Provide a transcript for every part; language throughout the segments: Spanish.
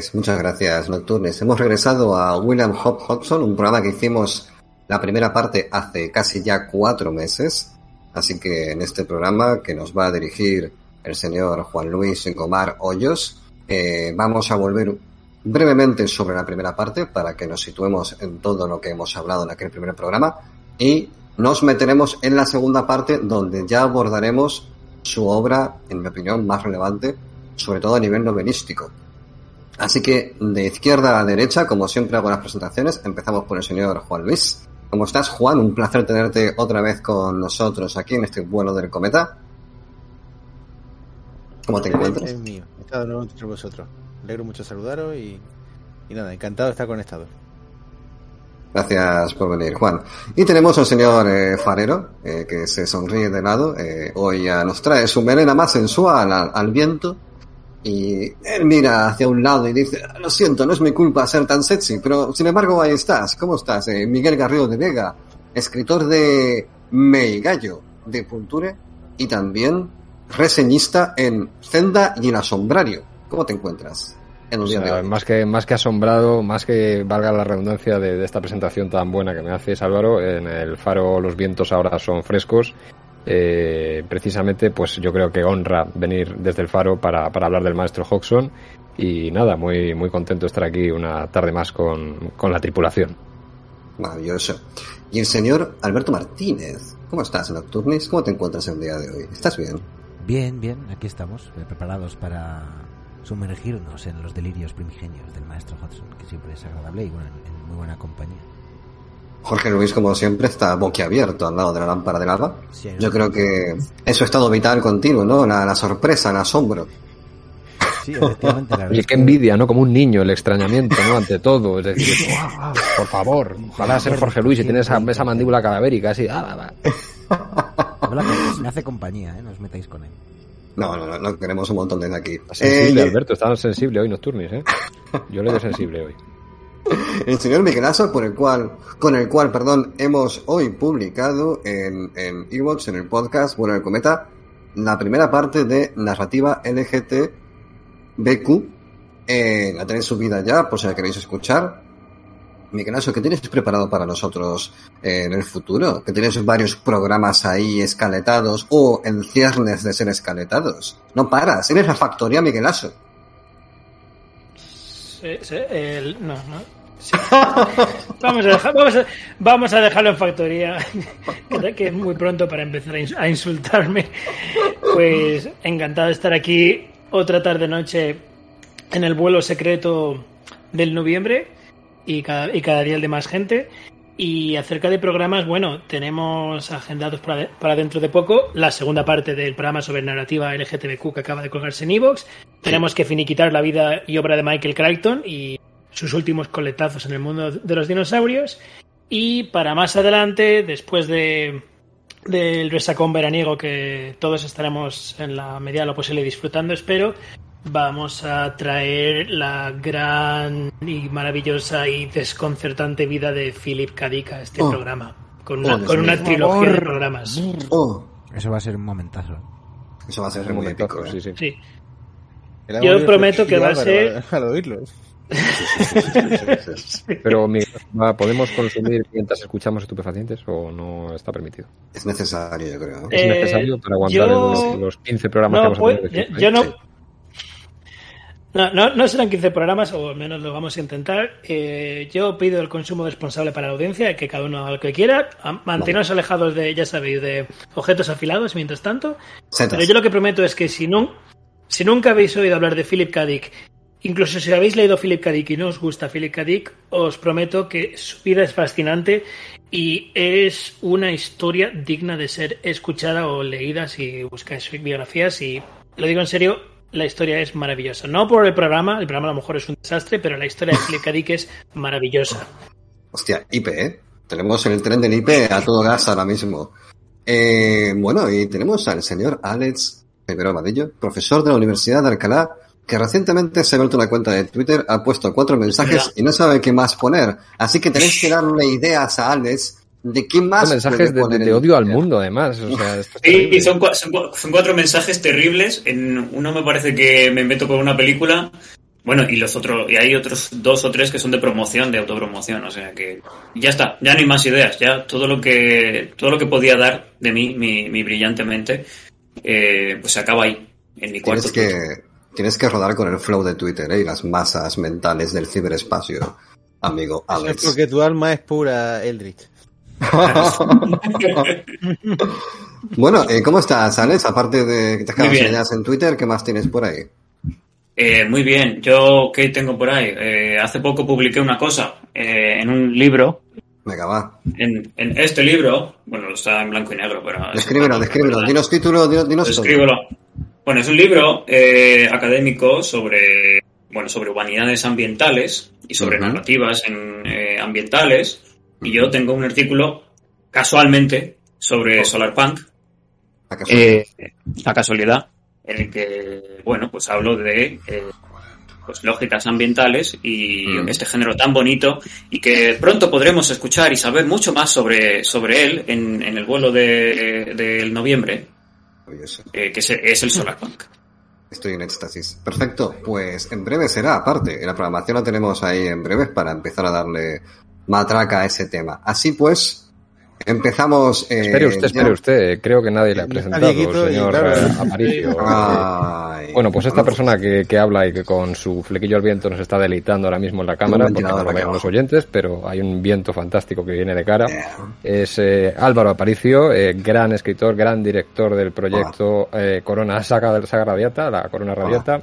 Pues muchas gracias, Nocturnes. Hemos regresado a William Hop Hodgson, un programa que hicimos la primera parte hace casi ya cuatro meses. Así que en este programa que nos va a dirigir el señor Juan Luis Engomar Hoyos, eh, vamos a volver brevemente sobre la primera parte para que nos situemos en todo lo que hemos hablado en aquel primer programa y nos meteremos en la segunda parte donde ya abordaremos su obra, en mi opinión, más relevante, sobre todo a nivel novelístico. Así que de izquierda a derecha, como siempre hago las presentaciones, empezamos por el señor Juan Luis. ¿Cómo estás, Juan? Un placer tenerte otra vez con nosotros aquí en este vuelo del cometa. ¿Cómo te encuentras? Es mío, estado nuevo entre vosotros. Alegro mucho saludaros y, y nada, encantado de estar conectado. Gracias por venir, Juan. Y tenemos al señor eh, Farero, eh, que se sonríe de lado. Eh, hoy ya nos trae su melena más sensual al, al viento y él mira hacia un lado y dice, lo siento, no es mi culpa ser tan sexy, pero sin embargo ahí estás. ¿Cómo estás? Eh, Miguel Garrido de Vega, escritor de Mei Gallo, de Punture, y también reseñista en Zenda y en Asombrario. ¿Cómo te encuentras en O un día de sea, hoy? más que más que asombrado, más que valga la redundancia de, de esta presentación tan buena que me haces Álvaro, en el faro los vientos ahora son frescos. Eh, precisamente, pues yo creo que honra venir desde el faro para, para hablar del maestro Hodgson y nada, muy muy contento de estar aquí una tarde más con, con la tripulación. Maravilloso. Y el señor Alberto Martínez. ¿Cómo estás, Nocturnis? ¿Cómo te encuentras el día de hoy? ¿Estás bien? Bien, bien, aquí estamos, eh, preparados para sumergirnos en los delirios primigenios del maestro Hudson, que siempre es agradable y bueno, en, en muy buena compañía. Jorge Luis, como siempre, está boquiabierto al lado de la lámpara del alba. Sí, Yo creo que es su estado vital continuo, ¿no? La, la sorpresa, el asombro. Sí, efectivamente, la verdad Oye, qué que- envidia, ¿no? Como un niño, el extrañamiento, ¿no? Ante todo. Es decir, "Guau, por favor, ojalá ser Jorge Luis y tener esa, esa mandíbula cadavérica así. ah, ah, ah". Habla que me hace compañía, ¿eh? No os metáis con él. No, no, no, no queremos un montón de aquí. Sensible, Eh, Alberto, está sensible hoy Nocturnis, ¿eh? Yo le veo sensible hoy. el señor Miguelazo, por el cual, con el cual, perdón, hemos hoy publicado en, en Evox, en el podcast, bueno, el cometa, la primera parte de narrativa LGTBQ. Eh, la tenéis subida ya, por si la queréis escuchar. Miguelazo, ¿qué tienes preparado para nosotros eh, en el futuro? Que tienes varios programas ahí escaletados o en ciernes de ser escaletados. No paras, eres la factoría Miguelazo. Vamos, a vamos, a, dejarlo en factoría, que- es muy pronto para empezar a insultarme. Pues encantado de estar aquí otra tarde-noche en el vuelo secreto del noviembre y cada, y cada día el de más gente. Y acerca de programas, bueno, tenemos agendados para, para dentro de poco la segunda parte del programa sobre narrativa LGTBQ que acaba de colgarse en Evox. Tenemos que finiquitar la vida y obra de Michael Crichton y sus últimos coletazos en el mundo de los dinosaurios. Y para más adelante, después de del resacón veraniego que todos estaremos en la medida de lo posible disfrutando, espero, vamos a traer la gran y maravillosa y desconcertante vida de Philip K. Dick a este Oh. programa. Con Oh, una, Dios con una trilogía de programas. Oh, Eso va a ser un momentazo. eso va a ser Un muy épico. ¿eh? sí, sí. Yo prometo que va a ser- Al oírlo. Pero, Miguel, ¿va- ¿podemos consumir mientras escuchamos estupefacientes o no está permitido? Es necesario, yo creo. ¿Es Eh, necesario para aguantar yo- los, los 15 programas que vamos a tener? yo, yo no. No, no, no serán 15 programas, o al menos lo vamos a intentar. Eh, yo pido el consumo responsable para la audiencia, que cada uno haga lo que quiera. Manteneros alejados de, ya sabéis, de objetos afilados mientras tanto. Setas. Pero yo lo que prometo es que si, no, si nunca habéis oído hablar de Philip K. Dick incluso si habéis leído Philip K. Dick y no os gusta Philip K. Dick, os prometo que su vida es fascinante y es una historia digna de ser escuchada o leída si buscáis biografías y lo digo en serio, la historia es maravillosa. No por el programa, el programa a lo mejor es un desastre, pero la historia de Philip K. Dick es maravillosa. Hostia, IP, ¿eh? Tenemos el tren del IP a todo gas ahora mismo. Eh, bueno, y tenemos al señor Alex Rivero Vadillo, profesor de la Universidad de Alcalá, que recientemente se ha vuelto una cuenta de Twitter, ha puesto cuatro mensajes y no sabe qué más poner. Así que tenéis que darle ideas a Alex de qué más. Son mensajes de, de, odio al mundo, además. O sea, sí, y son, son, son, cuatro mensajes terribles. En uno me parece que me meto con una película. Bueno, y los otros, y hay otros dos o tres que son de promoción, de autopromoción, o sea que ya está, ya no hay más ideas, ya todo lo que, todo lo que podía dar de mí, mi, mi brillantemente, eh, pues se acaba ahí, en mi cuarto. Tienes que, tienes que rodar con el flow de Twitter ¿eh? y las masas mentales del ciberespacio, amigo Alex. Es porque tu alma es pura, Eldritch. bueno, eh, ¿cómo estás, Alex? Aparte de que te acabas en Twitter, ¿qué más tienes por ahí? Eh, muy bien, yo, ¿qué tengo por ahí? Eh, hace poco publiqué una cosa eh, en un libro. Venga, va. En, en, este libro, bueno, está en blanco y negro, pero... Descríbelo, descríbelo, dinos título, dinos, dinos Descríbelo. Bueno, es un libro eh, académico sobre, bueno, sobre humanidades ambientales y sobre uh -huh. narrativas en, eh, ambientales. Y yo tengo un artículo, casualmente, sobre oh. Solarpunk. A casualidad. a casualidad en el que, bueno, pues hablo de eh, pues lógicas ambientales y mm. este género tan bonito y que pronto podremos escuchar y saber mucho más sobre, sobre él en, en el vuelo del de, de noviembre, eh, que es, es el Solarpunk. Estoy en éxtasis. Perfecto, pues en breve será, aparte, la programación la tenemos ahí en breve para empezar a darle matraca a ese tema. Así pues, Empezamos. Eh, espere usted, espere ya... usted. Creo que nadie le ha presentado, señor claro. Aparicio. Ay, bueno, pues esta persona que, que, habla y que con su flequillo al viento nos está deleitando ahora mismo en la cámara, porque no lo vean los oyentes, pero hay un viento fantástico que viene de cara. Yeah. Es eh, Álvaro Aparicio, eh, gran escritor, gran director del proyecto eh, Corona Saga, Saga Radiata, la Corona Radiata.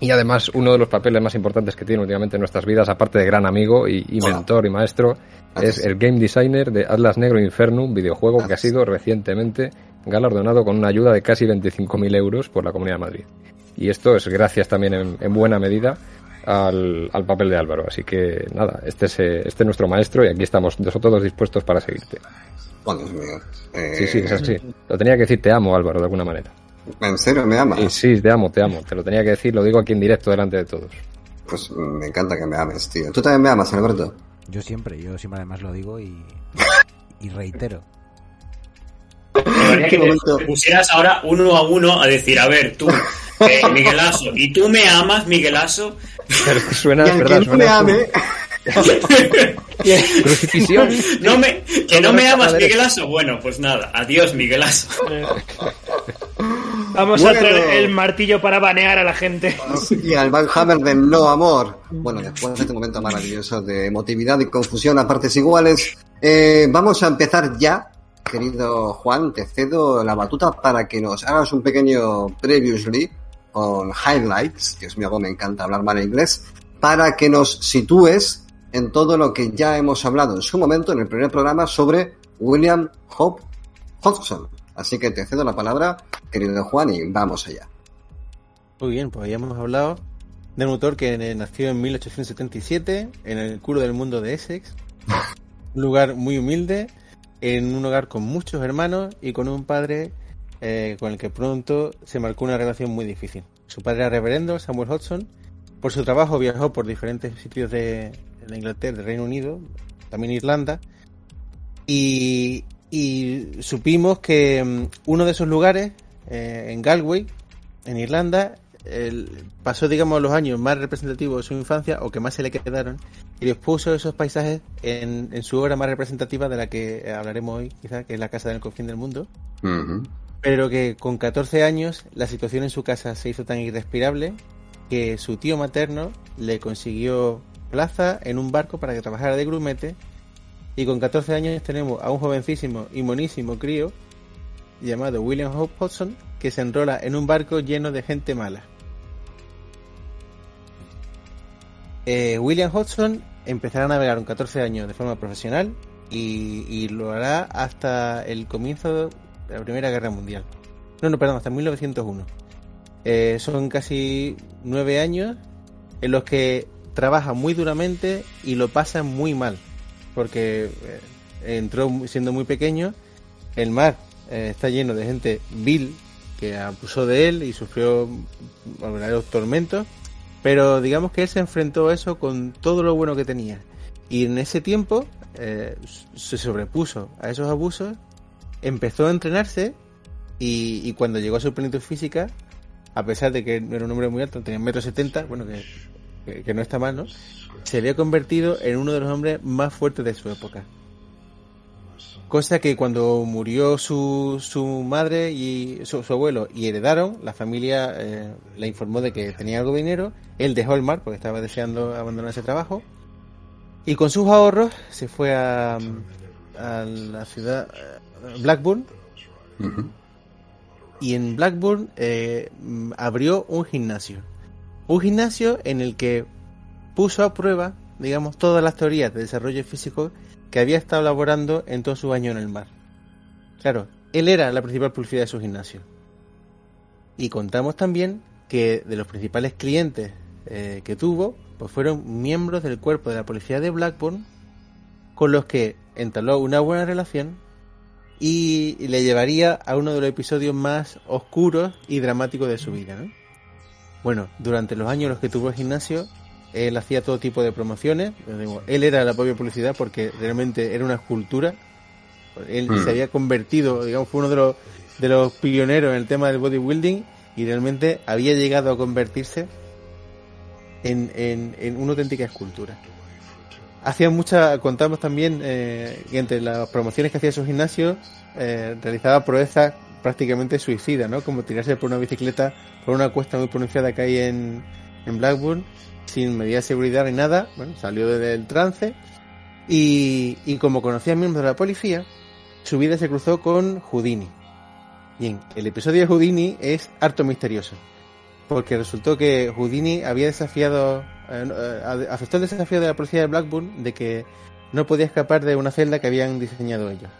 Y además uno de los papeles más importantes que tiene últimamente en nuestras vidas, aparte de gran amigo y, y mentor y maestro, es el game designer de Atlas Negro Inferno, un videojuego que ha sido recientemente galardonado con una ayuda de casi 25.000 euros por la Comunidad de Madrid. Y esto es gracias también en, en buena medida al, al, papel de Álvaro. Así que nada, este es, este es nuestro maestro y aquí estamos nosotros dispuestos para seguirte. Eh... Sí, sí, es así. Lo tenía que decir te amo, Álvaro, de alguna manera. ¿En serio me amas? Sí, sí, te amo, te amo. Te lo tenía que decir, lo digo aquí en directo delante de todos. Pues me encanta que me ames, tío. ¿Tú también me amas, Alberto? Yo siempre, yo siempre además lo digo y, y reitero. que momento? te pusieras ahora uno a uno a decir, a ver, tú, eh, Miguelazo, ¿y tú me amas, Miguelazo? Pero suena, es verdad, no suena me ame. Crucifixión. No me, que no me amas, Miguelazo. Bueno, pues nada, adiós, Miguelazo. Vamos bueno. a traer el martillo para banear a la gente. Y al Van Hammer de no amor. Bueno, después de este momento maravilloso de emotividad y confusión a partes iguales, eh, vamos a empezar ya. Querido Juan, te cedo la batuta para que nos hagas un pequeño previously con highlights. Dios mío, me encanta hablar mal inglés. Para que nos sitúes en todo lo que ya hemos hablado en su momento en el primer programa sobre William Hope Hodgson. Así que te cedo la palabra, querido Juan, y vamos allá. Muy bien, pues ya hemos hablado de un autor que nació en 1877 en el culo del mundo de Essex, un lugar muy humilde, en un hogar con muchos hermanos y con un padre eh, con el que pronto se marcó una relación muy difícil. Su padre era reverendo, Samuel Hodgson. Por su trabajo viajó por diferentes sitios de, de Inglaterra, del Reino Unido, también Irlanda, y, y supimos que um, uno de esos lugares, eh, en Galway, en Irlanda, el, pasó, digamos, los años más representativos de su infancia, o que más se le quedaron, y expuso esos paisajes en, en su obra más representativa, de la que hablaremos hoy, quizás, que es La Casa del Confín del Mundo. Uh -huh. Pero que con 14 años la situación en su casa se hizo tan irrespirable que su tío materno le consiguió plaza en un barco para que trabajara de grumete y con 14 años tenemos a un jovencísimo y monísimo crío llamado William Hope Hodgson que se enrola en un barco lleno de gente mala. Eh, William Hodgson empezará a navegar con 14 años de forma profesional y, lo hará hasta el comienzo de la Primera Guerra Mundial. No, no, perdón, hasta 1901. Eh, son casi nueve años en los que trabaja muy duramente y lo pasa muy mal, porque eh, entró siendo muy pequeño, el mar eh, está lleno de gente vil que abusó de él y sufrió verdaderos tormentos, pero digamos que él se enfrentó a eso con todo lo bueno que tenía. Y en ese tiempo eh, se sobrepuso a esos abusos, empezó a entrenarse y, y cuando llegó a su plenitud física, a pesar de que era un hombre muy alto, tenía metro setenta, bueno, que, que, no está mal, ¿no? Se había convertido en uno de los hombres más fuertes de su época. Cosa que cuando murió su, su madre y su, su abuelo y heredaron, la familia eh, le informó de que tenía algo de dinero. Él dejó el mar porque estaba deseando abandonar ese trabajo. Y con sus ahorros se fue a, a la ciudad eh, Blackburn. Y en Blackburn eh, abrió un gimnasio. Un gimnasio en el que puso a prueba, digamos, todas las teorías de desarrollo físico que había estado elaborando en todo su año en el mar. Claro, él era la principal publicidad de su gimnasio. Y contamos también que de los principales clientes eh, que tuvo, pues fueron miembros del cuerpo de la policía de Blackburn, con los que entabló una buena relación y le llevaría a uno de los episodios más oscuros y dramáticos de su vida. ¿no? Bueno, durante los años en los que tuvo el gimnasio, él hacía todo tipo de promociones. Él era la propia publicidad porque realmente era una escultura. Él Mm. se había convertido, digamos, fue uno de los, de los pioneros en el tema del bodybuilding y realmente había llegado a convertirse en, en, en una auténtica escultura. Hacía muchas, contamos también eh, que entre las promociones que hacía su gimnasio, eh, realizaba proezas prácticamente suicidas, ¿no? Como tirarse por una bicicleta por una cuesta muy pronunciada que hay en, en Blackburn, sin medida de seguridad ni nada. Bueno, salió del trance y, y como conocía a miembros de la policía, su vida se cruzó con Houdini. Bien, el episodio de Houdini es harto misterioso, porque resultó que Houdini había desafiado, eh, eh, aceptó el desafío de la policía de Blackburn de que no podía escapar de una celda que habían diseñado ellos.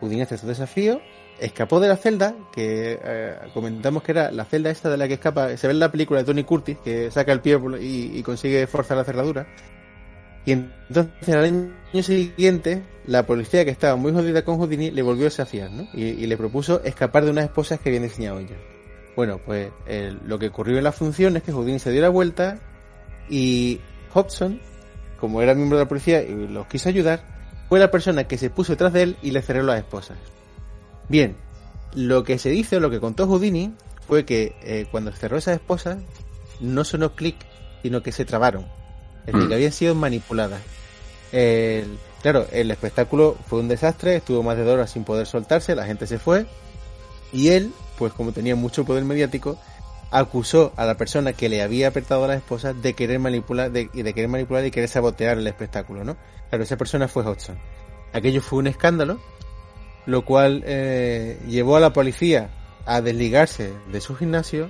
Houdini aceptó el desafío, escapó de la celda, que eh, comentamos que era la celda esta de la que escapa, se ve en la película de Tony Curtis, que saca el pie y, y consigue forzar la cerradura. Y entonces al año siguiente, la policía que estaba muy jodida con Houdini le volvió a desafiar, ¿no? Y, le propuso escapar de unas esposas que habían diseñado ellos. Bueno, pues eh, lo que ocurrió en la función es que Houdini se dio la vuelta y Hobson, como era miembro de la policía y los quiso ayudar, fue la persona que se puso detrás de él y le cerró las esposas. Bien, lo que se dice, o lo que contó Houdini, fue que eh, cuando cerró esas esposas, no sonó clic, sino que se trabaron. Es decir, Mm. que habían sido manipuladas. El- claro, el espectáculo fue un desastre, estuvo más de dos horas sin poder soltarse, la gente se fue, y él, pues como tenía mucho poder mediático, acusó a la persona que le había apretado a las esposas de querer manipular, de, y de querer manipular y querer sabotear el espectáculo, ¿no? Claro, esa persona fue Hodgson. Aquello fue un escándalo, lo cual eh, llevó a la policía a desligarse de su gimnasio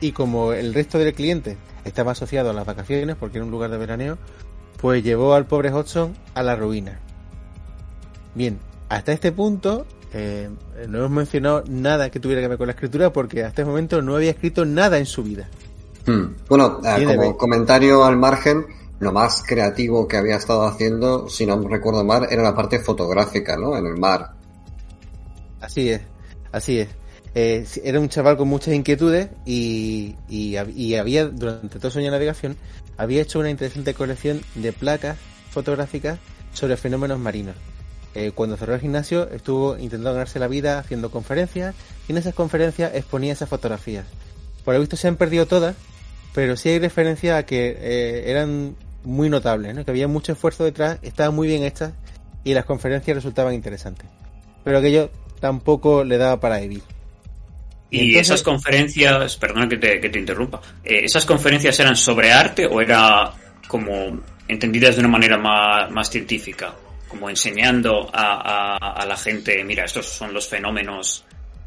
y como el resto del cliente estaba asociado a las vacaciones porque era un lugar de veraneo, pues llevó al pobre Hodgson a la ruina. Bien, hasta este punto eh, no hemos mencionado nada que tuviera que ver con la escritura porque hasta este momento no había escrito nada en su vida. Hmm. Bueno, eh, como comentario al margen, lo más creativo que había estado haciendo, si no recuerdo mal, era la parte fotográfica, ¿no? En el mar. Así es, así es. Eh, era un chaval con muchas inquietudes y, y había, durante todo su año de navegación, había hecho una interesante colección de placas fotográficas sobre fenómenos marinos. Eh, cuando cerró el gimnasio estuvo intentando ganarse la vida haciendo conferencias y en esas conferencias exponía esas fotografías. Por lo visto se han perdido todas, pero sí hay referencia a que eh, eran muy notables, ¿no? que había mucho esfuerzo detrás, estaban muy bien hechas y las conferencias resultaban interesantes. Pero aquello tampoco le daba para vivir. Y entonces- esas conferencias, perdona que te, que te interrumpa, eh, ¿esas conferencias eran sobre arte o era como entendidas de una manera más, más científica? Como enseñando a, a- a la gente, mira, estos son los fenómenos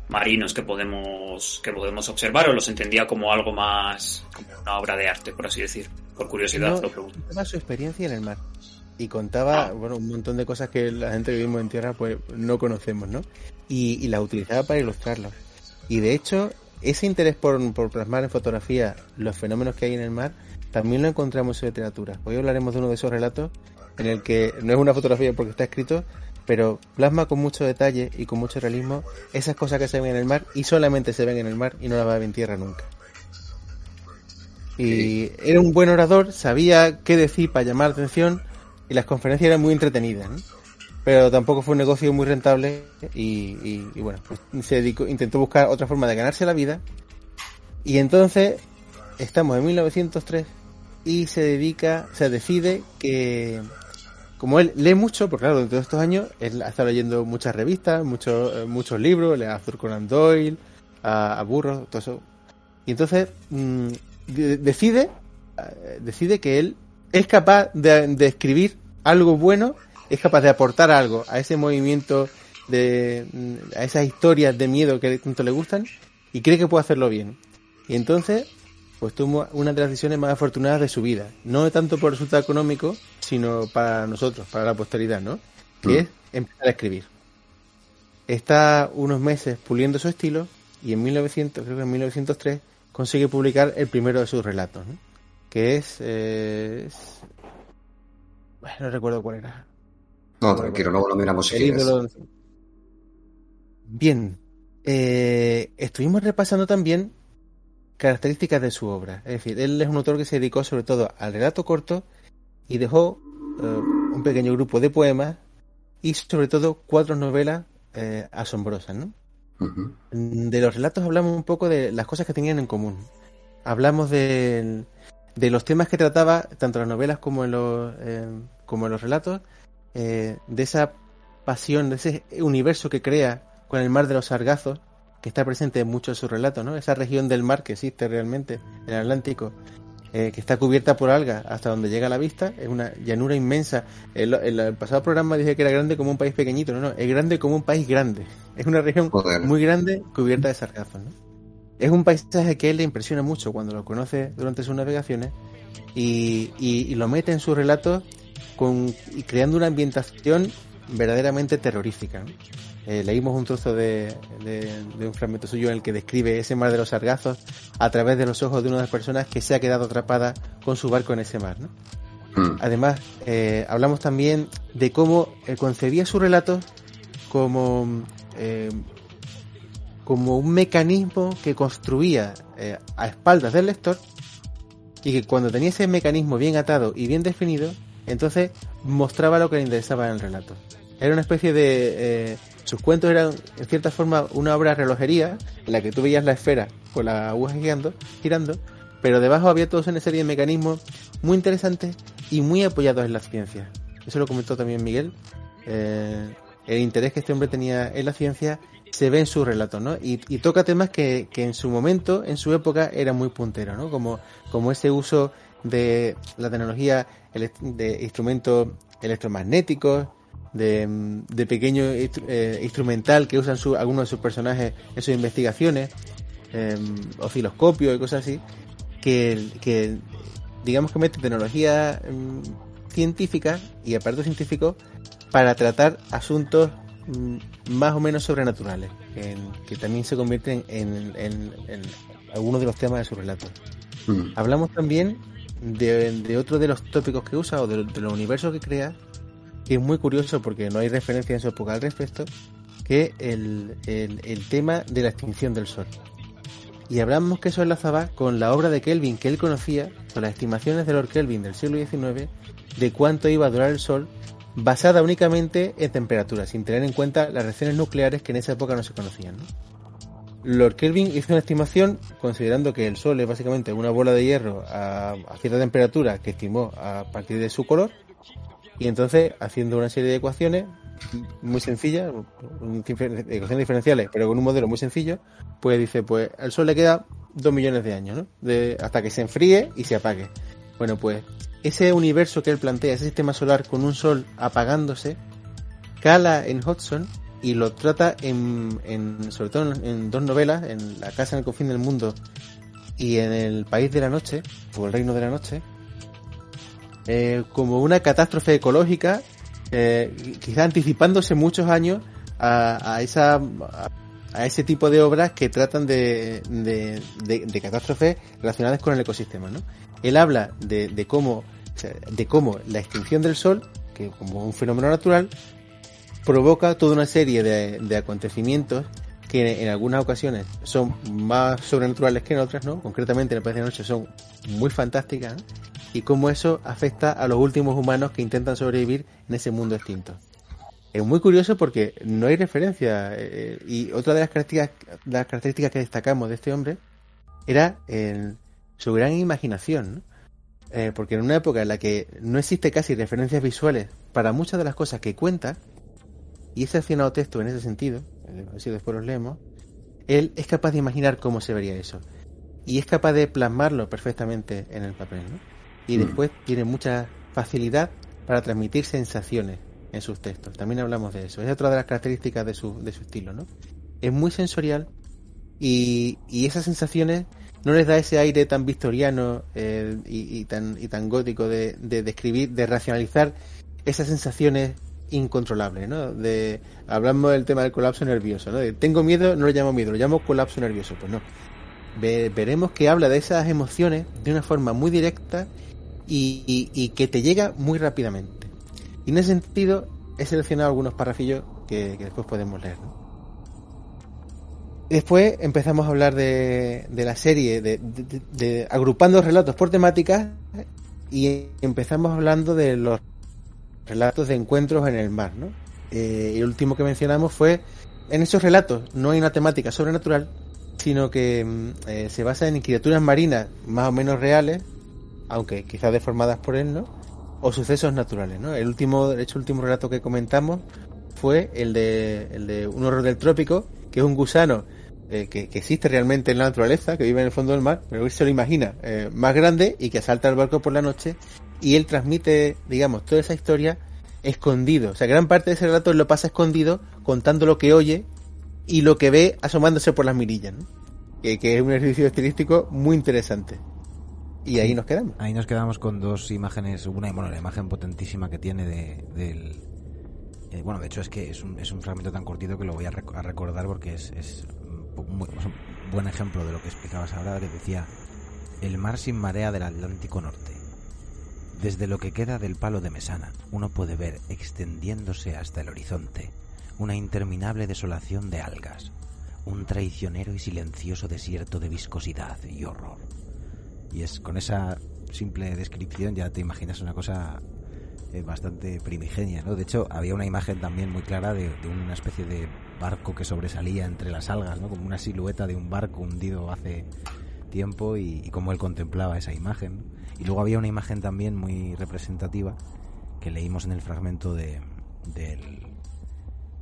marinos que podemos que podemos observar o los entendía como algo más como una obra de arte por así decir por curiosidad No, lo pregunto. su experiencia en el mar. Y contaba Ah. bueno un montón de cosas que la gente que vivimos en tierra pues no conocemos no y, y las utilizaba para ilustrarlas. Y de hecho ese interés por, por plasmar en fotografía los fenómenos que hay en el mar también lo encontramos en literatura. Hoy hablaremos de uno de esos relatos en el que no es una fotografía porque está escrito pero plasma con mucho detalle y con mucho realismo esas cosas que se ven en el mar y solamente se ven en el mar y no las va a ver en tierra nunca. Y era un buen orador, sabía qué decir para llamar la atención y las conferencias eran muy entretenidas, ¿no? Pero tampoco fue un negocio muy rentable y, y- y bueno, pues se dedicó, intentó buscar otra forma de ganarse la vida. Y entonces estamos en 1903 y se dedica, se decide que como él lee mucho, porque claro, durante todos estos años él ha estado leyendo muchas revistas, muchos eh, muchos libros, lee a Arthur Conan Doyle, a, a Burroughs, todo eso. Y entonces mm, de- decide eh, decide que él es capaz de, de escribir algo bueno, es capaz de aportar algo a ese movimiento de mm, a esas historias de miedo que tanto le gustan y cree que puede hacerlo bien. Y entonces pues tomó una de las decisiones más afortunadas de su vida, no tanto por resultado económico, sino para nosotros, para la posteridad, ¿no? Que Mm. es empezar a escribir. Está unos meses puliendo su estilo y en 1900, creo que en 1903, consigue publicar el primero de sus relatos, ¿no? Que es, eh, es- bueno, no recuerdo cuál era. No, tranquilo, luego lo miramos si El quieres. ídolo- Bien, eh, estuvimos repasando también características de su obra. Es decir, él es un autor que se dedicó sobre todo al relato corto y dejó eh, un pequeño grupo de poemas y sobre todo cuatro novelas eh, asombrosas, ¿no? De los relatos hablamos un poco de las cosas que tenían en común. Hablamos de, de los temas que trataba, tanto en las novelas como en los, eh, como en los relatos, de esa pasión, de ese universo que crea con el mar de los sargazos, que está presente en muchos de sus relatos, ¿no? Esa región del mar que existe realmente, el Atlántico, eh, que está cubierta por algas hasta donde llega la vista, es una llanura inmensa. El, el- el pasado programa dije que era grande como un país pequeñito, no, no, es grande como un país grande. Es una región Joder. muy grande cubierta de sargazos, ¿no? Es un paisaje que a él le impresiona mucho cuando lo conoce durante sus navegaciones y, y- y lo mete en sus relatos con, y creando una ambientación verdaderamente terrorífica. ¿no? Eh, leímos un trozo de, de- de un fragmento suyo en el que describe ese mar de los sargazos a través de los ojos de una de las personas que se ha quedado atrapada con su barco en ese mar. ¿no? Mm. Además, eh, hablamos también de cómo eh, concebía su relato como, eh, como un mecanismo que construía a espaldas del lector y que cuando tenía ese mecanismo bien atado y bien definido, entonces mostraba lo que le interesaba en el relato. Era una especie de... sus cuentos eran, en cierta forma, una obra de relojería en la que tú veías la esfera con la aguja girando, girando pero debajo había toda una serie de mecanismos muy interesantes y muy apoyados en la ciencia. Eso lo comentó también Miguel. Eh, el interés que este hombre tenía en la ciencia se ve en su relato, ¿no? Y, toca temas que, que en su momento, en su época, eran muy punteros, ¿no? Como, como ese uso de la tecnología de instrumentos electromagnéticos, de, de pequeño instru- eh, instrumental que usan su- algunos de sus personajes en sus investigaciones, eh, osciloscopio y cosas así, que, que digamos que mete tecnología mm, científica y aparatos científicos para tratar asuntos mm, más o menos sobrenaturales, en- que también se convierten en, en- en algunos de los temas de su relato. Mm. Hablamos también de, de otro de los tópicos que usa o de, de los universos que crea, que es muy curioso porque no hay referencia en su época al respecto, que el, el, tema de la extinción del Sol. Y hablamos que eso enlazaba con la obra de Kelvin que él conocía, con las estimaciones de Lord Kelvin del siglo XIX, de cuánto iba a durar el Sol, basada únicamente en temperatura, sin tener en cuenta las reacciones nucleares que en esa época no se conocían. ¿no? Lord Kelvin hizo una estimación considerando que el Sol es básicamente una bola de hierro a, a cierta temperatura que estimó a partir de su color y entonces haciendo una serie de ecuaciones muy sencillas, ecuaciones diferenciales, pero con un modelo muy sencillo, pues dice, pues al Sol le queda dos millones de años, ¿no? De, hasta que se enfríe y se apague. Bueno, pues ese universo que él plantea, ese sistema solar con un Sol apagándose, cala en Hudson y lo trata en, en sobre todo en dos novelas, en La casa en el confín del mundo y en El país de la noche, o El reino de la noche, eh, como una catástrofe ecológica, eh, quizá anticipándose muchos años a, a esa a, ese tipo de obras que tratan de, de, catástrofes relacionadas con el ecosistema. ¿no? Él habla de, de cómo de cómo la extinción del sol, que como un fenómeno natural, provoca toda una serie de, acontecimientos que en algunas ocasiones son más sobrenaturales que en otras, ¿no? Concretamente en el País de Noche son muy fantásticas, ¿no? Y cómo eso afecta a los últimos humanos que intentan sobrevivir en ese mundo extinto. Es muy curioso porque no hay referencia. eh, y otra de las características, que destacamos de este hombre era su gran imaginación, ¿no? Eh, porque en una época en la que no existe casi referencias visuales para muchas de las cosas que cuenta, y es accionado texto en ese sentido, eh, así después los leemos, él es capaz de imaginar cómo se vería eso. Y es capaz de plasmarlo perfectamente en el papel, ¿no? Y Mm. después tiene mucha facilidad para transmitir sensaciones en sus textos. También hablamos de eso. Es otra de las características de su, de su estilo, ¿no? Es muy sensorial y, y esas sensaciones no les da ese aire tan victoriano eh, y, y tan, y tan gótico de, de describir, de racionalizar esas sensaciones incontrolables, ¿no? De, hablamos del tema del colapso nervioso, ¿no? De, tengo miedo, no lo llamo miedo, lo llamo colapso nervioso, pues no. Ve- veremos que habla de esas emociones de una forma muy directa y, y- que te llega muy rápidamente. Y en ese sentido he seleccionado algunos parrafillos que, después podemos leer. Después empezamos a hablar de, de la serie, de, de- de- agrupando relatos por temáticas y empezamos hablando de los relatos de encuentros en el mar, ¿no? Eh, el último que mencionamos fue, en esos relatos no hay una temática sobrenatural, sino que mm, eh, se basa en criaturas marinas más o menos reales, aunque quizás deformadas por él, ¿no? O sucesos naturales, ¿no? El último, de hecho, el último relato que comentamos fue el de, el de un horror del trópico, que es un gusano eh, que, que existe realmente en la naturaleza, que vive en el fondo del mar, pero él se lo imagina eh, más grande y que asalta el barco por la noche y él transmite, digamos, toda esa historia escondido. O sea, gran parte de ese relato él lo pasa escondido contando lo que oye y lo que ve asomándose por las mirillas, ¿no? que, que es un ejercicio estilístico muy interesante. Y ahí nos quedamos. Ahí nos quedamos con dos imágenes, una bueno, la imagen potentísima que tiene de, del... eh, bueno, de hecho es que es un, es un fragmento tan cortito que lo voy a, rec- a recordar porque es, es es un buen ejemplo de lo que explicabas ahora, que decía, el mar sin marea del Atlántico Norte. Desde lo que queda del palo de Mesana, uno puede ver extendiéndose hasta el horizonte una interminable desolación de algas, un traicionero y silencioso desierto de viscosidad y horror. Y es con esa simple descripción ya te imaginas una cosa eh, bastante primigenia, ¿no? De hecho, había una imagen también muy clara de, una especie de barco que sobresalía entre las algas, ¿no? Como una silueta de un barco hundido hace tiempo y, y cómo él contemplaba esa imagen. Y luego había una imagen también muy representativa que leímos en el fragmento de, del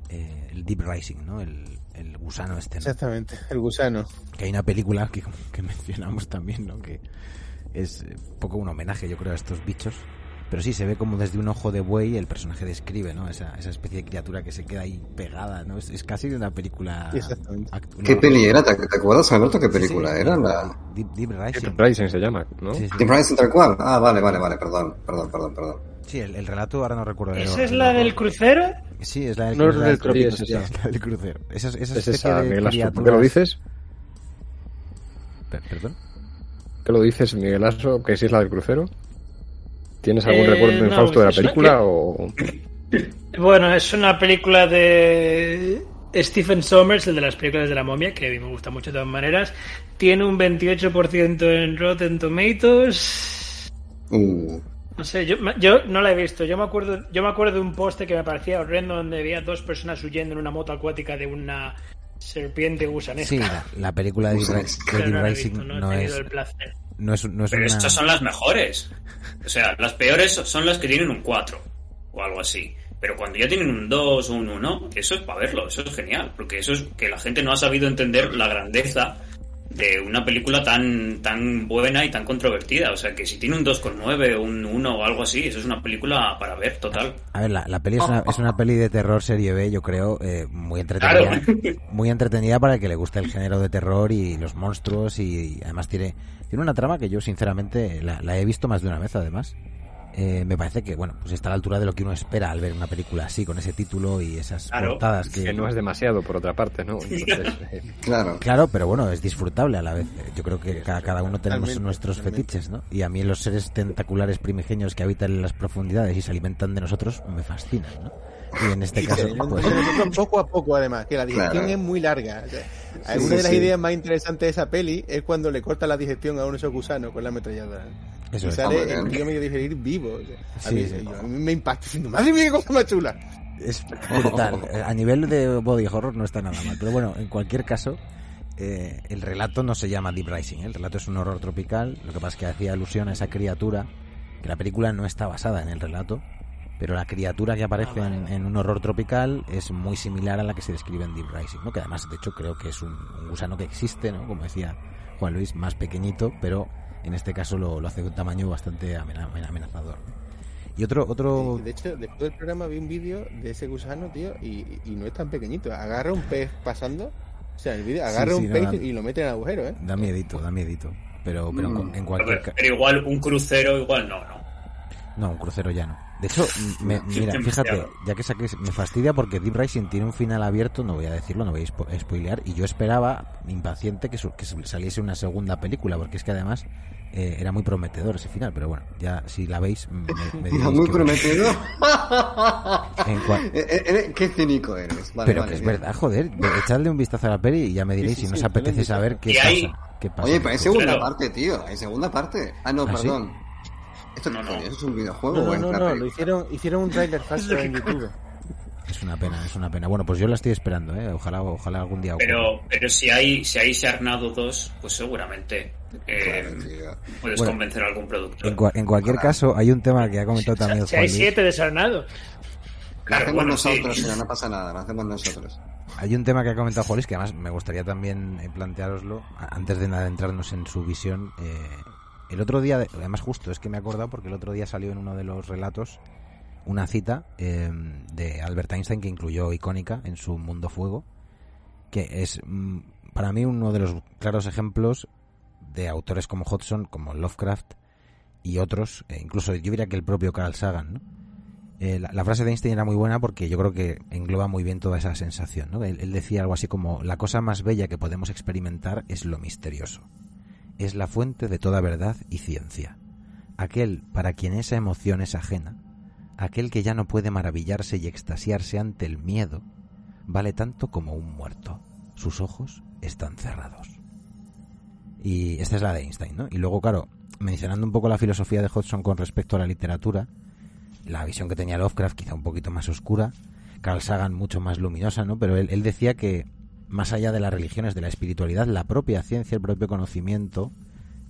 eh, Deep Rising, ¿no? El, el gusano este, ¿no? Exactamente, el gusano. que hay una película que, que mencionamos también, ¿no? Que es eh, un poco un homenaje, yo creo, a estos bichos. Pero sí, se ve como desde un ojo de buey el personaje describe, ¿no? Esa, esa especie de criatura que se queda ahí pegada, ¿no? Es, es casi de una película... Exactamente. act- ¿Qué peli era? ¿Te, te acuerdas, Alberto, qué película Sí, sí, era? Deep- La... Deep, Deep Rising. Rising se llama, ¿no? Sí, sí. Deep Rising tal cual. Ah, vale, vale, vale, perdón, perdón, perdón, perdón. Sí, el, el relato ahora no recuerdo. el- ¿Esa es el la horror. del crucero? Sí, es la del, No, es la del trópico, sí, sí, sí, sí. es la del crucero. Esa, esa Es esa, de Miguel Astro. ¿Por qué lo dices? Per- ¿Perdón? ¿Qué lo dices, Miguel Astro? ¿Que si es la del crucero? ¿Tienes algún Eh, recuerdo no, infausto de la es película que- o...? Bueno, es una película de Stephen Sommers, el de las películas de la momia, que a mí me gusta mucho de todas maneras. Tiene un 28% en Rotten Tomatoes. Uh, No sé, yo, yo no la he visto. Yo me acuerdo, yo me acuerdo de un poste que me parecía horrendo donde había dos personas huyendo en una moto acuática de una serpiente gusanesca. Sí, la, la película de Deep, Gusanesca. de Pero Deep no la he Rising visto, no es, el placer. no es, no es Pero una... estas son las mejores. O sea, las peores son las que tienen un 4 o algo así. Pero cuando ya tienen un 2 o un 1, eso es para verlo, eso es genial. Porque eso es que la gente no ha sabido entender la grandeza de una película tan, tan buena y tan controvertida. O sea, que si tiene un 2,9 un 1 o algo así, eso es una película para ver, total. A ver, la, la peli es una, es una, peli de terror serie B, yo creo, eh, muy entretenida. Claro. Muy entretenida para el que le guste el género de terror y los monstruos y, y además tiene, tiene una trama que yo sinceramente la, la, he visto más de una vez además. Eh, me parece que bueno pues está a la altura de lo que uno espera al ver una película así con ese título y esas claro. portadas que... que... no es demasiado por otra parte no Entonces, eh... claro. Claro pero bueno es disfrutable a la vez. Yo creo que cada, cada uno tenemos nuestros fetiches no y a mí los seres tentaculares primigenios que habitan en las profundidades y se alimentan de nosotros me fascinan no y en este caso pues... poco a poco además que la digestión claro. es muy larga. O sea, sí, una de las sí. ideas más interesantes de esa peli es cuando le corta la digestión a uno de esos gusanos con la ametralladora. Eso y es. sale el tío medio digerir vivo. O sea, a, mí, yo, a, mí, me impacta diciendo madre mía qué cosa más chula es brutal. A nivel de body horror no está nada mal. Pero bueno en cualquier caso eh, el relato no se llama Deep Rising, ¿eh? el relato es un horror tropical, lo que pasa es que hacía alusión a esa criatura, que la película no está basada en el relato, pero la criatura que aparece ah, vale. en, en, un horror tropical es muy similar a la que se describe en Deep Rising, ¿no? que además de hecho creo que es un, un gusano que existe, ¿no? como decía Juan Luis, más pequeñito, pero en este caso lo, lo hace de un tamaño bastante amenazador. Y otro, otro... De hecho, después del programa vi un vídeo de ese gusano, tío, y, y no es tan pequeñito. Agarra un pez pasando o sea, el vídeo agarra sí, sí, un pez da, y lo mete en el agujero, ¿eh? Da miedito, da miedito. Pero, pero mm. en cualquier caso. Pero igual un crucero, igual no, ¿no? No, un crucero ya no. De hecho, me, mira, fíjate, ya que saqué, me fastidia porque Deep Rising tiene un final abierto, no voy a decirlo, no voy a spo spoilear, y yo esperaba, impaciente, que, que saliese una segunda película, porque es que además eh, era muy prometedor ese final, pero bueno, ya si la veis, me, me diréis muy prometedor. Qué cínico eres. Vale, pero vale, que es verdad, joder, echadle un vistazo a la peli y ya me diréis sí, sí, si sí, nos apetece saber qué pasa, hay... qué pasa. Oye, pero hay segunda parte, tío, hay segunda parte. Ah, no, ¿Ah, perdón. Esto no, no. ¿Eso es un videojuego no, o no, no, lo hicieron, hicieron un trailer falso en YouTube. Es una pena, es una pena. Bueno, pues yo la estoy esperando, ¿eh? Ojalá, ojalá algún día. Pero, pero si hay, si hay Sharknado 2, pues seguramente eh, puedes bueno, convencer a algún productor. En, en cualquier caso, hay un tema que ha comentado también. Si hay siete de Sarnado. Claro, hacemos bueno, nosotros, sí. no pasa nada, lo hacemos nosotros. Hay un tema que ha comentado Jolis que además me gustaría también eh, plantearoslo antes de adentrarnos en su visión. Eh, el otro día, además justo es que me he acordado porque el otro día salió en uno de los relatos una cita eh, de Albert Einstein que incluyó icónica en su Mundo Fuego, que es mm, para mí uno de los claros ejemplos de autores como Hodgson, como Lovecraft y otros, e incluso yo diría que el propio Carl Sagan, ¿no? Eh, la, frase de Einstein era muy buena porque yo creo que engloba muy bien toda esa sensación. él, decía algo así como, la cosa más bella que podemos experimentar es lo misterioso. Es la fuente de toda verdad y ciencia. Aquel para quien esa emoción es ajena, aquel que ya no puede maravillarse y extasiarse ante el miedo, vale tanto como un muerto. Sus ojos están cerrados. Y esta es la de Einstein, ¿no? Y luego, claro, mencionando un poco la filosofía de Hodgson con respecto a la literatura, la visión que tenía Lovecraft quizá un poquito más oscura, Carl Sagan mucho más luminosa, ¿no? Pero él, él decía que más allá de las religiones, de la espiritualidad, la propia ciencia, el propio conocimiento,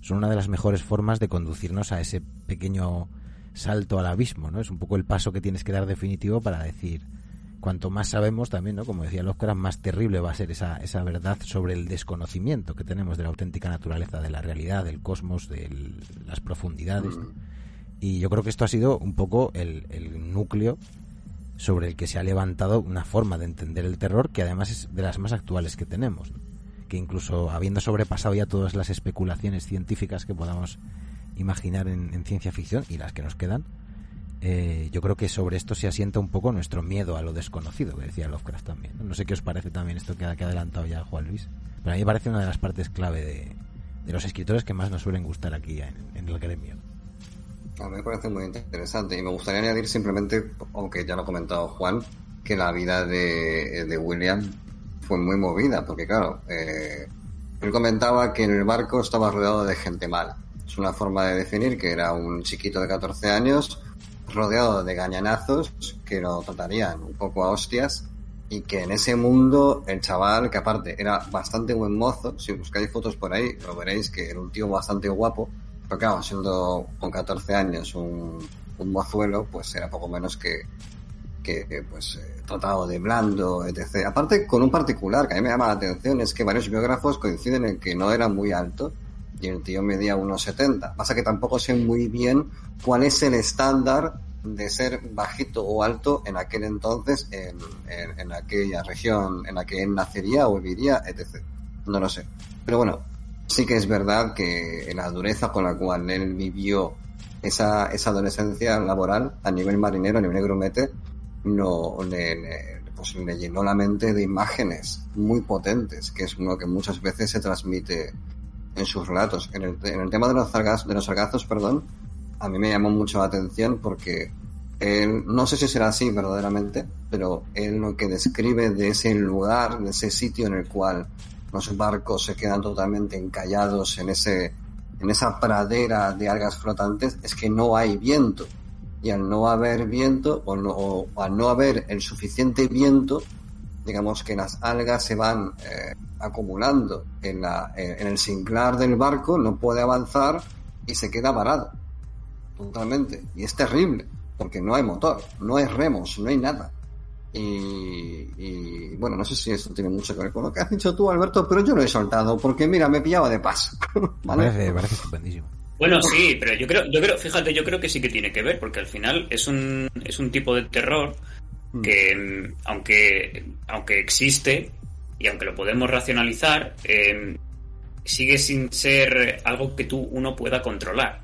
son una de las mejores formas de conducirnos a ese pequeño salto al abismo, ¿no? Es un poco el paso que tienes que dar definitivo para decir, cuanto más sabemos también, ¿no? Como decía Lovecraft, más terrible va a ser esa, esa verdad sobre el desconocimiento que tenemos de la auténtica naturaleza, de la realidad, del cosmos, de las profundidades. ¿no? Y yo creo que esto ha sido un poco el, el, núcleo sobre el que se ha levantado una forma de entender el terror que además es de las más actuales que tenemos. Que incluso habiendo sobrepasado ya todas las especulaciones científicas que podamos imaginar en, en ciencia ficción y las que nos quedan, eh, yo creo que sobre esto se asienta un poco nuestro miedo a lo desconocido, que decía Lovecraft también. No, sé qué os parece también esto que ha, que ha, adelantado ya Juan Luis, pero a mí me parece una de las partes clave de, de los escritores que más nos suelen gustar aquí en, en el gremio. A mí me parece muy interesante y me gustaría añadir simplemente, aunque ya lo ha comentado Juan, que la vida de, de William fue muy movida, porque claro, eh, él comentaba que en el barco estaba rodeado de gente mala. Es una forma de definir que era un chiquito de 14 años rodeado de gañanazos que lo tratarían un poco a hostias y que en ese mundo el chaval, que aparte era bastante buen mozo, si buscáis fotos por ahí lo veréis que era un tío bastante guapo, pero claro, siendo con 14 años un, un mozuelo, pues era poco menos que que pues eh, tratado de blando, etc. Aparte, con un particular que a mí me llama la atención es que varios biógrafos coinciden en que no era muy alto y el tío medía unos 70. Pasa que tampoco sé muy bien cuál es el estándar de ser bajito o alto en aquel entonces, en, en, en aquella región en la que él nacería o viviría, etc. No lo sé. Pero bueno, sí que es verdad que la dureza con la cual él vivió esa, esa adolescencia laboral a nivel marinero, a nivel grumete, no le, pues le llenó la mente de imágenes muy potentes, que es uno que muchas veces se transmite en sus relatos. En el, en el tema de los, sargazos, de los sargazos, perdón, a mí me llamó mucho la atención porque él, no sé si será así verdaderamente, pero él lo que describe de ese lugar, de ese sitio en el cual los barcos se quedan totalmente encallados en ese, en esa pradera de algas flotantes, es que no hay viento. Y al no haber viento, o, al no haber el suficiente viento, digamos que las algas se van eh, acumulando en, la, en el sinclar del barco, no puede avanzar y se queda varado. Totalmente. Y es terrible, porque no hay motor, no hay remos, no hay nada. Y, y, bueno, no sé si eso tiene mucho que ver con lo que has dicho tú, Alberto, pero yo lo he soltado porque mira, me pillaba de paso. ¿vale? Parece, parece estupendísimo. Bueno, sí, pero yo creo, yo creo, fíjate, yo creo que sí que tiene que ver, porque al final es un, es un tipo de terror que, aunque, aunque existe y aunque lo podemos racionalizar, eh, sigue sin ser algo que tú uno pueda controlar.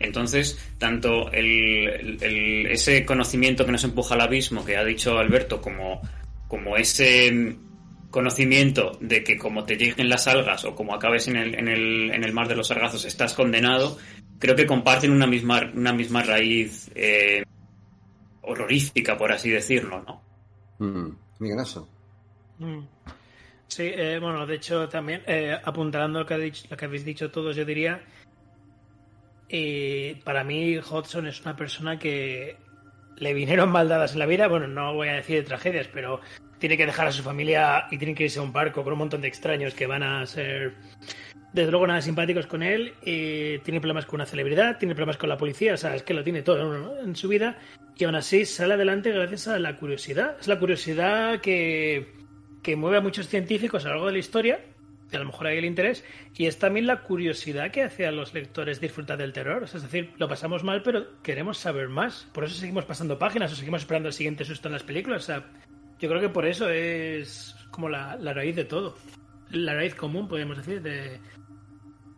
Entonces, tanto el, el, ese conocimiento que nos empuja al abismo que ha dicho Alberto, como, como ese conocimiento de que como te lleguen las algas o como acabes en el, en el, en el mar de los sargazos estás condenado, creo que comparten una misma, una misma raíz eh, horrorífica, por así decirlo, ¿no? Mm. Mm. Sí, eh, bueno, de hecho también, eh, apuntando lo que, dicho, lo que habéis dicho todos, yo diría y para mí, Hodgson es una persona que le vinieron maldadas en la vida. Bueno, no voy a decir de tragedias, pero tiene que dejar a su familia y tiene que irse a un barco con un montón de extraños que van a ser, desde luego, nada simpáticos con él. Y tiene problemas con una celebridad, tiene problemas con la policía, o sea, es que lo tiene todo en su vida. Y aún así sale adelante gracias a la curiosidad. Es la curiosidad que, que mueve a muchos científicos a lo largo de la historia a lo mejor hay el interés, y es también la curiosidad que hace a los lectores disfrutar del terror. Es decir, lo pasamos mal, pero queremos saber más. Por eso seguimos pasando páginas o seguimos esperando el siguiente susto en las películas. O sea, yo creo que por eso es como la, la raíz de todo. La raíz común, podríamos decir, de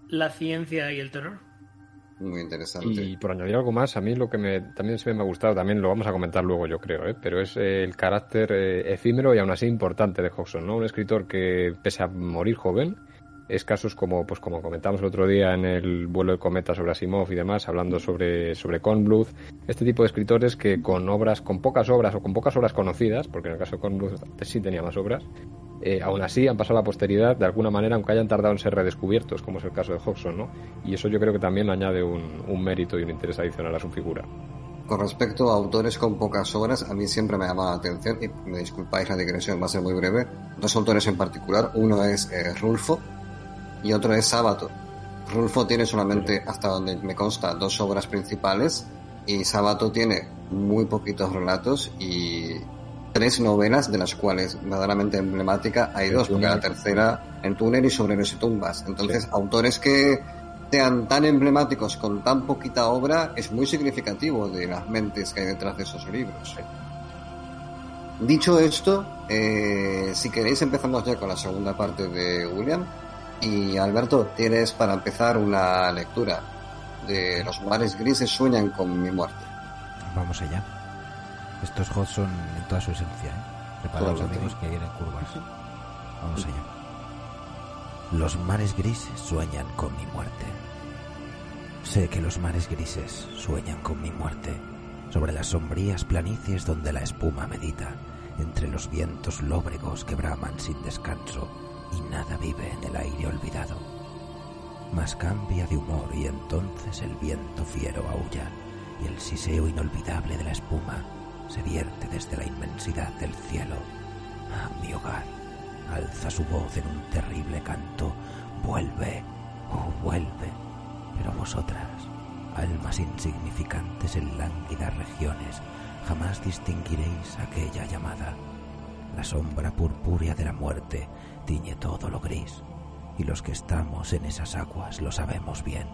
la ciencia y el terror. Muy interesante. Y por añadir algo más, a mí lo que también se me ha gustado, también lo vamos a comentar luego yo creo, ¿eh? pero es el carácter eh, efímero y aún así importante de Hodgson, ¿no? Un escritor que, pese a morir joven, es casos como, pues como comentamos el otro día en el vuelo de cometa sobre Asimov y demás, hablando sobre, sobre Kornbluth, este tipo de escritores que con obras, con pocas obras o con pocas obras conocidas, porque en el caso de Kornbluth sí tenía más obras, eh, aún así han pasado a la posteridad de alguna manera, aunque hayan tardado en ser redescubiertos, como es el caso de Hodgson, ¿no? Y eso yo creo que también añade un, un mérito y un interés adicional a su figura. Con respecto a autores con pocas obras, a mí siempre me llama la atención, y me disculpáis la digresión, va a ser muy breve, dos autores en particular, uno es eh, Rulfo y otro es Sábato. Rulfo tiene solamente, hasta donde me consta, dos obras principales y Sábato tiene muy poquitos relatos y tres novelas, de las cuales verdaderamente emblemática hay dos, porque la tercera, El túnel y Sobreros y tumbas. Entonces, sí. autores que sean tan emblemáticos con tan poquita obra es muy significativo de las mentes que hay detrás de esos libros. Dicho esto, eh, si queréis empezamos ya con la segunda parte de William. Y Alberto, tienes para empezar una lectura de Los mares grises sueñan con mi muerte. Vamos allá. Esto es Hodgson en toda su esencia. ¿eh? Preparados amigos que vienen curvas. Vamos allá. Los mares grises sueñan con mi muerte. Sé que los mares grises sueñan con mi muerte sobre las sombrías planicies donde la espuma medita, entre los vientos lóbregos que braman sin descanso y nada vive en el aire olvidado. Mas cambia de humor y entonces el viento fiero aúlla y el siseo inolvidable de la espuma se vierte desde la inmensidad del cielo. Mi hogar alza su voz en un terrible canto. Vuelve, oh vuelve. Pero vosotras, almas insignificantes en lánguidas regiones, jamás distinguiréis aquella llamada. La sombra purpúrea de la muerte tiñe todo lo gris, y los que estamos en esas aguas lo sabemos bien.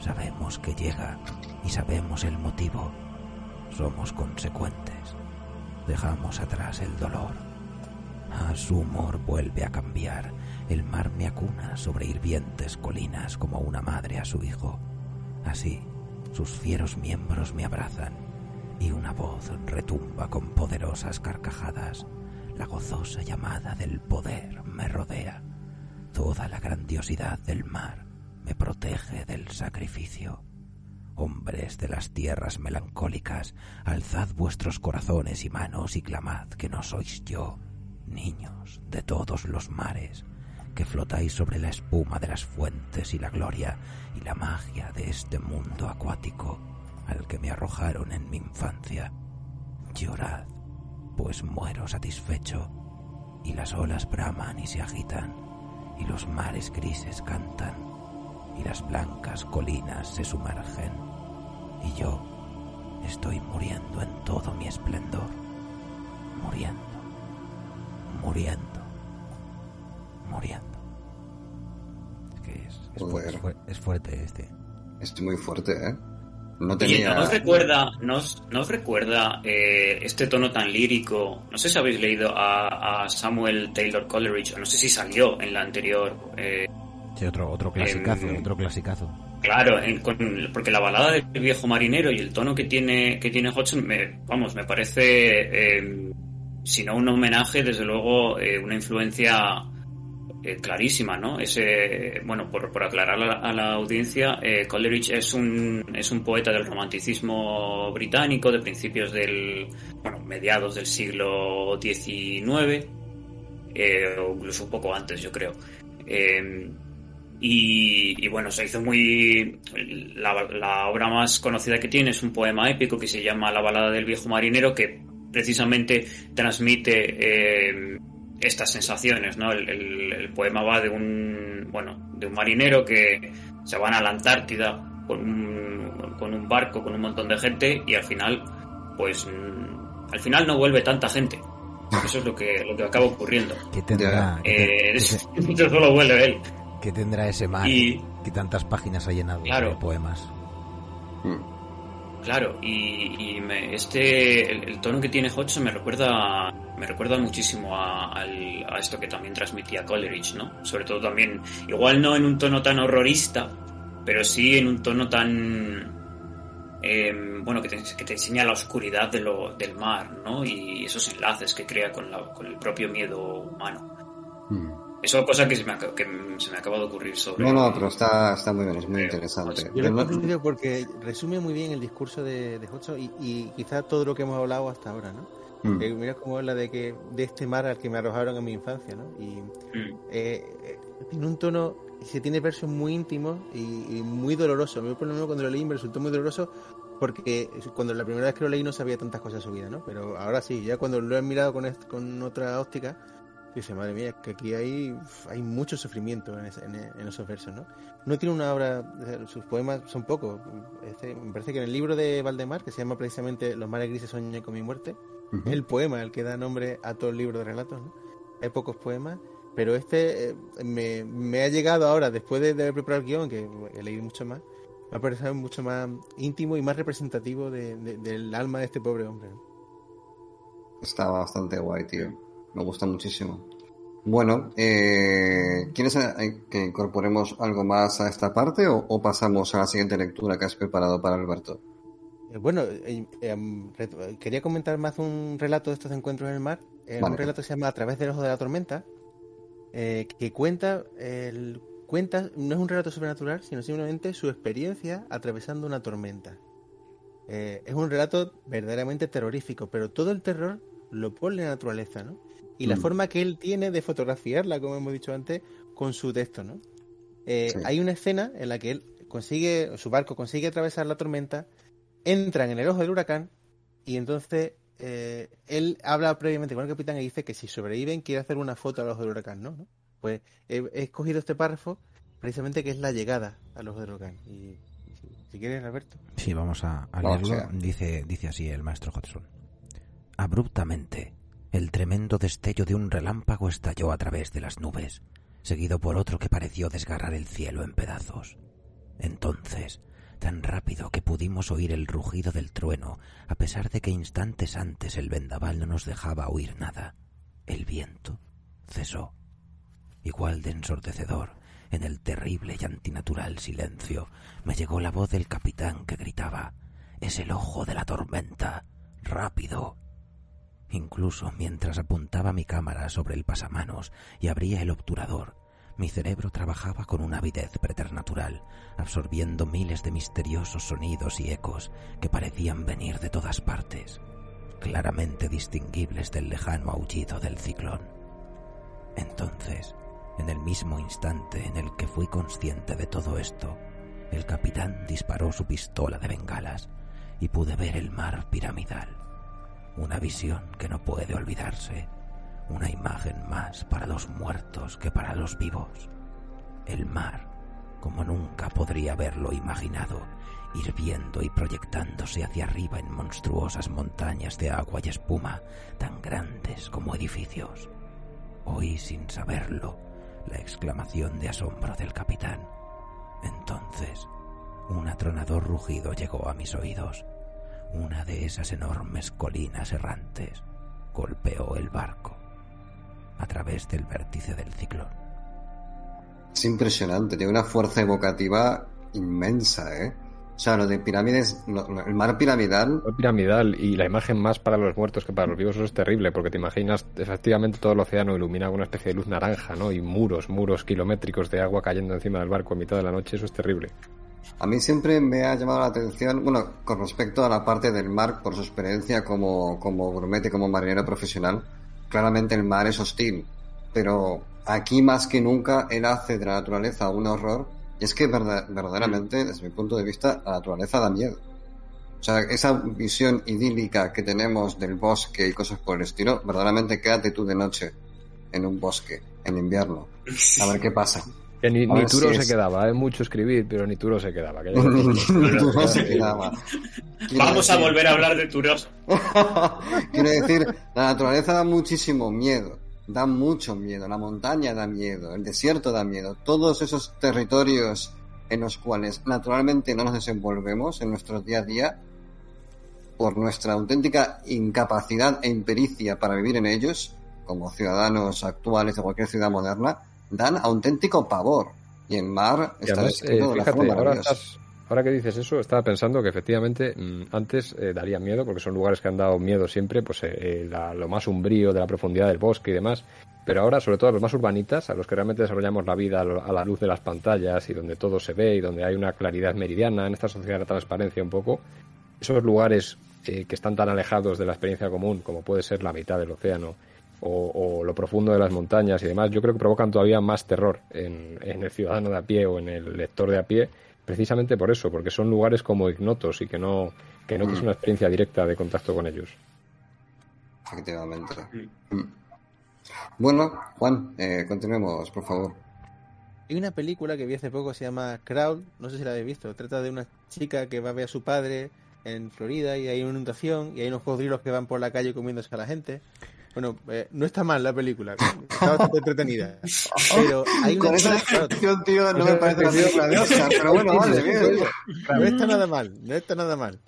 Sabemos que llega y sabemos el motivo. Somos consecuentes. Dejamos atrás el dolor. Ah, su humor vuelve a cambiar. El mar me acuna sobre hirvientes colinas como una madre a su hijo. Así, sus fieros miembros me abrazan y una voz retumba con poderosas carcajadas. La gozosa llamada del poder me rodea. Toda la grandiosidad del mar me protege del sacrificio. Hombres de las tierras melancólicas, alzad vuestros corazones y manos y clamad que no sois yo, niños de todos los mares, que flotáis sobre la espuma de las fuentes y la gloria y la magia de este mundo acuático al que me arrojaron en mi infancia. Llorad, pues muero satisfecho, y las olas braman y se agitan, y los mares grises cantan, y las blancas colinas se sumergen, y yo estoy muriendo en todo mi esplendor, muriendo, muriendo, muriendo. Es que es, es, Joder. fu- es fuerte este. Es muy fuerte, ¿eh? No Oye, tenía... ¿no os recuerda, no os, no os recuerda eh, este tono tan lírico? No sé si habéis leído a, a Samuel Taylor Coleridge, o no sé si salió en la anterior. eh, Sí, otro, otro clasicazo, Em, otro clasicazo. Claro, en- con- porque la balada del viejo marinero y el tono que tiene, que tiene Hodgson, me, vamos, me parece, eh, si no un homenaje, desde luego eh, una influencia eh, clarísima, ¿no? Ese, bueno, por, por aclarar a la, audiencia, eh, Coleridge es un, es un poeta del romanticismo británico de principios del, bueno, mediados del siglo XIX, o incluso un poco antes, yo creo. Y, y bueno, se hizo muy... La, la obra más conocida que tiene es un poema épico que se llama La balada del viejo marinero, que precisamente transmite eh, estas sensaciones, ¿no? El, el- el poema va de un, bueno, de un marinero que se van a la Antártida con un, con un barco, con un montón de gente y al final, pues, mm, al final no vuelve tanta gente. Eso es lo que, lo que acaba ocurriendo. ¿Qué tendrá, qué te- Eh, qué eso te- solo vuelve él. Qué tendrá ese mar Y- que tantas páginas ha llenado Claro. de poemas? Mm. Claro, y, y me- este el, el tono que tiene Hodgson me recuerda me recuerda muchísimo a, al- a esto que también transmitía Coleridge, ¿no? Sobre todo también, igual no en un tono tan horrorista, pero sí en un tono tan em, bueno que te, que te enseña la oscuridad de lo, del mar, ¿no? Y esos enlaces que crea con, la- con el propio miedo humano. Mm. Eso cosa que se me, aca- que se me acaba de ocurrir sobre. No, no, pero está, está muy bien, es muy Eh, interesante. Yo lo he confundido porque resume muy bien el discurso de, de y, y quizás todo lo que hemos hablado hasta ahora, ¿no? Mm. Eh, mira cómo habla de que de este mar al que me arrojaron en mi infancia, ¿no? Y Mm, eh, eh, tiene un tono, se tiene versos muy íntimos y, y muy dolorosos. A mí por lo menos cuando lo leí me resultó muy doloroso porque cuando la primera vez que lo leí no sabía tantas cosas de su vida, ¿no? Pero ahora sí, ya cuando lo he mirado con, con otra óptica, dice, madre mía, que aquí hay, hay mucho sufrimiento en, ese- en, en esos versos, ¿no? No tiene una obra, sus poemas son pocos. Este, me parece que en el libro de Valdemar, que se llama precisamente Los mares grises soñé con mi muerte, Ujú. el poema el que da nombre a todo el libro de relatos, ¿no? Hay pocos poemas, pero este eh, me, me ha llegado ahora, después de, de preparar el guion, que he leído mucho más, me ha parecido mucho más íntimo y más representativo de- de- del alma de este pobre hombre. ¿no? Está bastante guay, tío. Me gusta muchísimo. Bueno, eh, ¿quieres eh, que incorporemos algo más a esta parte o, o pasamos a la siguiente lectura que has preparado para Alberto? Eh, bueno, eh, re- quería comentar más un relato de estos encuentros en el mar. Vale. Un relato que se llama A través del ojo de la tormenta, que cuenta, el, cuenta, no es un relato sobrenatural, sino simplemente su experiencia atravesando una tormenta. Eh, es un relato verdaderamente terrorífico, pero todo el terror lo pone la naturaleza, ¿no? Y la Mm. forma que él tiene de fotografiarla, como hemos dicho antes, con su texto, ¿no? Eh, Sí. Hay una escena en la que él consigue, su barco consigue atravesar la tormenta, entran en el ojo del huracán y entonces eh, él habla previamente con el capitán y dice que si sobreviven quiere hacer una foto al ojo del huracán, ¿no? ¿No? Pues he, he escogido este párrafo precisamente que es la llegada al ojo del huracán. Y, Si quieres, Alberto. Sí, vamos a, leerlo. Dice, dice así el maestro Hudson. Abruptamente, el tremendo destello de un relámpago estalló a través de las nubes, seguido por otro que pareció desgarrar el cielo en pedazos. Entonces, tan rápido que pudimos oír el rugido del trueno, a pesar de que instantes antes el vendaval no nos dejaba oír nada, el viento cesó. Igual de ensordecedor, en el terrible y antinatural silencio, me llegó la voz del capitán que gritaba, es el ojo de la tormenta, rápido. Incluso mientras apuntaba mi cámara sobre el pasamanos y abría el obturador, mi cerebro trabajaba con una avidez preternatural, absorbiendo miles de misteriosos sonidos y ecos que parecían venir de todas partes, claramente distinguibles del lejano aullido del ciclón. Entonces, en el mismo instante en el que fui consciente de todo esto, el capitán disparó su pistola de bengalas y pude ver el mar piramidal. Una visión que no puede olvidarse, una imagen más para los muertos que para los vivos. El mar, como nunca podría haberlo imaginado, hirviendo y proyectándose hacia arriba en monstruosas montañas de agua y espuma, tan grandes como edificios. Oí sin saberlo la exclamación de asombro del capitán. Entonces, un atronador rugido llegó a mis oídos. Una de esas enormes colinas errantes golpeó el barco a través del vértice del ciclón. Es impresionante, tiene una fuerza evocativa inmensa, ¿eh? O sea, lo de pirámides, lo- lo- el mar piramidal, Fue piramidal y la imagen más para los muertos que para los vivos eso es terrible porque te imaginas efectivamente todo el océano iluminado con una especie de luz naranja, ¿no? Y muros, muros kilométricos de agua cayendo encima del barco en mitad de la noche, eso es terrible. A mí siempre me ha llamado la atención, bueno, con respecto a la parte del mar, por su experiencia como, como gourmet y como marinero profesional, claramente el mar es hostil, pero aquí más que nunca él hace de la naturaleza un horror, y es que verda- verdaderamente, desde mi punto de vista, la naturaleza da miedo. O sea, esa visión idílica que tenemos del bosque y cosas por el estilo, verdaderamente quédate tú de noche en un bosque, en invierno, a ver qué pasa. Que ni, Turo si se es- quedaba, es mucho escribir, pero ni Turo se quedaba. que No se quedaba. Vamos a volver a hablar de Turos. Quiero decir, la naturaleza da muchísimo miedo, da mucho miedo, la montaña da miedo, el desierto da miedo, todos esos territorios en los cuales naturalmente no nos desenvolvemos en nuestro día a día por nuestra auténtica incapacidad e impericia para vivir en ellos, como ciudadanos actuales de cualquier ciudad moderna, dan auténtico pavor. Y el mar Y está además, eh, fíjate, ahora, estás- ahora que dices eso, estaba pensando que efectivamente mm, antes eh, daría miedo, porque son lugares que han dado miedo siempre, pues eh, eh, la- lo más umbrío de la profundidad del bosque y demás. Pero ahora, sobre todo a los más urbanitas, a los que realmente desarrollamos la vida a la luz de las pantallas y donde todo se ve y donde hay una claridad meridiana en esta sociedad de transparencia un poco, esos lugares eh, que están tan alejados de la experiencia común, como puede ser la mitad del océano o, o lo profundo de las montañas y demás, yo creo que provocan todavía más terror en, en el ciudadano de a pie o en el lector de a pie, precisamente por eso, porque son lugares como ignotos y que no, que no tienes una experiencia directa de contacto con ellos. Efectivamente. Mm. Bueno, Juan, eh, continuemos, por favor. Hay una película que vi hace poco, se llama Crowd, no sé si la habéis visto. Trata de una chica que va a ver a su padre en Florida y hay una inundación y hay unos cocodrilos que van por la calle comiéndose a la gente. Bueno, eh, no está mal la película, está bastante entretenida. Pero hay una Con esa descripción, tío, no me parece una película de Oscar, pero bueno, vale, bien. no está nada mal, no está nada mal.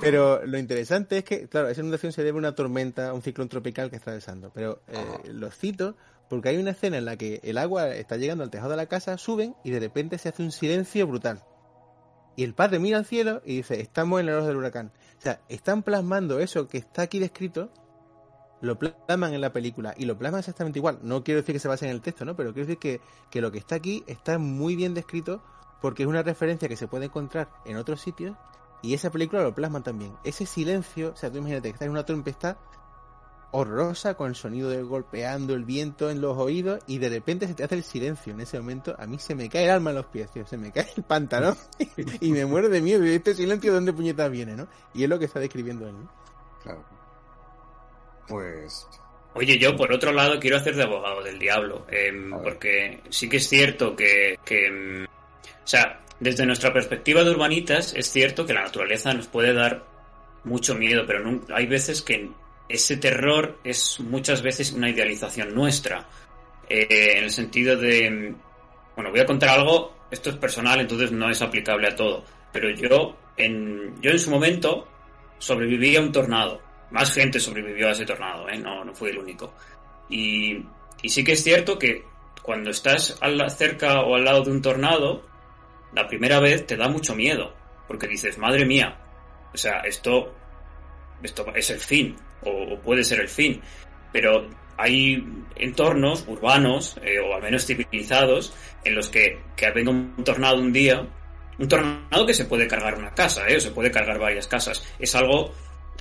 Pero lo interesante es que, claro, esa inundación se debe a una tormenta, a un ciclón tropical que está desando. Pero eh, lo cito porque hay una escena en la que el agua está llegando al tejado de la casa, suben y de repente se hace un silencio brutal. Y el padre mira al cielo y dice, estamos en el ojo del huracán. O sea, están plasmando eso que está aquí descrito, lo plasman en la película y lo plasman exactamente igual. No quiero decir que se base en el texto, ¿no? Pero quiero decir que, que lo que está aquí está muy bien descrito porque es una referencia que se puede encontrar en otros sitios y esa película lo plasman también. Ese silencio, o sea, tú imagínate que estás en una tempestad horrorosa con el sonido de golpeando el viento en los oídos y de repente se te hace el silencio. En ese momento a mí se me cae el alma en los pies, tío. Se me cae el pantalón y me muero de miedo. Y este silencio, ¿de dónde puñetas viene, no? Y es lo que está describiendo él, ¿no? Claro. Pues. Oye, yo por otro lado quiero hacer de abogado del diablo, em, porque sí que es cierto que, que, em, o sea, desde nuestra perspectiva de urbanitas es cierto que la naturaleza nos puede dar mucho miedo, pero no, hay veces que ese terror es muchas veces una idealización nuestra, eh, en el sentido de, bueno, voy a contar algo, esto es personal, entonces no es aplicable a todo, pero yo en, yo en su momento sobreviví a un tornado, más gente sobrevivió a ese tornado, ¿eh? no, no fui el único. Y, y sí que es cierto que cuando estás al, cerca o al lado de un tornado, la primera vez te da mucho miedo, porque dices, madre mía, o sea, esto, esto es el fin, o, puede ser el fin. Pero hay entornos urbanos, eh, o al menos civilizados, en los que, que venga un tornado un día, un tornado que se puede cargar una casa, eh, o se puede cargar varias casas. Es algo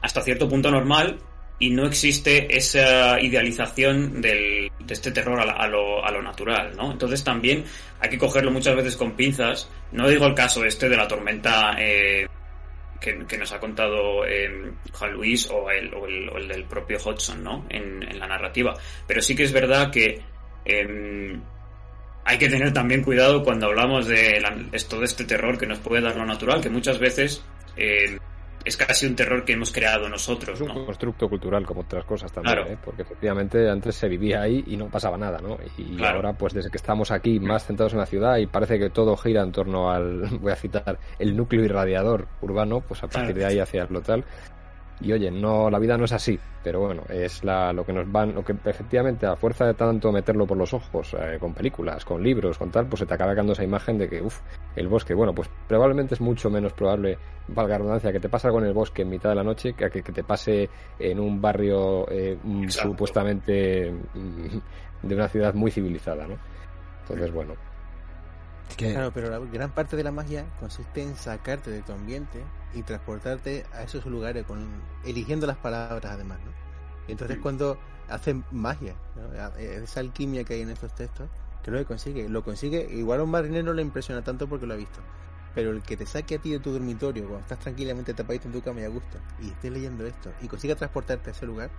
hasta cierto punto normal y no existe esa idealización del, de este terror a, lo, a, lo, natural, ¿no? Entonces también hay que cogerlo muchas veces con pinzas. No digo el caso este de la tormenta eh, que, nos ha contado eh, Juan Luis o el, o, el, del propio Hodgson, ¿no? En, la narrativa. Pero sí que es verdad que em, hay que tener también cuidado cuando hablamos de esto de este terror que nos puede dar lo natural, que muchas veces eh, es casi un terror que hemos creado nosotros. Es un constructo cultural como otras cosas también, ¿eh? porque efectivamente antes se vivía ahí y no pasaba nada, ¿no? Y ahora, pues desde que estamos aquí más centrados en la ciudad y parece que todo gira en torno al, voy a citar, el núcleo irradiador urbano, pues a partir de ahí hacia lo tal, y oye, no, la vida no es así, pero bueno, es la, lo que nos van, lo que efectivamente a fuerza de tanto meterlo por los ojos, eh, con películas, con libros, con tal, pues se te acaba dando esa imagen de que, uff, el bosque, bueno, pues probablemente es mucho menos probable, valga la redundancia, que te pase algo en el bosque en mitad de la noche que, que, que te pase en un barrio eh, mm, supuestamente mm, de una ciudad muy civilizada, ¿no? Entonces, bueno. Claro, pero la gran parte de la magia consiste en sacarte de tu ambiente y transportarte a esos lugares con eligiendo las palabras además, ¿no? entonces cuando hacen magia, esa alquimia que hay en estos textos, que lo consigue, lo consigue, igual a un marinero no le impresiona tanto porque lo ha visto, pero el que te saque a ti de tu dormitorio cuando estás tranquilamente tapadito en tu cama y a gusto y estés leyendo esto y consiga transportarte a ese lugar,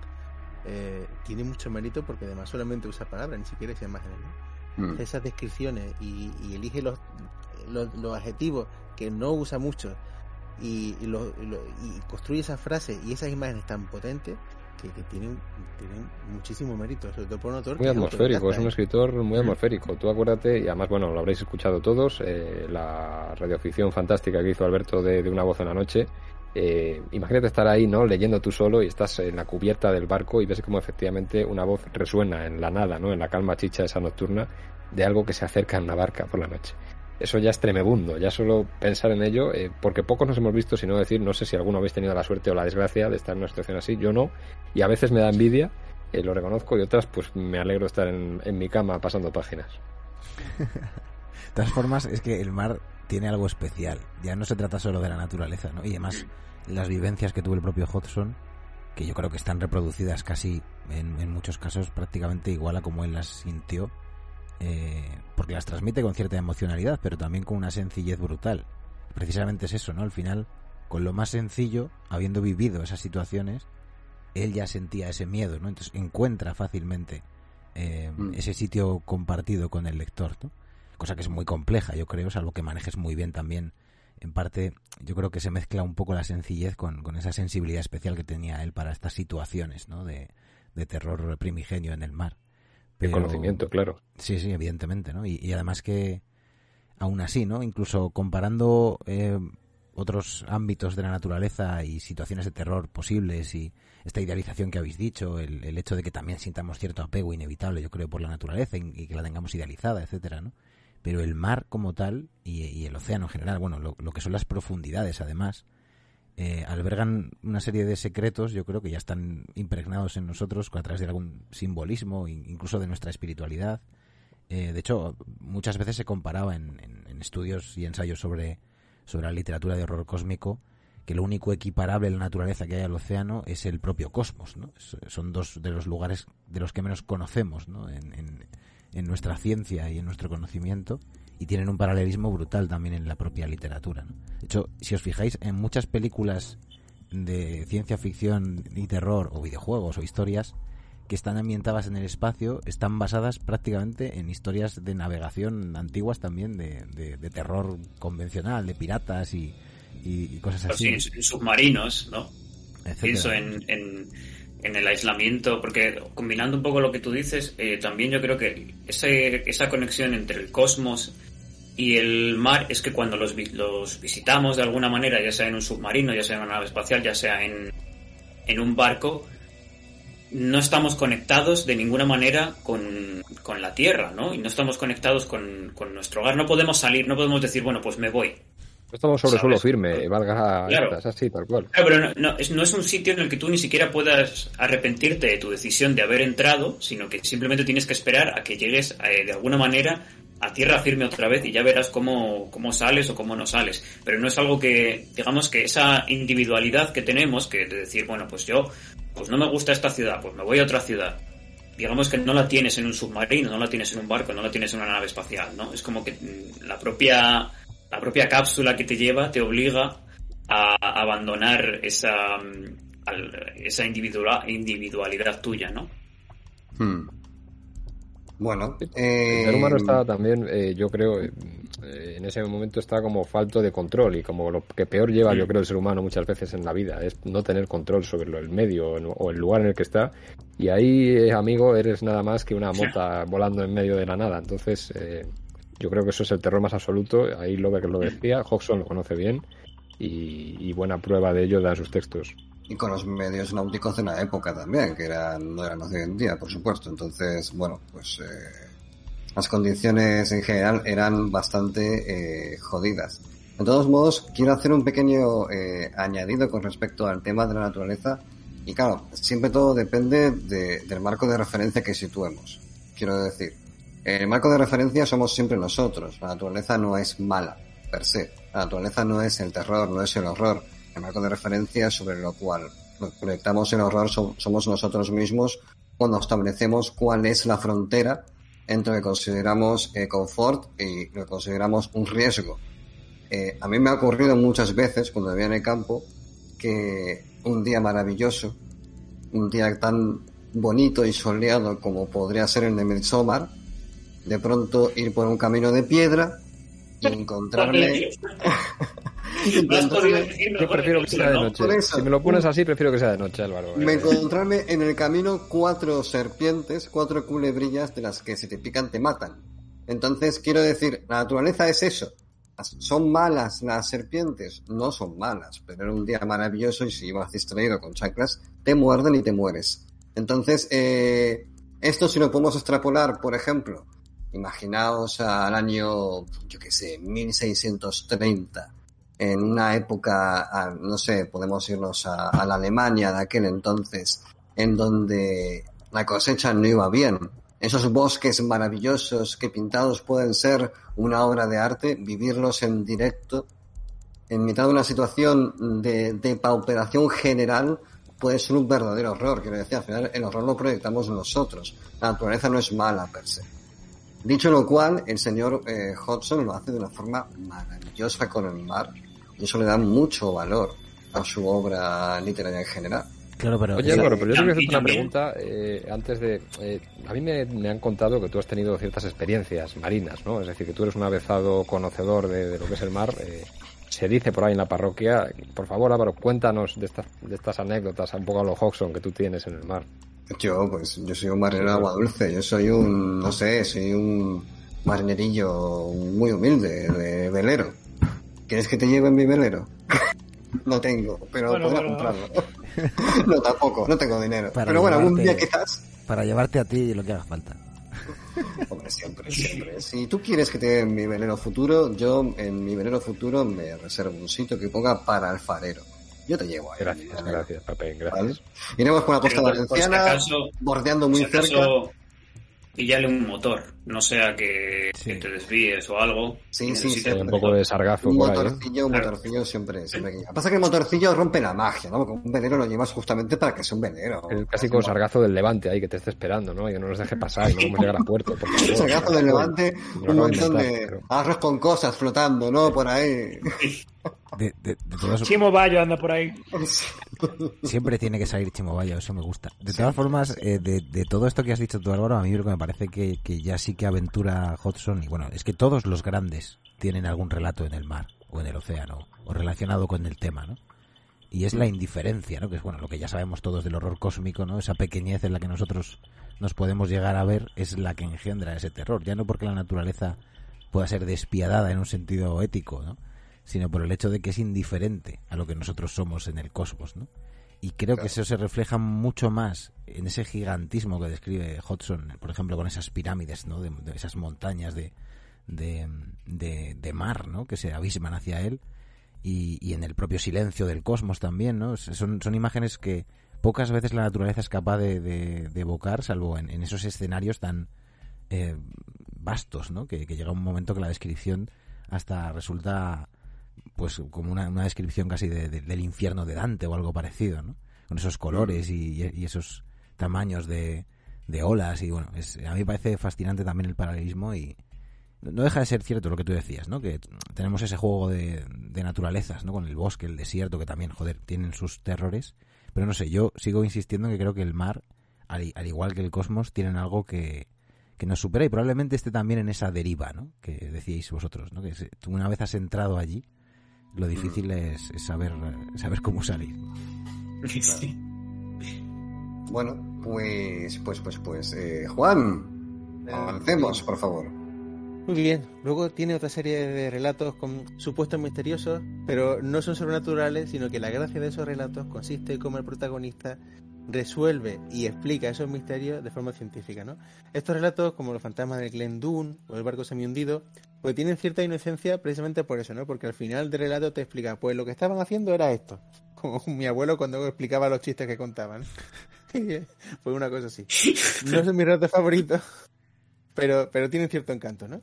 eh, tiene mucho mérito porque además solamente usa palabras, ni siquiera dice imágenes, ¿no? Mm. Esas descripciones y, elige los, los, los adjetivos que no usa mucho y, y, construye esas frases y esas imágenes tan potentes que, tienen, tienen muchísimo mérito, sobre todo por un autor. Muy atmosférico, es un escritor muy atmosférico. Tú acuérdate, y además, bueno, lo habréis escuchado todos, eh, la radioficción fantástica que hizo Alberto de, Una voz en la noche. Eh, imagínate estar ahí, ¿no? Leyendo tú solo y estás en la cubierta del barco y ves como efectivamente una voz resuena en la nada, ¿no? En la calma chicha esa nocturna de algo que se acerca en una barca por la noche eso ya es tremebundo, ya solo pensar en ello, eh, porque pocos nos hemos visto, sino decir, no sé si alguno habéis tenido la suerte o la desgracia de estar en una situación así, yo no, y a veces me da envidia, eh, lo reconozco, y otras pues me alegro de estar en, mi cama pasando páginas. de todas formas, es que el mar tiene algo especial, ya no se trata solo de la naturaleza, ¿no? Y además, las vivencias que tuvo el propio Hodgson, que yo creo que están reproducidas casi, en, en muchos casos, prácticamente igual a como él las sintió, eh, porque las transmite con cierta emocionalidad, pero también con una sencillez brutal. Precisamente es eso, ¿no? Al final, con lo más sencillo, habiendo vivido esas situaciones, él ya sentía ese miedo, ¿no? Entonces encuentra fácilmente eh, mm. ese sitio compartido con el lector, ¿no? Cosa que es muy compleja, yo creo, salvo que manejes muy bien también. En parte, yo creo que se mezcla un poco la sencillez con, con esa sensibilidad especial que tenía él para estas situaciones, ¿no? De, de terror primigenio en el mar. El conocimiento, claro. Sí, sí, evidentemente, ¿no? Y, además que, aún así, ¿no? Incluso comparando eh, otros ámbitos de la naturaleza y situaciones de terror posibles y esta idealización que habéis dicho, el, hecho de que también sintamos cierto apego inevitable, yo creo, por la naturaleza y, que la tengamos idealizada, etcétera, ¿no? Pero el mar como tal y, el océano en general, bueno, lo, que son las profundidades, además, eh, albergan una serie de secretos, yo creo que ya están impregnados en nosotros a través de algún simbolismo, incluso de nuestra espiritualidad. Eh, de hecho, muchas veces se comparaba en, estudios y ensayos sobre, sobre la literatura de horror cósmico que lo único equiparable en la naturaleza que hay al océano es el propio cosmos. ¿no? son dos de los lugares de los que menos conocemos ¿no? en, en nuestra ciencia y en nuestro conocimiento y tienen un paralelismo brutal también en la propia literatura. De hecho, si os fijáis, en muchas películas de ciencia ficción y terror o videojuegos o historias, que están ambientadas en el espacio están basadas prácticamente en historias de navegación antiguas también, de, de, terror convencional, de piratas y, y, cosas así. Sí, en submarinos, ¿no? Pienso en, en, el aislamiento, porque combinando un poco lo que tú dices, eh, también yo creo que ese, esa conexión entre el cosmos y el mar es que cuando los, los visitamos de alguna manera, ya sea en un submarino, ya sea en una nave espacial, ya sea en, en un barco, no estamos conectados de ninguna manera con, con la Tierra, ¿no? Y no estamos conectados con, con, nuestro hogar. No podemos salir, no podemos decir, bueno, pues me voy. No estamos sobre suelo firme, valga claro. así, tal cual. Claro, pero no, es, no es un sitio en el que tú ni siquiera puedas arrepentirte de tu decisión de haber entrado, sino que simplemente tienes que esperar a que llegues eh, de alguna manera a tierra firme otra vez y ya verás cómo, cómo sales o cómo no sales. Pero no es algo que, digamos que esa individualidad que tenemos, que de decir, bueno, pues yo, pues no me gusta esta ciudad, pues me voy a otra ciudad. Digamos que no la tienes en un submarino, no la tienes en un barco, no la tienes en una nave espacial, ¿no? Es como que mm, la propia, la propia cápsula que te lleva te obliga a abandonar esa, mm, esa individualidad tuya, ¿no? Hmm. Bueno, el ser humano eh, está también, eh, yo creo, eh, en ese momento está como falto de control y como lo que peor lleva, yo creo, el ser humano muchas veces en la vida es no tener control sobre el medio o el lugar en el que está. Y ahí, amigo, eres nada más que una mota volando en medio de la nada. Entonces, yo creo que eso es el terror más absoluto. Ahí lo que lo decía, Hodgson lo conoce bien y, buena prueba de ello da sus textos y con los medios náuticos de la época también, que no eran los de hoy en día, por supuesto. Entonces, bueno, pues eh, las condiciones en general eran bastante eh, jodidas. De todos modos, quiero hacer un pequeño eh, añadido con respecto al tema de la naturaleza. Y claro, siempre todo depende del marco de referencia que situemos. Quiero decir, el marco de referencia somos siempre nosotros. La naturaleza no es mala, per se. La naturaleza no es el terror, no es el horror marco de referencia sobre lo cual proyectamos el horror somos nosotros mismos cuando establecemos cuál es la frontera entre lo que consideramos eh, confort y lo que consideramos un riesgo. Eh, a mí me ha ocurrido muchas veces cuando vivía en el campo que un día maravilloso, un día tan bonito y soleado como podría ser el de Midsommar, de pronto ir por un camino de piedra y encontrarme Yo prefiero que sea de noche. Si me lo pones así, prefiero que sea de noche, Álvaro. Me encontrarme en el camino cuatro serpientes, cuatro culebrillas de las que si te pican te matan. Entonces, quiero decir, la naturaleza es eso. ¿Son malas las serpientes? No son malas, pero era un día maravilloso y si ibas distraído con chanclas, te muerden y te mueres. Entonces, eh, esto si lo podemos extrapolar, por ejemplo, imaginaos al año, yo qué sé, 1630 en una época, no sé, podemos irnos a, la Alemania de aquel entonces, en donde la cosecha no iba bien. Esos bosques maravillosos que pintados pueden ser una obra de arte, vivirlos en directo, en mitad de una situación de, de pauperación general, puede ser un verdadero horror. Quiero decir, al final el horror lo proyectamos nosotros. La naturaleza no es mala per se. Dicho lo cual, el señor eh, Hodgson lo hace de una forma maravillosa con el mar y eso le da mucho valor a su obra literaria en general. Claro, pero... Oye, Álvaro, pero yo te hacer una pregunta eh, antes de... Eh, a mí me, han contado que tú has tenido ciertas experiencias marinas, ¿no? Es decir, que tú eres un avezado conocedor de, lo que es el mar. Eh, se dice por ahí en la parroquia. Por favor, Álvaro, cuéntanos de estas, de estas anécdotas un poco a lo Hodgson que tú tienes en el mar. Yo, pues, yo soy un marinero de agua dulce. Yo soy un, no sé, soy un marinerillo muy humilde, de velero. ¿Quieres que te lleve en mi velero? no tengo, pero puedo comprarlo. no, tampoco, no tengo dinero. pero bueno, algún día quizás. Para llevarte a ti lo que haga falta. Hombre, siempre, siempre. Si tú quieres que te lleve en mi velero futuro, yo en mi velero futuro me reservo un sitio que ponga para alfarero. Yo te llevo ahí. Gracias, gracias, Pepe, gracias. Iremos por la costa valenciana, bordeando muy cerca. Y ya le un motor no sea que, Sí. que te desvíes o algo. Sí, sí, sí. un poco de sargazo Un motorcillo, un Claro. motorcillo siempre, siempre que- Pasa que el motorcillo rompe la magia, ¿no? Porque un velero lo llevas justamente para que sea un velero. El clásico sargazo del levante ahí que te esté esperando, ¿no? Y que no nos deje pasar y no podemos llegar a puerto. Por favor. Sargazo del levante, un montón de pero- arroz con cosas flotando, ¿no? Por ahí. De, de- de todas- Chimo Bayo anda por ahí. siempre tiene que salir Chimo Bayo, eso me gusta. De todas formas, eh, de, de todo esto que has dicho tú, Álvaro, a mí lo que me parece que, que ya sí que aventura Hodgson, y bueno, es que todos los grandes tienen algún relato en el mar, o en el océano, o relacionado con el tema, ¿no? Y es la indiferencia, ¿no? Que es bueno, lo que ya sabemos todos del horror cósmico, ¿no? Esa pequeñez en la que nosotros nos podemos llegar a ver es la que engendra ese terror. Ya no porque la naturaleza pueda ser despiadada en un sentido ético, ¿no? Sino por el hecho de que es indiferente a lo que nosotros somos en el cosmos, ¿no? Y creo que eso se refleja mucho más en ese gigantismo que describe Hodgson, por ejemplo, con esas pirámides, ¿no? De, de esas montañas de, de, de, de mar, ¿no? Que se abisman hacia él. Y, y en el propio silencio del cosmos también, ¿no? Son, son imágenes que pocas veces la naturaleza es capaz de, de- de evocar, salvo en, en esos escenarios tan eh, vastos, ¿no? Que, que llega un momento que la descripción hasta resulta pues como una, una descripción casi de- de- del infierno de Dante o algo parecido, ¿no? Con esos colores y, y esos tamaños de, de olas y bueno, es, a mí me parece fascinante también el paralelismo y no deja de ser cierto lo que tú decías, ¿no? Que tenemos ese juego de, de naturalezas, ¿no? Con el bosque, el desierto, que también, joder, tienen sus terrores. Pero no sé, yo sigo insistiendo en que creo que el mar, al, al igual que el cosmos, tienen algo que, que nos supera y probablemente esté también en esa deriva, ¿no? Que decíais vosotros, ¿no? Que una vez has entrado allí, lo difícil es, es saber, saber cómo salir. Sí. Bueno, pues, pues, pues, pues, eh, Juan, avancemos, por favor. Muy bien. Luego tiene otra serie de relatos con supuestos misteriosos, pero no son sobrenaturales, sino que la gracia de esos relatos consiste en cómo el protagonista resuelve y explica esos misterios de forma científica, ¿no? Estos relatos, como los fantasmas del Glen Dune o el barco semi-hundido, pues tienen cierta inocencia precisamente por eso, ¿no? Porque al final del relato te explica, pues lo que estaban haciendo era esto. Como mi abuelo cuando explicaba los chistes que contaban. Fue una cosa así. No son mis relatos favoritos, pero, pero tienen cierto encanto, ¿no?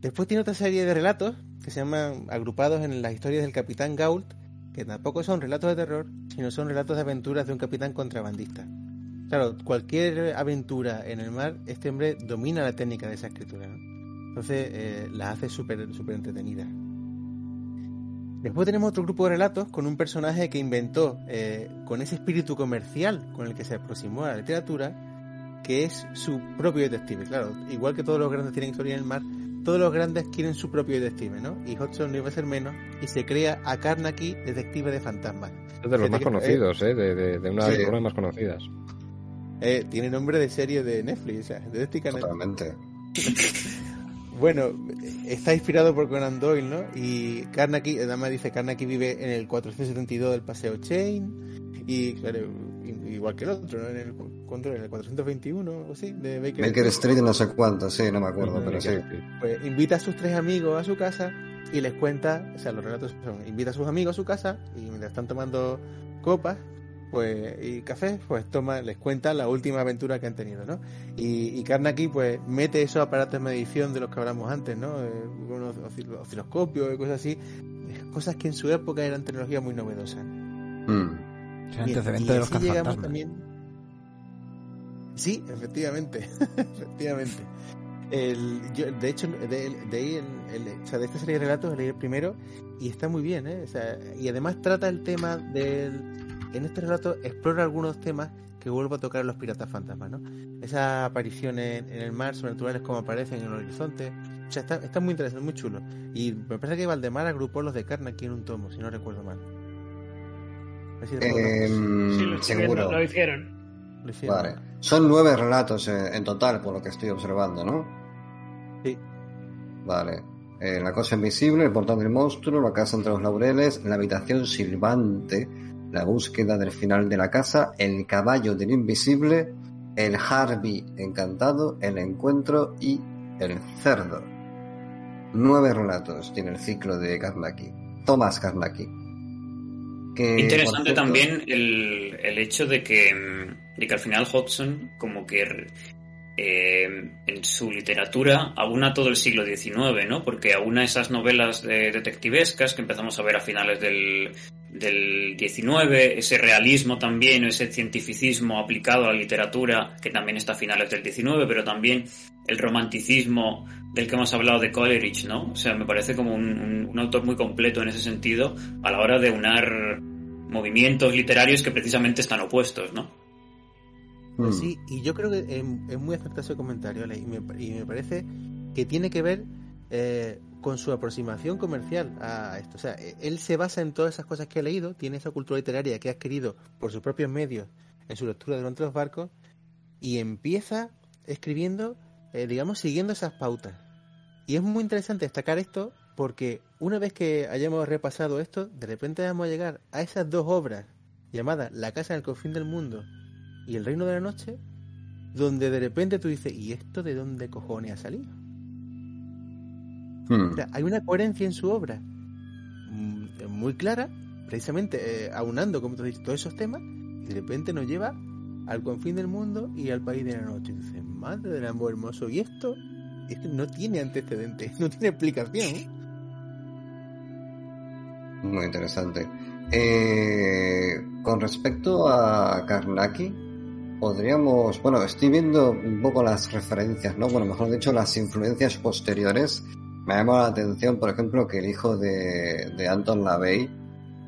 Después tiene otra serie de relatos que se llaman agrupados en las historias del Capitán Gault, que tampoco son relatos de terror, sino son relatos de aventuras de un capitán contrabandista. Claro, cualquier aventura en el mar, este hombre domina la técnica de esa escritura, ¿no? Entonces eh, las hace súper súper entretenidas. Después tenemos otro grupo de relatos con un personaje que inventó, eh, con ese espíritu comercial con el que se aproximó a la literatura, que es su propio detective. Claro, igual que todos los grandes tienen historia en el mar, todos los grandes quieren su propio detective, ¿no? Y Hodgson no iba a ser menos, y se crea a Carnacky, detective de fantasmas. Es de los más conocidos, ¿eh? De, de, de una de las más conocidas. Eh, tiene nombre de serie de Netflix, o sea, de Detective Netflix. Totalmente. Bueno, está inspirado por Conan Doyle, ¿no? Y Carnacky, además dice, Carnacky vive en el 472 del Paseo Chain, y claro, igual que el otro, ¿no? En el, ¿cuánto era? En el 421 o así, de Baker, Baker Street no sé cuánto, sí, no me acuerdo, pero sí. Pues invita a sus tres amigos a su casa y les cuenta, o sea, los relatos son, invita a sus amigos a su casa y mientras están tomando copas, pues, y café, pues toma, les cuenta la última aventura que han tenido, ¿no? Y, y Carnacky, pues, mete esos aparatos de medición de los que hablamos antes, ¿no? Eh, unos osciloscopios y cosas así, cosas que en su época eran tecnología muy novedosa. Mm. Antecedente de los llegamos también. Sí, efectivamente, efectivamente. El, yo, de hecho, de, de ahí el- el- o sea, de esta serie de relatos leí el primero y está muy bien, ¿eh? O sea, y además trata el tema del... En este relato explora algunos temas que vuelvo a tocar en los piratas fantasmas, ¿no? Esas apariciones en el mar sobrenaturales como aparecen en el horizonte. O sea, está, está muy interesante, muy chulo. Y me parece que Valdemar agrupó los de Carnacky en un tomo, si no recuerdo mal. Em, Sí, lo, seguro. lo hicieron. Lo hicieron. Vale. Son nueve relatos eh, en total, por lo que estoy observando, ¿no? Sí. Vale. Eh, la cosa invisible, el portal del monstruo, la casa entre los laureles, la habitación silbante, la búsqueda del final de la casa, el caballo del invisible, el Harvey encantado, el encuentro y el cerdo. Nueve relatos tiene el ciclo de Karnaki. Tomás Karnaki. Que, Interesante cierto, también el, el hecho de que, mm, de que al final Hodgson como que eh, en su literatura aúna todo el siglo XIX, ¿no? Porque aúna esas novelas de detectivescas que empezamos a ver a finales del, del XIX, ese realismo también, ese cientificismo aplicado a la literatura, que también está a finales del XIX, pero también el romanticismo del que hemos hablado de Coleridge, ¿no? O sea, me parece como un, un, un autor muy completo en ese sentido a la hora de unar movimientos literarios que precisamente están opuestos, ¿no? Pues sí, y yo creo que es, es muy acertado ese comentario, Ale, y me, y me parece que tiene que ver eh, con su aproximación comercial a esto. O sea, e, él se basa en todas esas cosas que ha leído, tiene esa cultura literaria que ha adquirido por sus propios medios en su lectura durante los barcos, y empieza escribiendo, eh, digamos, siguiendo esas pautas. Y es muy interesante destacar esto porque una vez que hayamos repasado esto, de repente vamos a llegar a esas dos obras llamadas La casa en el confín del mundo y El Reino de la Noche, donde de repente tú dices, ¿y esto de dónde cojones ha salido? Hmm. O sea, hay una coherencia en su obra mm, muy clara, precisamente eh, aunando, como tú has dicho, todos esos temas, y de repente nos lleva al confín del mundo y al país de la noche. Y dices, madre del amor hermoso, y esto, esto no tiene antecedentes, no tiene explicación. Muy interesante. Eh, con respecto a Karnaki, podríamos, bueno, estoy viendo un poco las referencias, ¿no? Bueno, mejor dicho, las influencias posteriores. Me ha llamado la atención, por ejemplo, que el hijo de, de Anton LaVey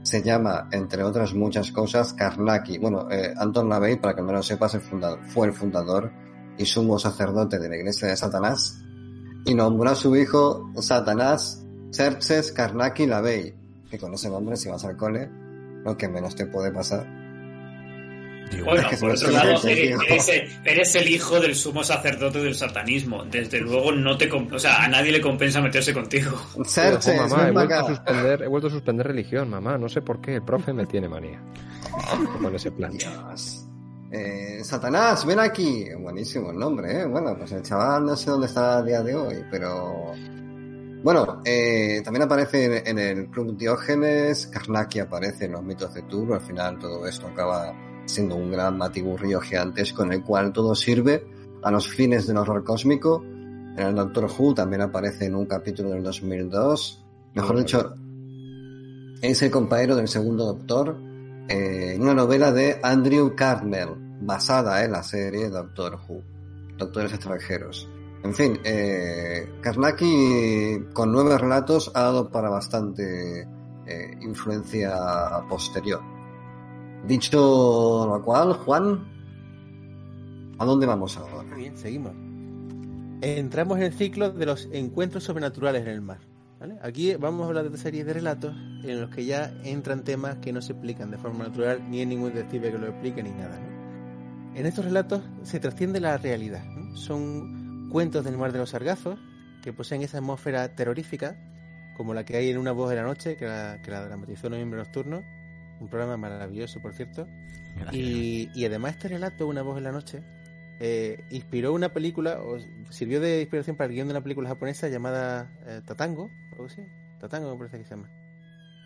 se llama, entre otras muchas cosas, Karnaki. Bueno, eh, Anton LaVey, para que no lo sepas, el fundador, fue el fundador y sumo sacerdote de la iglesia de Satanás y nombró a su hijo Satanás Xerxes Karnaki LaVey, que con ese nombre, si vas al cole, lo que menos te puede pasar. Bueno, Es que por otro lado, eres, el- eres el hijo del sumo sacerdote del satanismo. Desde luego, no te, o sea, a nadie le compensa meterse contigo. Xerxes, Ojo, mamá, he vuelto, a suspender, he vuelto a suspender religión, mamá. No sé por qué. El profe me tiene manía. Con ese plan. Dios. Eh, Satanás, ven aquí. Buenísimo el nombre, ¿eh? Bueno, pues el chaval no sé dónde está a día de hoy, pero... Bueno, eh, también aparece en, en el Club Diógenes, Karnaki aparece en los mitos de Turo, al final todo esto acaba siendo un gran matiburrillo gigantesco en el cual todo sirve a los fines del horror cósmico. En el Doctor Who también aparece en un capítulo del 2002. Mejor dicho, es el compañero del segundo Doctor en una novela de Andrew Cartmel, basada en la serie Doctor Who, Doctores extranjeros. En fin, eh, Karnaki con nueve relatos ha dado para bastante eh, influencia posterior. Dicho lo cual, Juan, ¿a dónde vamos ahora? Bien, seguimos. Entramos en el ciclo de los encuentros sobrenaturales en el mar. ¿Vale? Aquí vamos a hablar de una serie de relatos en los que ya entran temas que no se explican de forma natural, ni en ningún detective que lo explique, ni nada. ¿no? En estos relatos se trasciende la realidad. ¿no? Son cuentos del mar de los sargazos que poseen esa atmósfera terrorífica, como la que hay en Una voz de la noche, que la, que la dramatizó Noviembre Nocturno, un programa maravilloso, por cierto. Y, y además este relato, Una voz en la noche, eh, inspiró una película, o sirvió de inspiración para el guion de una película japonesa llamada eh, Tatango, algo así. Tatango me parece que se llama.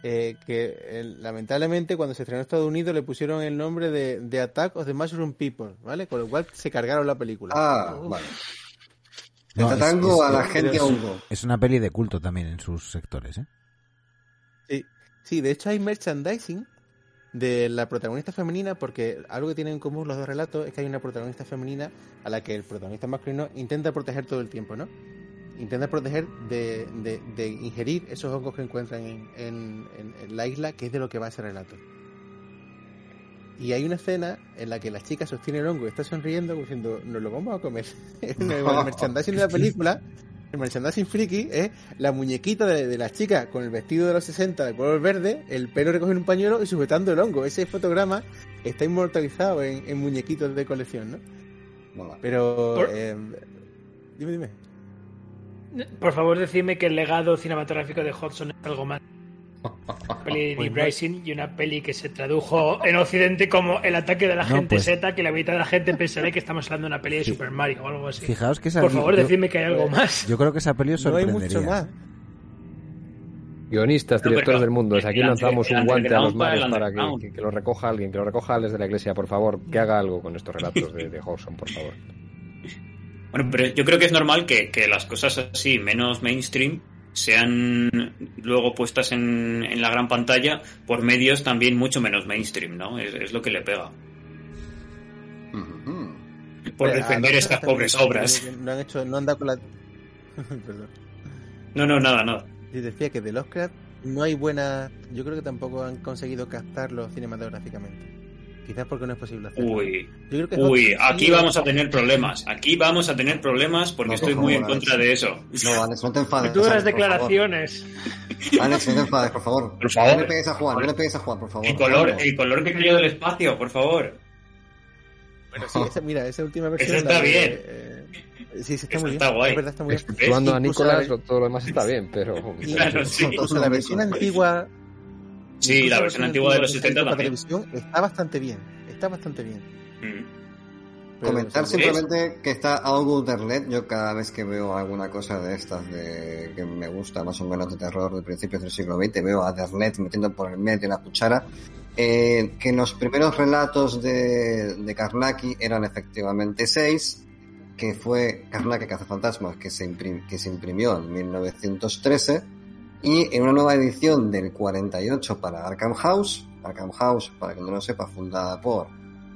Eh, que eh, lamentablemente cuando se estrenó en Estados Unidos le pusieron el nombre de, de Attack of the Mushroom People, ¿vale? Con lo cual se cargaron la película. Ah, Uf. vale. De Tatango es- a la es- gente a Hugo. Es una peli de culto también en sus sectores, ¿eh? Sí, sí, de hecho hay merchandising de la protagonista femenina porque algo que tienen en común los dos relatos es que hay una protagonista femenina a la que el protagonista masculino intenta proteger todo el tiempo, ¿no? Intenta proteger de, de- de ingerir esos hongos que encuentran en, en- en- en la isla, que es de lo que va ese relato. Y hay una escena en la que la chica sostiene el hongo y está sonriendo diciendo, nos lo vamos a comer. En el merchandising de la película, el merchandising friki es la muñequita de, de la chica con el vestido de los 60 de color verde, el pelo recogido en un pañuelo y sujetando el hongo. Ese fotograma está inmortalizado en, en muñequitos de colección, ¿no? Mola. Pero... Por- eh, dime, dime. Por favor, decidme que el legado cinematográfico de Hodgson es algo más. Una peli de Pues Deep y una peli que se tradujo en Occidente como El ataque de la No, gente pues- Z, que la mitad de la gente pensará que estamos hablando de una peli de Sí. Super Mario o algo así. Fijaos que esa Por favor, yo- decidme que hay algo más. Yo creo que esa peli os No hay sorprendería. mucho más. Guionistas, No, directores pero del mundo, desde aquí lanzamos un guante a los mares para que lo recoja alguien, que lo recoja desde la iglesia, por favor, que haga algo con estos relatos de, de Hodgson, por favor. Bueno, pero yo creo que es normal que, que las cosas así, menos mainstream, sean luego puestas en, en, la gran pantalla por medios también mucho menos mainstream, ¿no? Es, es lo que le pega. Uh -huh. Por defender estas pobres obras. No han hecho, no han dado con la... Perdón. No, no, nada, nada. Y decía que de Lovecraft no hay buena... Yo creo que tampoco han conseguido captarlo cinematográficamente. Quizás porque no es posible hacerlo. Uy, Yo creo que uy aquí sí, vamos a tener problemas. Aquí vamos a tener problemas porque no, estoy muy en contra de eso. No, Alex, no te enfades. Duras declaraciones. Alex, no te enfades, por favor. Por favor. No le pegues a Juan, no le pegues a Juan, por favor. El color, el color que cayó del espacio, por favor. Bueno, sí, esa, mira, esa última versión. Eso está de, bien. Eh, sí, sí, está Eso muy está bien. guay. Es verdad, está muy bien. Exceptuando a Nicolás, la- todo lo demás está bien, pero... Claro, sí. Incluso la versión antigua. Sí, la versión antigua de los que 70 salió para televisión está bastante bien. Está bastante bien. Mm. Pero, Comentar simplemente que está August Derlet. Yo cada vez que veo alguna cosa de estas de que me gusta más o menos de terror de principios del siglo XX, veo a Derlet metiendo por el medio la cuchara. Eh, que los primeros relatos de, de Karnaki eran efectivamente seis, que fue Karnaki Cazafantasmas, que se, imprim- que se imprimió en 1913, y en una nueva edición del 48 para Arkham House, Arkham House, para que no lo sepa, fundada por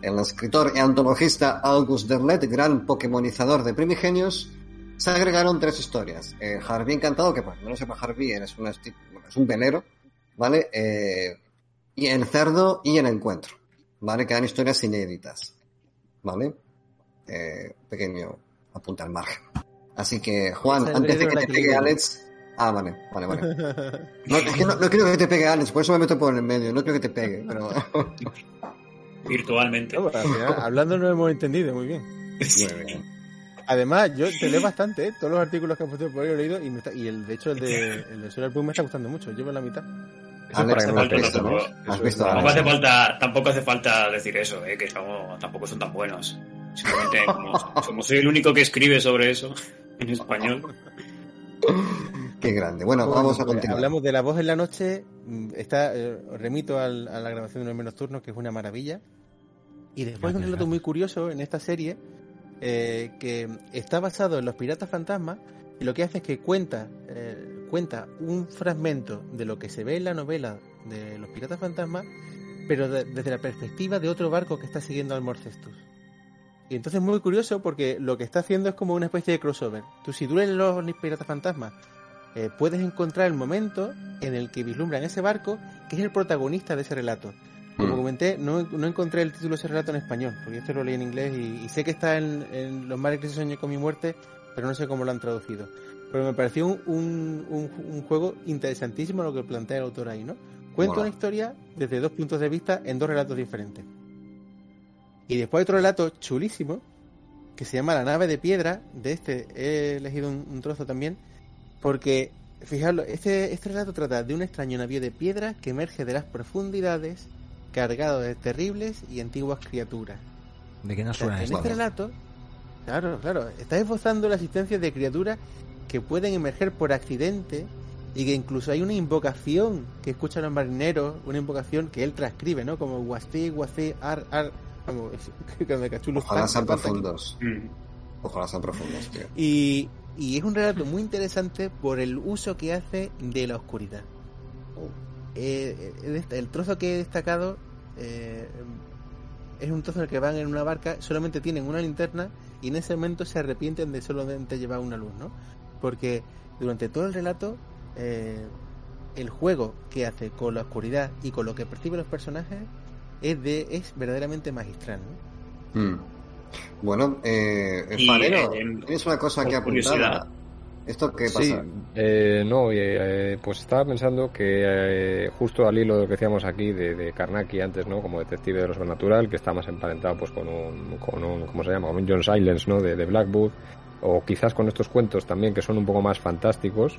el escritor y antologista August Derlet, gran pokemonizador de primigenios, se agregaron tres historias. Eh, Harvey Encantado, que para que no lo sepa Harvey, es, una es un velero, ¿vale? Eh, y El Cerdo y El Encuentro, ¿vale? Que eran historias inéditas, ¿vale? Eh, pequeño apunte al margen. Así que, Juan, antes de que te pegue. Alex... Ah, vale, vale, vale. No, es que no, no quiero que te pegue Alex, por eso me meto por el medio, no quiero que te pegue, pero... Virtualmente. no, al final, hablando no hemos entendido muy bien. Muy bien. Además, yo te leo bastante, ¿eh? todos los artículos que has puesto por ahí he leído y, me está- y el de hecho el de, el de Solar Boom me está gustando mucho, llevo la mitad. Eso Alex, para que ¿has no lo falta visto, tampoco. no? ¿Has visto Tampoco Alex? hace falta, tampoco hace falta decir eso, eh, que tampoco son tan buenos. Simplemente, como, como soy el único que escribe sobre eso en español. Qué grande. Bueno, Bueno, vamos a pues, continuar. Hablamos de la voz en la noche, mm, está, eh, os remito al- a la grabación de los menos turnos, que es una maravilla. Y después hay un relato muy curioso en esta serie, eh, que está basado en los piratas fantasmas, y lo que hace es que cuenta, eh, cuenta un fragmento de lo que se ve en la novela de los piratas fantasmas, pero de- desde la perspectiva de otro barco que está siguiendo al Morcestus. Y entonces es muy curioso porque lo que está haciendo es como una especie de crossover. Tú si tú lees los piratas fantasmas, eh, puedes encontrar el momento en el que vislumbran ese barco, que es el protagonista de ese relato. Como Mm. comenté, no, no encontré el título de ese relato en español, porque este lo leí en inglés y, y sé que está en, en Los males que se soñé con mi muerte, pero no sé cómo lo han traducido. Pero me pareció un, un, un- un juego interesantísimo lo que plantea el autor ahí, ¿no? Cuenta una historia desde dos puntos de vista en dos relatos diferentes. Y después hay otro relato chulísimo que se llama La nave de piedra. De este he elegido un trozo también. Porque, fijaros, este, este relato trata de un extraño navío de piedra que emerge de las profundidades cargado de terribles y antiguas criaturas. ¿De qué nos O sea, suena en este relato, claro, claro, está esbozando la existencia de criaturas que pueden emerger por accidente y que incluso hay una invocación que escuchan los marineros, una invocación que él transcribe, ¿no? Como guastí, guastí, ar, ar. Vamos, es que me cachulo. Ojalá sean profundos. Mm. Ojalá sean profundos, tío. Y, y es un relato muy interesante por el uso que hace de la oscuridad. Eh, eh, este- el trozo que he destacado eh, es un trozo en el que van en una barca, solamente tienen una linterna y en ese momento se arrepienten de solamente llevar una luz, ¿no? Porque durante todo el relato eh, el juego que hace con la oscuridad y con lo que perciben los personajes es de es verdaderamente magistral, ¿no? Mm. Bueno, eh, Y, Farero, eh, tienes una cosa que apuntar. ¿Esto qué pasa? Sí, eh, no, eh, pues estaba pensando que eh, justo al hilo de lo que decíamos aquí de, de Karnaki antes, ¿no? Como detective de lo sobrenatural, que está más emparentado pues con un, con un ¿cómo se llama? Con un John Silence, ¿no? De, de Blackwood, o quizás con estos cuentos también que son un poco más fantásticos.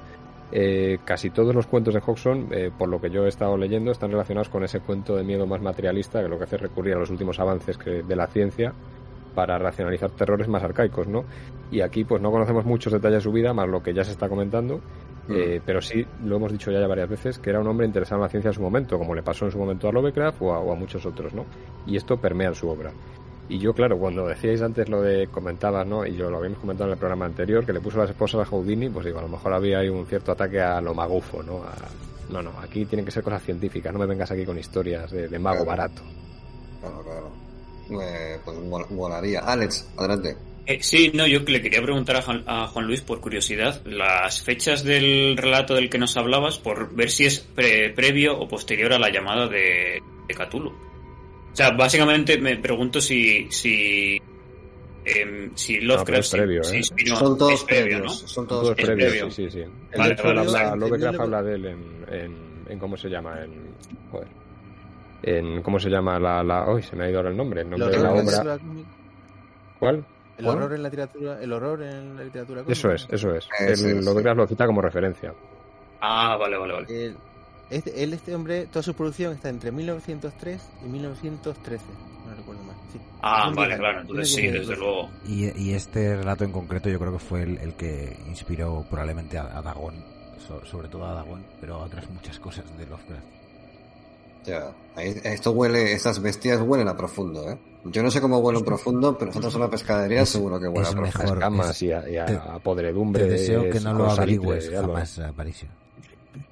Eh, casi todos los cuentos de Hodgson, eh, por lo que yo he estado leyendo, están relacionados con ese cuento de miedo más materialista, que lo que hace es recurrir a los últimos avances que, de la ciencia para racionalizar terrores más arcaicos, ¿no? Y aquí pues no conocemos muchos detalles de su vida, más lo que ya se está comentando, Mm. eh, pero sí lo hemos dicho ya, ya varias veces, que era un hombre interesado en la ciencia en su momento, como le pasó en su momento a Lovecraft o a, o a muchos otros, ¿no? Y esto permea en su obra. Y yo, claro, cuando decíais antes lo de comentabas, ¿no? Y yo lo habíamos comentado en el programa anterior, que le puso las esposas a Houdini, pues digo, a lo mejor había ahí un cierto ataque a lo magufo, ¿no? no, no, aquí tienen que ser cosas científicas, no me vengas aquí con historias de, mago barato. Claro, claro. Pues molaría. Alex, adelante. Eh, sí, no, yo le quería preguntar a Juan, Luis por curiosidad las fechas del relato del que nos hablabas, por ver si es previo o posterior a la llamada de, de Cthulhu. O sea, básicamente me pregunto si si eh, si Lovecraft previo, ¿eh? son todos previos, ¿no? Son todos previos, sí, sí, sí. Vale, habla, Lovecraft habla de él en, en, en, cómo se llama, en joder, en cómo se llama la, la, hoy se me ha ido ahora el nombre, el nombre de la obra. ¿Cuál? El horror en la literatura, el horror en la literatura. Eso es, eso es. El, Lovecraft lo cita como referencia. Ah, vale, vale, vale. El, este, él, este hombre, toda su producción está entre 1903 y 1913. No recuerdo más. Ah, vale, claro, entonces sí, desde luego. Y, este relato en concreto yo creo que fue el, que inspiró probablemente a, Dagón, sobre todo a Dagón, pero a otras muchas cosas de Lovecraft. Ya, esto huele, esas bestias huelen a profundo, ¿eh? Yo no sé cómo huelen profundo, pero nosotros en la pescadería seguro que huele a profundo. Escamas y a, podredumbre. Te deseo que no lo averigües jamás, Aparicio.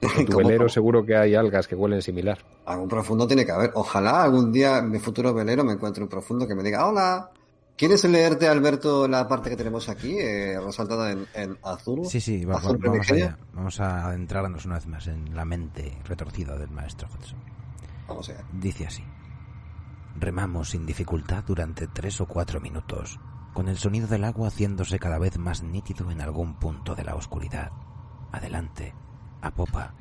En tu velero seguro que hay algas que huelen similar. Algún profundo tiene que haber. Ojalá algún día en mi futuro velero me encuentre un profundo que me diga, hola, ¿quieres leerte, Alberto, la parte que tenemos aquí, eh, resaltada en, azul? Sí, sí, vamos, vamos allá. Vamos a adentrarnos una vez más en la mente retorcida del maestro Hudson. Dice así. Remamos sin dificultad durante tres o cuatro minutos, con el sonido del agua haciéndose cada vez más nítido en algún punto de la oscuridad. Adelante, a popa,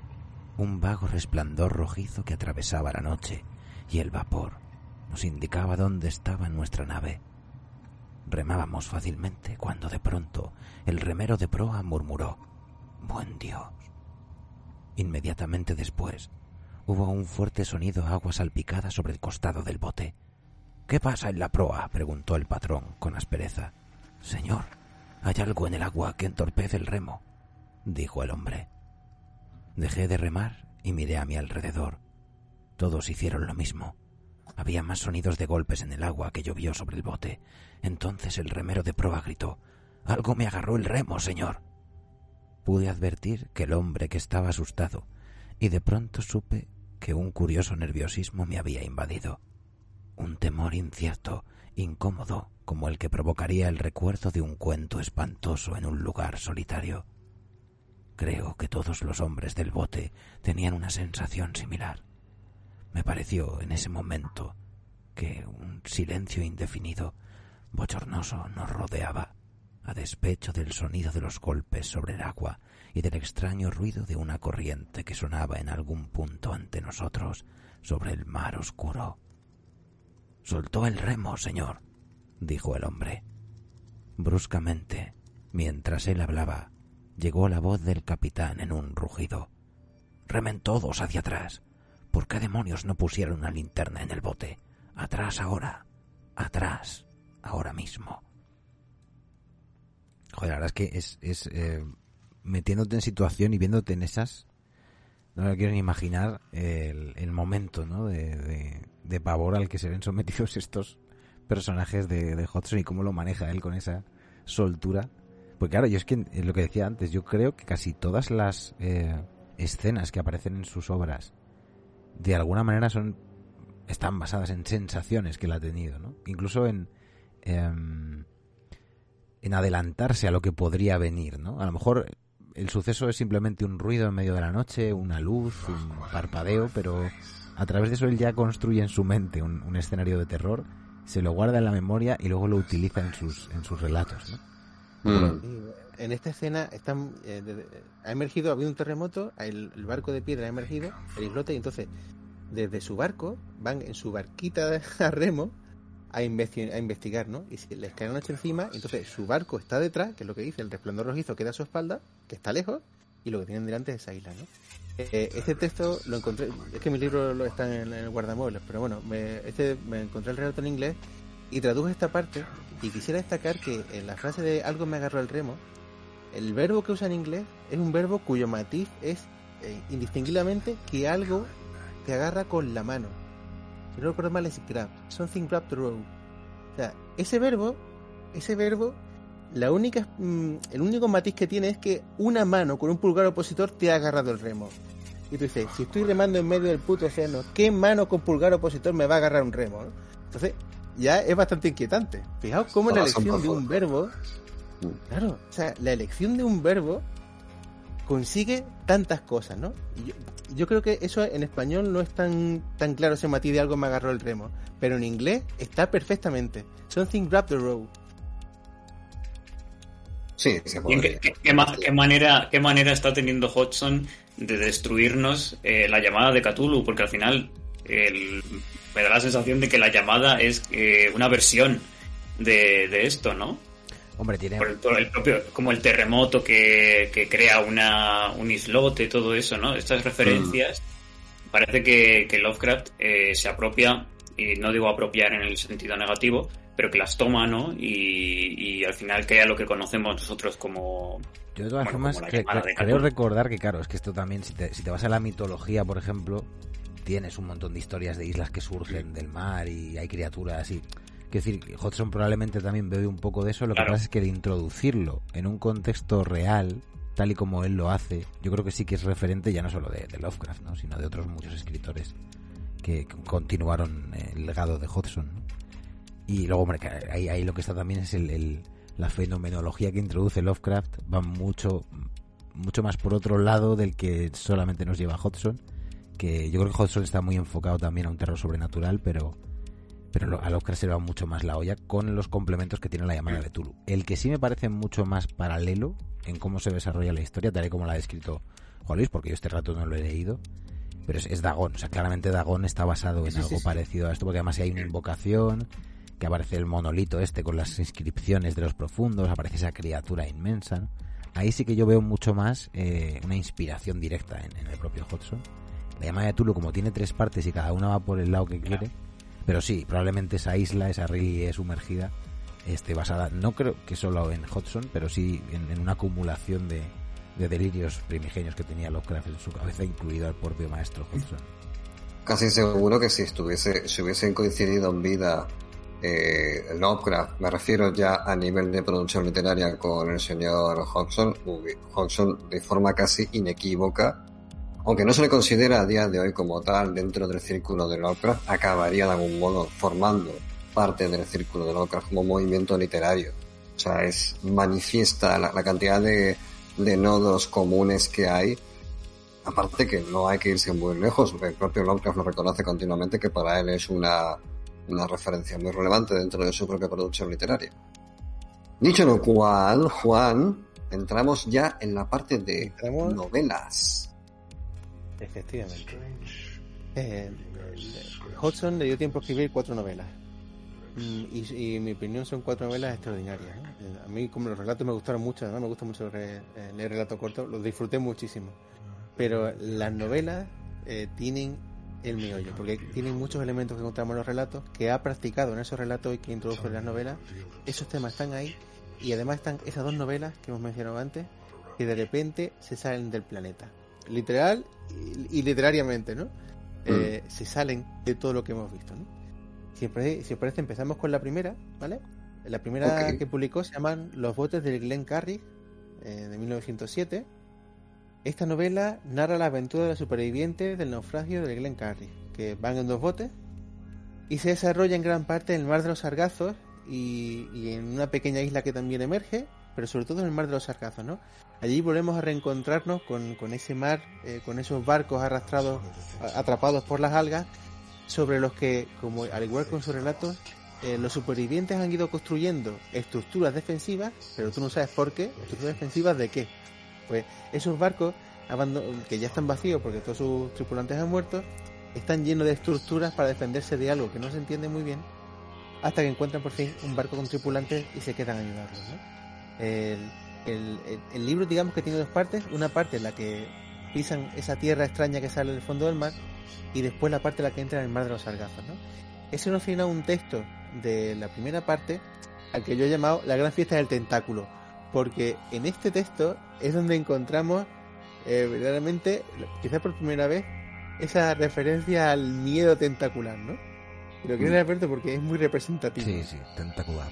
un vago resplandor rojizo que atravesaba la noche y el vapor nos indicaba dónde estaba nuestra nave. Remábamos fácilmente cuando de pronto el remero de proa murmuró, Buen Dios. Inmediatamente después hubo un fuerte sonido agua salpicada sobre el costado del bote. ¿Qué pasa en la proa? preguntó el patrón con aspereza. Señor, hay algo en el agua que entorpece el remo, dijo el hombre. Dejé de remar y miré a mi alrededor. Todos hicieron lo mismo. Había más sonidos de golpes en el agua que llovió sobre el bote. Entonces el remero de proa gritó Algo me agarró el remo, señor. Pude advertir que el hombre que estaba asustado, y de pronto supe que un curioso nerviosismo me había invadido. Un temor incierto, incómodo, como el que provocaría el recuerdo de un cuento espantoso en un lugar solitario. Creo que todos los hombres del bote tenían una sensación similar. Me pareció en ese momento que un silencio indefinido, bochornoso, nos rodeaba, a despecho del sonido de los golpes sobre el agua y del extraño ruido de una corriente que sonaba en algún punto ante nosotros sobre el mar oscuro. Soltó el remo, señor, dijo el hombre. Bruscamente, mientras él hablaba, llegó la voz del capitán en un rugido. Remen todos hacia atrás. ¿Por qué demonios no pusieron una linterna en el bote? Atrás ahora. Atrás. Ahora mismo. Joder, la verdad es que es, es eh, metiéndote en situación y viéndote en esas. No me quiero ni imaginar el, el momento ¿no? de, de, pavor al que se ven sometidos estos personajes de, de Hudson y cómo lo maneja él con esa soltura. Pues claro, yo es que lo que decía antes, yo creo que casi todas las eh, escenas que aparecen en sus obras, de alguna manera son están basadas en sensaciones que él ha tenido, ¿no? Incluso en em, en adelantarse a lo que podría venir, ¿no? A lo mejor el suceso es simplemente un ruido en medio de la noche, una luz, un parpadeo, pero a través de eso él ya construye en su mente un, un escenario de terror, se lo guarda en la memoria y luego lo utiliza en sus en sus relatos, ¿no? Mm. En esta escena están, eh, ha emergido, ha habido un terremoto, el, barco de piedra ha emergido, el islote, y entonces desde su barco van en su barquita a remo a, investigar, ¿no? Y si les cae una noche encima, entonces su barco está detrás, que es lo que dice, el resplandor rojizo queda a su espalda, que está lejos, y lo que tienen delante es esa isla, ¿no? Eh, este texto lo encontré, es que mi libro lo está en, el guardamuebles, pero bueno, me, este, me encontré el relato en inglés y traduje esta parte y quisiera destacar que en la frase de algo me agarró el remo, el verbo que usa en inglés es un verbo cuyo matiz es eh, indistinguiblemente que algo te agarra con la mano. Si no recuerdo mal es grab, something grab the rope. O sea, ese verbo, ese verbo, la única, mm, el único matiz que tiene es que una mano con un pulgar opositor te ha agarrado el remo. Y tú dices, si estoy remando en medio del puto océano, ¿qué mano con pulgar opositor me va a agarrar un remo? Entonces, ya es bastante inquietante. Fijaos cómo la elección de un verbo, claro, o sea, la elección de un verbo consigue tantas cosas, ¿no? Y yo, creo que eso en español no es tan, tan claro ese matiz de algo me agarró el remo, pero en inglés está perfectamente. Something grabbed the rope. Sí, ¿Qué, manera, ¿Qué manera está teniendo Hodgson de destruirnos eh, la llamada de Cthulhu? Porque al final me da la sensación de que la llamada es eh, una versión de, esto, ¿no? Hombre, tiene... el, propio, como el terremoto que, crea una, un islote, todo eso, ¿no? Estas referencias, mm. parece que, Lovecraft eh, se apropia, y no digo apropiar en el sentido negativo, pero que las toma, ¿no? Y, al final crea lo que conocemos nosotros como... Yo de todas formas creo recordar que, claro, es que esto también, si te, si te vas a la mitología, por ejemplo, tienes un montón de historias de islas que surgen del mar y hay criaturas y... Quiero decir, Hodgson probablemente también bebe un poco de eso, lo que pasa es que de introducirlo en un contexto real, tal y como él lo hace, yo creo que sí que es referente ya no solo de, Lovecraft, ¿no? sino de otros muchos escritores que continuaron el legado de Hodgson. Y luego, hombre, ahí, ahí lo que está también es el, la fenomenología que introduce Lovecraft, va mucho, mucho más por otro lado del que solamente nos lleva Hodgson que yo creo que Hodgson está muy enfocado también a un terror sobrenatural, pero pero a Lovecraft se le va mucho más la olla con los complementos que tiene la llamada de Tulu. El que sí me parece mucho más paralelo en cómo se desarrolla la historia, tal y como la ha descrito Juan Luis, porque yo este rato no lo he leído, pero es, Dagón. O sea, claramente Dagón está basado en algo parecido a esto, porque además hay una invocación, que aparece el monolito este con las inscripciones de los profundos, aparece esa criatura inmensa. Ahí sí que yo veo mucho más eh, una inspiración directa en, en el propio Hodgson la llamada de Tulu, como tiene tres partes y cada una va por el lado que quiere, pero sí, probablemente esa isla, esa ríe sumergida, esté basada, no creo que solo en Hudson, pero sí en, una acumulación de, delirios primigenios que tenía Lovecraft en su cabeza, incluido al propio maestro Hudson. Casi seguro que si estuviese, si hubiesen coincidido en vida eh, Lovecraft, me refiero ya a nivel de producción literaria con el señor Hodgson, Hodgson de forma casi inequívoca aunque no se le considera a día de hoy como tal dentro del círculo de Lovecraft, acabaría de algún modo formando parte del círculo de Lovecraft como movimiento literario. O sea, es manifiesta la, cantidad de, nodos comunes que hay. Aparte que no hay que irse muy lejos, el propio Lovecraft lo reconoce continuamente que para él es una, una referencia muy relevante dentro de su propia producción literaria. Dicho lo cual, Juan, entramos ya en la parte de novelas. Efectivamente. Eh, Hodgson le dio tiempo a escribir cuatro novelas. Mm, y, en mi opinión son cuatro novelas extraordinarias. Eh, a mí como los relatos me gustaron mucho, me gusta mucho eh, leer relatos cortos, los disfruté muchísimo. Pero las novelas tienen el meollo, porque tienen muchos elementos que encontramos en los relatos, que ha practicado en esos relatos y que introdujo en las novelas. Esos temas están ahí y además están esas dos novelas que hemos mencionado antes, que de repente se salen del planeta literal y, literariamente, ¿no? Mm. Eh, se salen de todo lo que hemos visto, ¿no? Si, si os parece, empezamos con la primera, ¿vale? La primera que publicó se llaman Los botes del Glen Carrig, eh, de 1907. Esta novela narra la aventura de los supervivientes del naufragio del Glen Carrig, que van en dos botes y se desarrolla en gran parte en el Mar de los Sargazos y, y en una pequeña isla que también emerge, pero sobre todo en el Mar de los Sargazos, ¿no? Allí volvemos a reencontrarnos con, ese mar, eh, con esos barcos arrastrados, atrapados por las algas, sobre los que, como al igual con sus relatos, eh, los supervivientes han ido construyendo estructuras defensivas, pero tú no sabes por qué, estructuras defensivas de qué. Pues esos barcos que ya están vacíos porque todos sus tripulantes han muerto, están llenos de estructuras para defenderse de algo que no se entiende muy bien, hasta que encuentran por fin un barco con tripulantes y se quedan a ayudarlos. ¿no? El, el, libro digamos que tiene dos partes, una parte en la que pisan esa tierra extraña que sale del fondo del mar y después la parte en la que entra en el mar de los sargazos. ¿no? Ese nos final un texto de la primera parte al que yo he llamado la gran fiesta del tentáculo, porque en este texto es donde encontramos eh, verdaderamente, quizás por primera vez, esa referencia al miedo tentacular, ¿no? Lo quiero Alberto porque es muy representativo. Sí, sí, tentacular.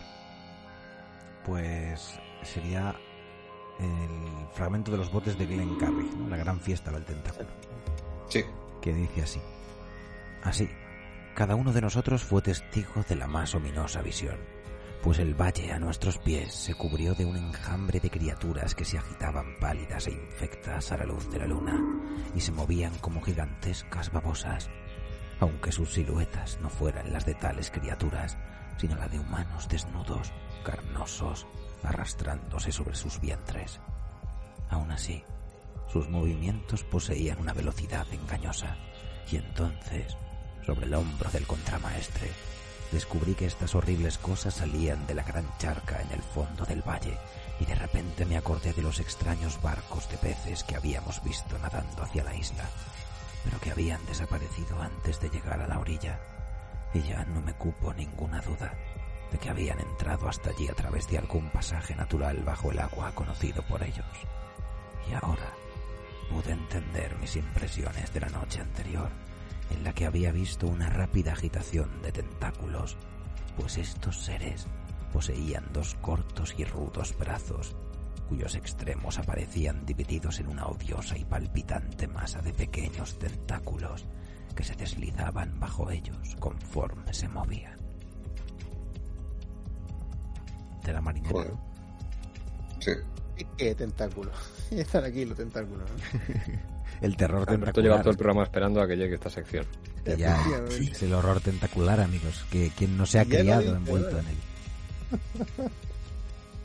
Pues sería el fragmento de los botes de Glen Carrig, ¿no? la gran fiesta del tentáculo, Sí. que dice así. Así, cada uno de nosotros fue testigo de la más ominosa visión, pues el valle a nuestros pies se cubrió de un enjambre de criaturas que se agitaban pálidas e infectas a la luz de la luna y se movían como gigantescas babosas, aunque sus siluetas no fueran las de tales criaturas, sino la de humanos desnudos, carnosos, arrastrándose sobre sus vientres. Aún así, sus movimientos poseían una velocidad engañosa, y entonces, sobre el hombro del contramaestre, descubrí que estas horribles cosas salían de la gran charca en el fondo del valle, y de repente me acordé de los extraños barcos de peces que habíamos visto nadando hacia la isla, pero que habían desaparecido antes de llegar a la orilla, y ya no me cupo ninguna duda de que habían entrado hasta allí a través de algún pasaje natural bajo el agua conocido por ellos. Y ahora pude entender mis impresiones de la noche anterior, en la que había visto una rápida agitación de tentáculos, pues estos seres poseían dos cortos y rudos brazos, cuyos extremos aparecían divididos en una odiosa y palpitante masa de pequeños tentáculos que se deslizaban bajo ellos conforme se movían. De la marinera. Joder. Sí. ¿Qué tentáculo? Están aquí los tentáculos. ¿no? El terror Alberto lleva tentacular. todo el programa esperando a que llegue esta sección. Que ya Efectivamente. es el horror tentacular, amigos. Que quien no se ha criado envuelto en él.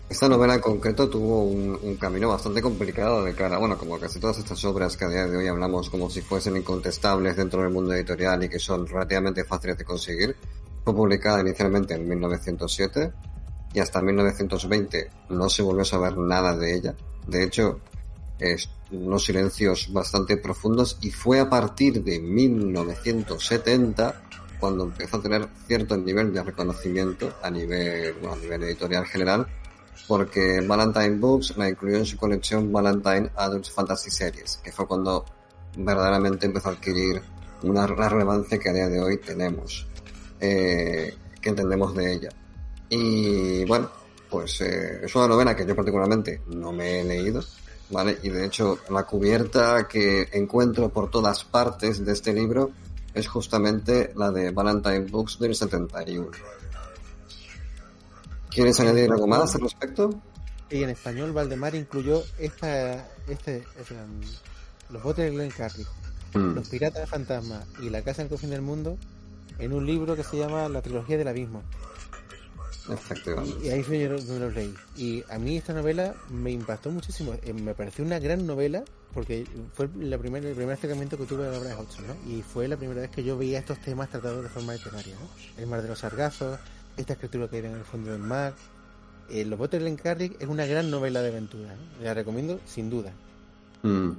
Esta novela en concreto tuvo un, un camino bastante complicado de cara, bueno, como casi todas estas obras que a día de hoy hablamos como si fuesen incontestables dentro del mundo editorial y que son relativamente fáciles de conseguir. Fue publicada inicialmente en 1907 y hasta 1920 no se volvió a saber nada de ella. De hecho, unos silencios bastante profundos y fue a partir de 1970 cuando empezó a tener cierto nivel de reconocimiento a nivel, a nivel editorial general porque Valentine Books la incluyó en su colección Valentine Adult Fantasy Series, que fue cuando verdaderamente empezó a adquirir una relevancia que a día de hoy tenemos, eh, que entendemos de ella. Y bueno, pues eh, es una novela que yo particularmente no me he leído, ¿vale? Y de hecho la cubierta que encuentro por todas partes de este libro es justamente la de Valentine Books del 71. ¿Quieres añadir algo más al respecto? Y en español, Valdemar incluyó esta, este, los botes de Glen Carrig, Mm, los piratas de fantasma y la casa en el cofín del mundo en un libro que se llama La trilogía del abismo. Efectivamente. Y ahí fue yo donde los leí. Y a mí esta novela me impactó muchísimo. Eh, Me pareció una gran novela porque fue la primera, el primer acercamiento que tuve a la obra de Hodgson, ¿no? Y fue la primera vez que yo veía estos temas tratados de forma literaria, ¿no? El mar de los sargazos, esta escritura que hay en el fondo del mar. Eh, los botes de Carrig es una gran novela de aventura, ¿no? La recomiendo sin duda. Mm.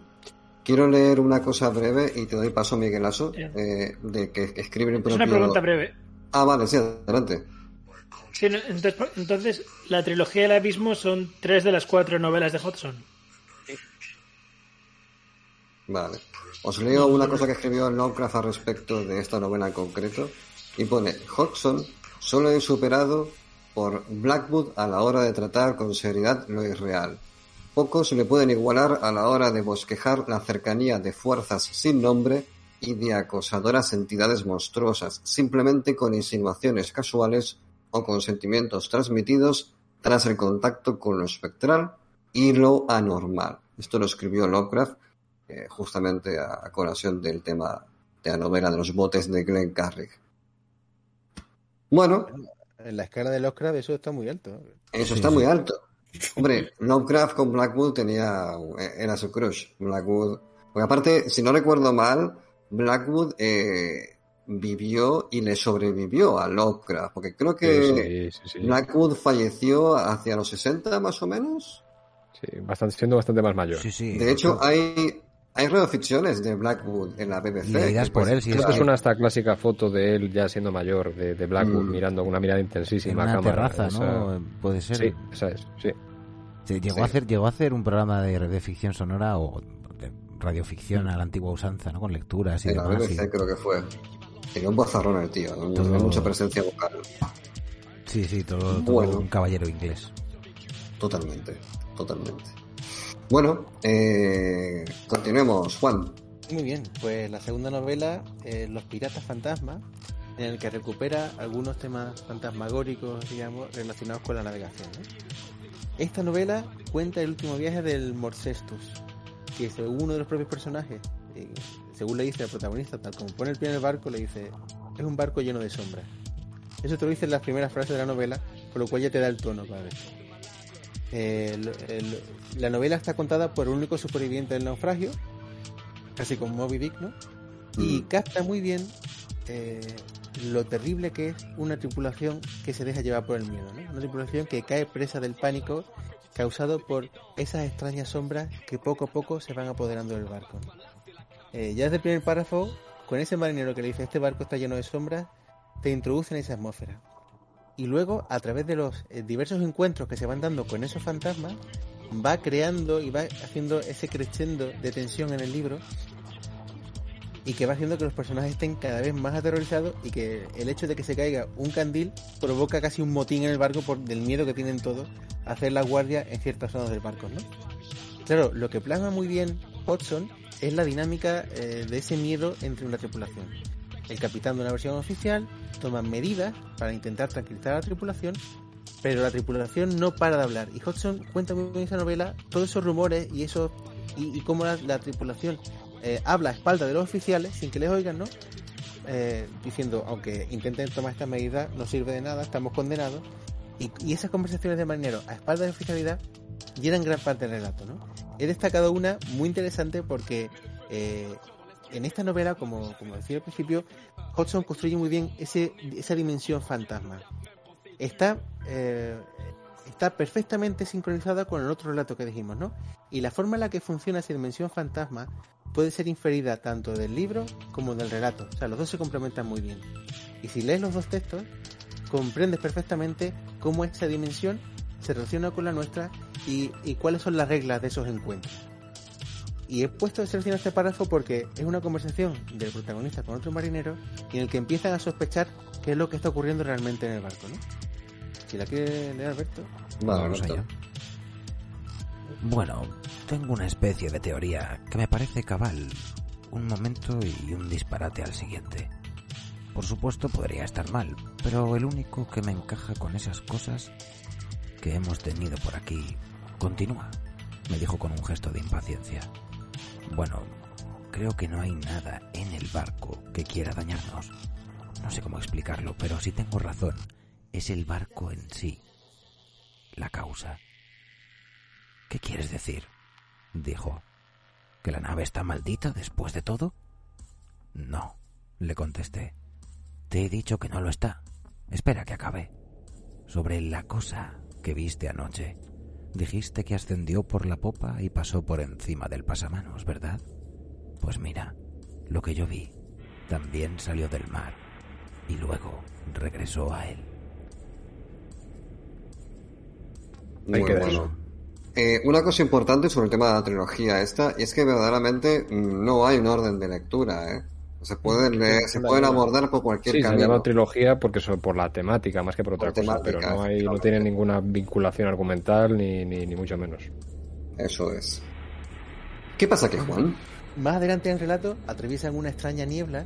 Quiero leer una cosa breve y te doy paso, Miguel Aso, Bien. eh, de que escribe el Es propio... una pregunta breve. Ah, vale, sí, adelante. Sí, no, entonces, entonces, la trilogía del abismo son tres de las cuatro novelas de Hodgson. Vale. Os leo una cosa que escribió Lovecraft al respecto de esta novela en concreto. Y pone, Hodgson solo es superado por Blackwood a la hora de tratar con seriedad lo irreal. Pocos le pueden igualar a la hora de bosquejar la cercanía de fuerzas sin nombre y de acosadoras entidades monstruosas, simplemente con insinuaciones casuales o con sentimientos transmitidos tras el contacto con lo espectral y lo anormal. Esto lo escribió Lovecraft eh, justamente a, a colación del tema de la novela de los botes de Glenn Carrig. Bueno, En la escala de Lovecraft eso está muy alto. eso está muy alto. Hombre, Lovecraft con Blackwood tenía, era su crush. Blackwood, porque aparte, si no recuerdo mal, Blackwood eh, vivió y le sobrevivió a Lovecraft, porque creo que Sí, sí, sí. Blackwood falleció hacia los 60 más o menos. Sí, bastante, siendo bastante más mayor. Sí, sí. De hecho, hay, hay reoficciones de Blackwood en la BBC. Le dirás que, por pues, él si Creo es que que- suena esta clásica foto de él ya siendo mayor, de, de Blackwood, Mm. mirando con una mirada en intensísima a una cámara. terraza, Esa- ¿no? Puede ser. Sí, esa es, sí. Sí, Llegó, Sí. A hacer, llegó a hacer un programa de, de ficción sonora o de radioficción a la antigua usanza, ¿no? Con lecturas y En la demás. BBC y- creo que fue. Tenía un bozarrón el tío, ¿no? Todo- tenía mucha presencia vocal. Sí, sí, todo, todo Bueno. un caballero inglés. Totalmente, totalmente. Bueno, eh, continuemos, Juan. Muy bien, pues la segunda novela, eh, Los Piratas Fantasmas, en el que recupera algunos temas fantasmagóricos, digamos, relacionados con la navegación. Esta novela cuenta el último viaje del Morcestus, que según uno de los propios personajes, eh, según le dice al protagonista, tal como pone el pie en el barco, le dice, es un barco lleno de sombras. Eso te lo dice en las primeras frases de la novela, con lo cual ya te da el tono para ver. Eh, el- el- la novela está contada por el único superviviente del naufragio, casi como Moby Dick, ¿no? Y Mm. capta muy bien eh, lo terrible que es una tripulación que se deja llevar por el miedo, ¿no? Una tripulación que cae presa del pánico causado por esas extrañas sombras que poco a poco se van apoderando del barco. Eh, ya desde el primer párrafo, con ese marinero que le dice este barco está lleno de sombras, te introduce en esa atmósfera. Y luego, a través de los eh, diversos encuentros que se van dando con esos fantasmas, va creando y va haciendo ese crescendo de tensión en el libro y que va haciendo que los personajes estén cada vez más aterrorizados y que el hecho de que se caiga un candil provoca casi un motín en el barco por del miedo que tienen todos a hacer la guardia en ciertas zonas del barco, ¿no? Claro, lo que plasma muy bien Hodgson es la dinámica eh, de ese miedo entre una tripulación. El capitán de una versión oficial toma medidas para intentar tranquilizar a la tripulación, pero la tripulación no para de hablar. Y Hodgson cuenta muy bien en esa novela todos esos rumores y eso y, cómo la, la tripulación eh, habla a espaldas de los oficiales sin que les oigan, ¿no? Eh, diciendo, aunque intenten tomar estas medidas, no sirve de nada, estamos condenados. Y, esas conversaciones de marinero a espaldas de la oficialidad llenan gran parte del relato, ¿no? He destacado una muy interesante porque eh, en esta novela, como, decía al principio, Hodgson construye muy bien ese, esa dimensión fantasma. Está, eh, está perfectamente sincronizada con el otro relato que dijimos, ¿no? Y la forma en la que funciona esa dimensión fantasma puede ser inferida tanto del libro como del relato. O sea, los dos se complementan muy bien. Y si lees los dos textos, comprendes perfectamente cómo esa dimensión se relaciona con la nuestra y, y cuáles son las reglas de esos encuentros. Y he puesto de selección este párrafo porque es una conversación del protagonista con otro marinero y en el que empiezan a sospechar qué es lo que está ocurriendo realmente en el barco, ¿no? Si la quiere leer Alberto. Va, Vamos allá. Bueno, tengo una especie de teoría que me parece cabal. Un momento y un disparate al siguiente. Por supuesto podría estar mal, pero el único que me encaja con esas cosas que hemos tenido por aquí continúa, me dijo con un gesto de impaciencia. Bueno, creo que no hay nada en el barco que quiera dañarnos. No sé cómo explicarlo, pero si tengo razón, es el barco en sí la causa. ¿Qué quieres decir? dijo. ¿Que la nave está maldita después de todo? No, le contesté. Te he dicho que no lo está. Espera que acabe. Sobre la cosa que viste anoche. Dijiste que ascendió por la popa y pasó por encima del pasamanos, ¿verdad? Pues mira, lo que yo vi también salió del mar y luego regresó a él. Muy Ahí queda bueno. eso. Eh, una cosa importante sobre el tema de la trilogía esta es que verdaderamente mm, no hay un orden de lectura, ¿eh? Se pueden leer, se pueden abordar por cualquier Sí, se camino. llama trilogía porque son por la temática más que por otra Por cosa, pero no hay, no tiene ninguna vinculación argumental ni, ni, ni mucho menos. Eso es. ¿Qué pasa aquí, Juan? Más adelante en el relato atraviesan una extraña niebla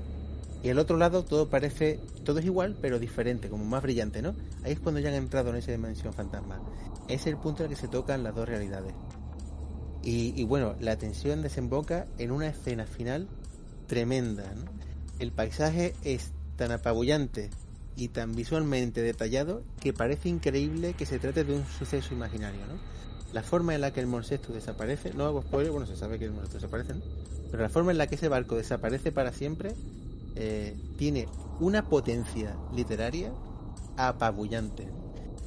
y al otro lado todo parece, todo es igual pero diferente, como más brillante, ¿no? Ahí es cuando ya han entrado en esa dimensión fantasma. Es el punto en el que se tocan las dos realidades. Y, y bueno, la tensión desemboca en una escena final tremenda. ¿no? El paisaje es tan apabullante y tan visualmente detallado que parece increíble que se trate de un suceso imaginario, ¿no? La forma en la que el Monsesto desaparece, no hago spoiler, bueno, se sabe que el Monsesto desaparece, ¿no? Pero la forma en la que ese barco desaparece para siempre eh, tiene una potencia literaria apabullante.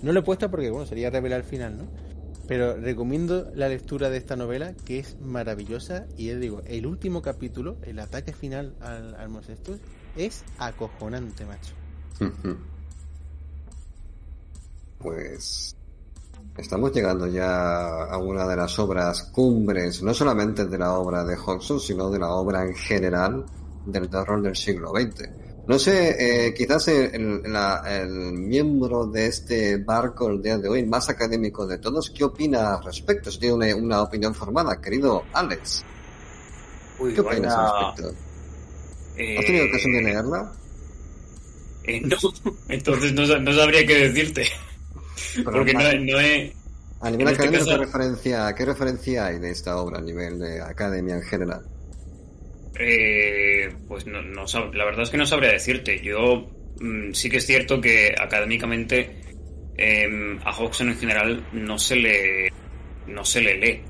No lo he puesto porque, bueno, sería revelar el final, ¿no? Pero recomiendo la lectura de esta novela, que es maravillosa. Y digo, el último capítulo, el ataque final al, al es acojonante, macho. Pues estamos llegando ya a una de las obras cumbres, no solamente de la obra de Hodgson, sino de la obra en general del terror del siglo XX. No sé, eh, quizás el, la- el miembro de este barco el día de hoy, más académico de todos, ¿qué opina al respecto? Si tiene una, una opinión formada, querido Alex. Uy, ¿Qué opinas al respecto? eh, ¿Has tenido ocasión de leerla? eh, no, entonces no, sa- no sabría qué decirte. Pero Porque no, más- no he... a nivel este académico, caso- ¿qué, referencia, ¿qué referencia hay de esta obra a nivel de academia en general? Eh, pues no, no la verdad es que no sabría decirte. Yo mm, sí que es cierto que académicamente em, a Hodgson en general no se le no se le lee.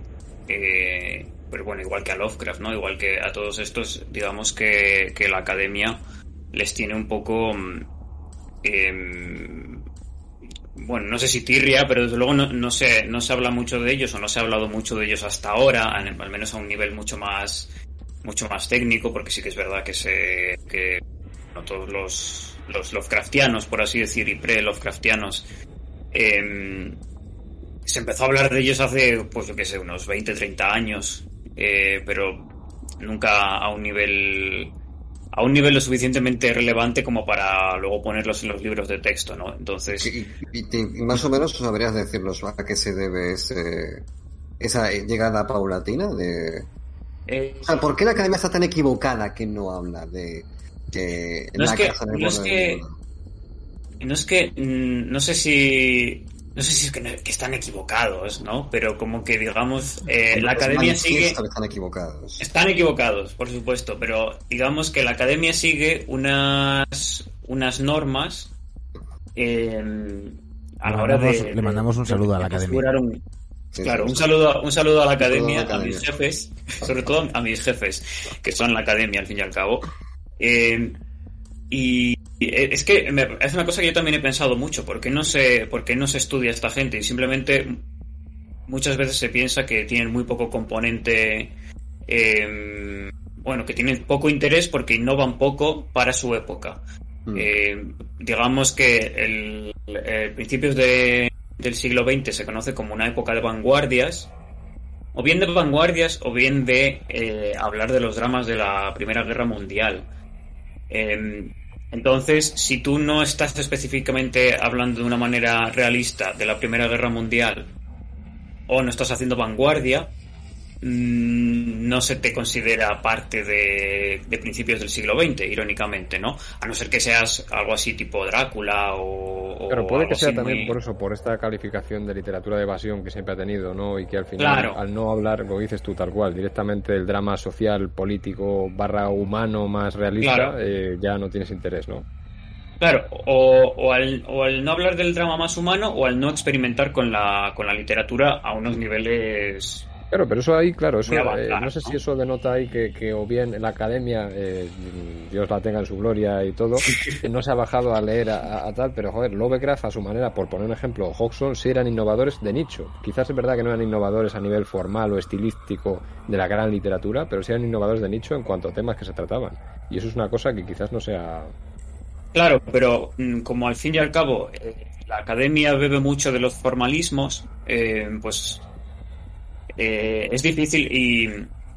Eh, pero bueno, igual que a Lovecraft, ¿no? Igual que a todos estos, digamos que, que la academia les tiene un poco mm, em, bueno, no sé si tirria, pero desde luego no, no, se, no se habla mucho de ellos o no se ha hablado mucho de ellos hasta ahora, al menos a un nivel mucho más mucho más técnico, porque sí que es verdad que se que no todos los, los Lovecraftianos, por así decir, y pre-Lovecraftianos, em, se empezó a hablar de ellos hace, pues yo qué sé, unos 20, 30 años, eh, pero nunca a un nivel a un nivel lo suficientemente relevante como para luego ponerlos en los libros de texto, ¿no? Entonces, y más o menos sabrías decirnos a qué se debe ese, esa llegada paulatina de... eh, O sea, ¿por qué la academia está tan equivocada que no habla de que No es la que- casa no es que-? No es que, no sé si, no sé si es que, no- que están equivocados, ¿no? Pero como que digamos, eh, la academia sigue, están equivocados. están equivocados, por supuesto, pero digamos que la academia sigue unas, unas normas eh, a Le la hora mandamos- de, le mandamos un de- saludo a la de academia. un- claro, un saludo, un saludo a la saludo a la academia, a mis jefes, sobre todo a mis jefes, que son la academia al fin y al cabo. Eh, y y es que me- es una cosa que yo también he pensado mucho, ¿por qué no se, por qué no se estudia esta gente? Y simplemente muchas veces se piensa que tienen muy poco componente, eh, bueno, que tienen poco interés porque innovan poco para su época. Mm. Eh, digamos que el, el principios de- del siglo XX se conoce como una época de vanguardias, o bien de vanguardias o bien de eh, hablar de los dramas de la Primera Guerra Mundial. Eh, entonces, si tú no estás específicamente hablando de una manera realista de la Primera Guerra Mundial o no estás haciendo vanguardia, no se te considera parte de, de principios del siglo XX, irónicamente, ¿no? A no ser que seas algo así tipo Drácula o... Pero puede que sea también muy- por eso, por esta calificación de literatura de evasión que siempre ha tenido, ¿no? Y que al final, Claro. al no hablar, como dices tú, tal cual, directamente del drama social, político, barra humano más realista, Claro. eh, ya no tienes interés, ¿no? Claro, o, o al, o al no hablar del drama más humano o al no experimentar con la, con la literatura a unos niveles... Claro, pero eso ahí, claro, eso, eh, no sé ¿no? si eso denota ahí que, que o bien la academia, eh, Dios la tenga en su gloria y todo, no se ha bajado a leer a, tal, pero joder, Lovecraft a su manera, por poner un ejemplo, Hodgson sí eran innovadores de nicho. Quizás es verdad que no eran innovadores a nivel formal o estilístico de la gran literatura, pero sí eran innovadores de nicho en cuanto a temas que se trataban. Y eso es una cosa que quizás no sea... Claro, pero mm, como al fin y al cabo eh, la academia bebe mucho de los formalismos, eh, pues eh, es difícil y,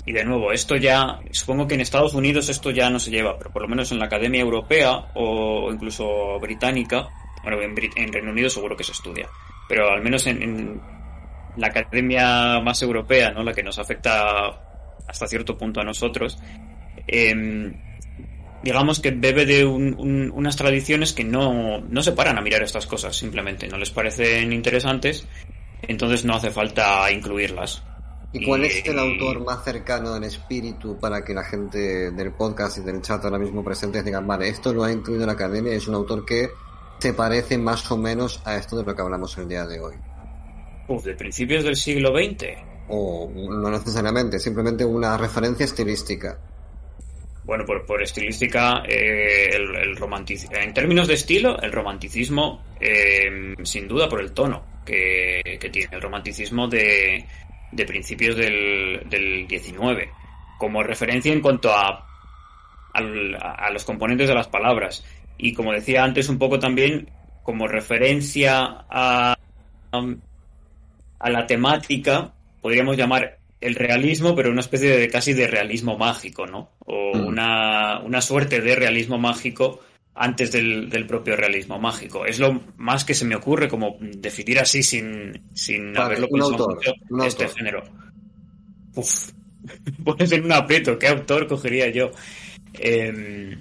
y de nuevo, esto ya, supongo que en Estados Unidos esto ya no se lleva, pero por lo menos en la academia europea o incluso británica, bueno, en, Brit- en Reino Unido seguro que se estudia, pero al menos en, en la academia más europea, ¿no? La que nos afecta hasta cierto punto a nosotros, em, digamos que bebe de un- un- unas tradiciones que no, no se paran a mirar estas cosas, simplemente no les parecen interesantes, entonces no hace falta incluirlas. ¿Y cuál Y- es el autor más cercano en espíritu para que la gente del podcast y del chat ahora mismo presentes digan, vale, esto lo ha incluido la academia, es un autor que se parece más o menos a esto de lo que hablamos el día de hoy? Uf, de principios del siglo XX. O no necesariamente, simplemente una referencia estilística. Bueno, por, por estilística, eh, el, el romantic- en términos de estilo, el romanticismo, eh, sin duda por el tono que, que tiene, el romanticismo de, de principios del, del 19, como referencia en cuanto a, a los componentes de las palabras. Y como decía antes, un poco también como referencia a, a la temática, podríamos llamar el realismo, pero una especie de casi de realismo mágico, ¿no? O Mm. una, una suerte de realismo mágico antes del, del, propio realismo mágico. Es lo más que se me ocurre como definir así sin, sin Vale, haberlo pensado mucho este autor. género. Uf, pones en un aprieto, ¿qué autor cogería yo? Em,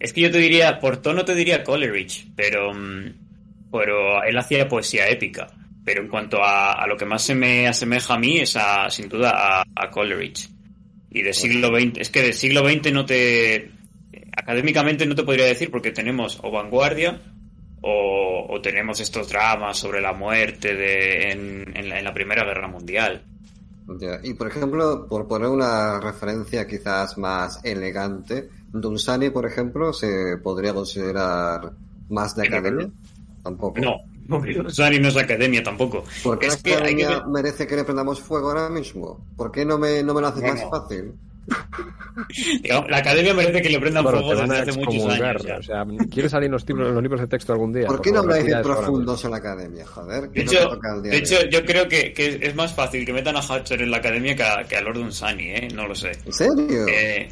es que yo te diría, por tono te diría Coleridge, pero, mm, pero él hacía poesía épica. Pero en cuanto a, a lo que más se me asemeja a mí es a, sin duda a, a Coleridge. Y de siglo XX, es que del siglo XX no te, académicamente no te podría decir porque tenemos o vanguardia o, o tenemos estos dramas sobre la muerte de, en, en la, en la Primera Guerra Mundial. Y por ejemplo, por poner una referencia quizás más elegante, Dunsani, por ejemplo, se podría considerar más de academia. Tampoco. No, no, Sani no es academia tampoco. ¿Por qué es que hay que academia ver- merece que le prendamos fuego ahora mismo? ¿Por qué no me, no me lo haces más fácil? la academia merece que le prendan Bueno, fuego desde hace muchos años. ya. O sea, ¿quieres salir en los, libros, en los libros de texto algún día? ¿Por qué no habláis de profundos en la academia? Joder, De hecho, de hecho, yo creo que, que es más fácil que metan a Hatcher en la academia que a, que a Lord Dunsany, ¿eh? No lo sé. ¿En serio? Eh,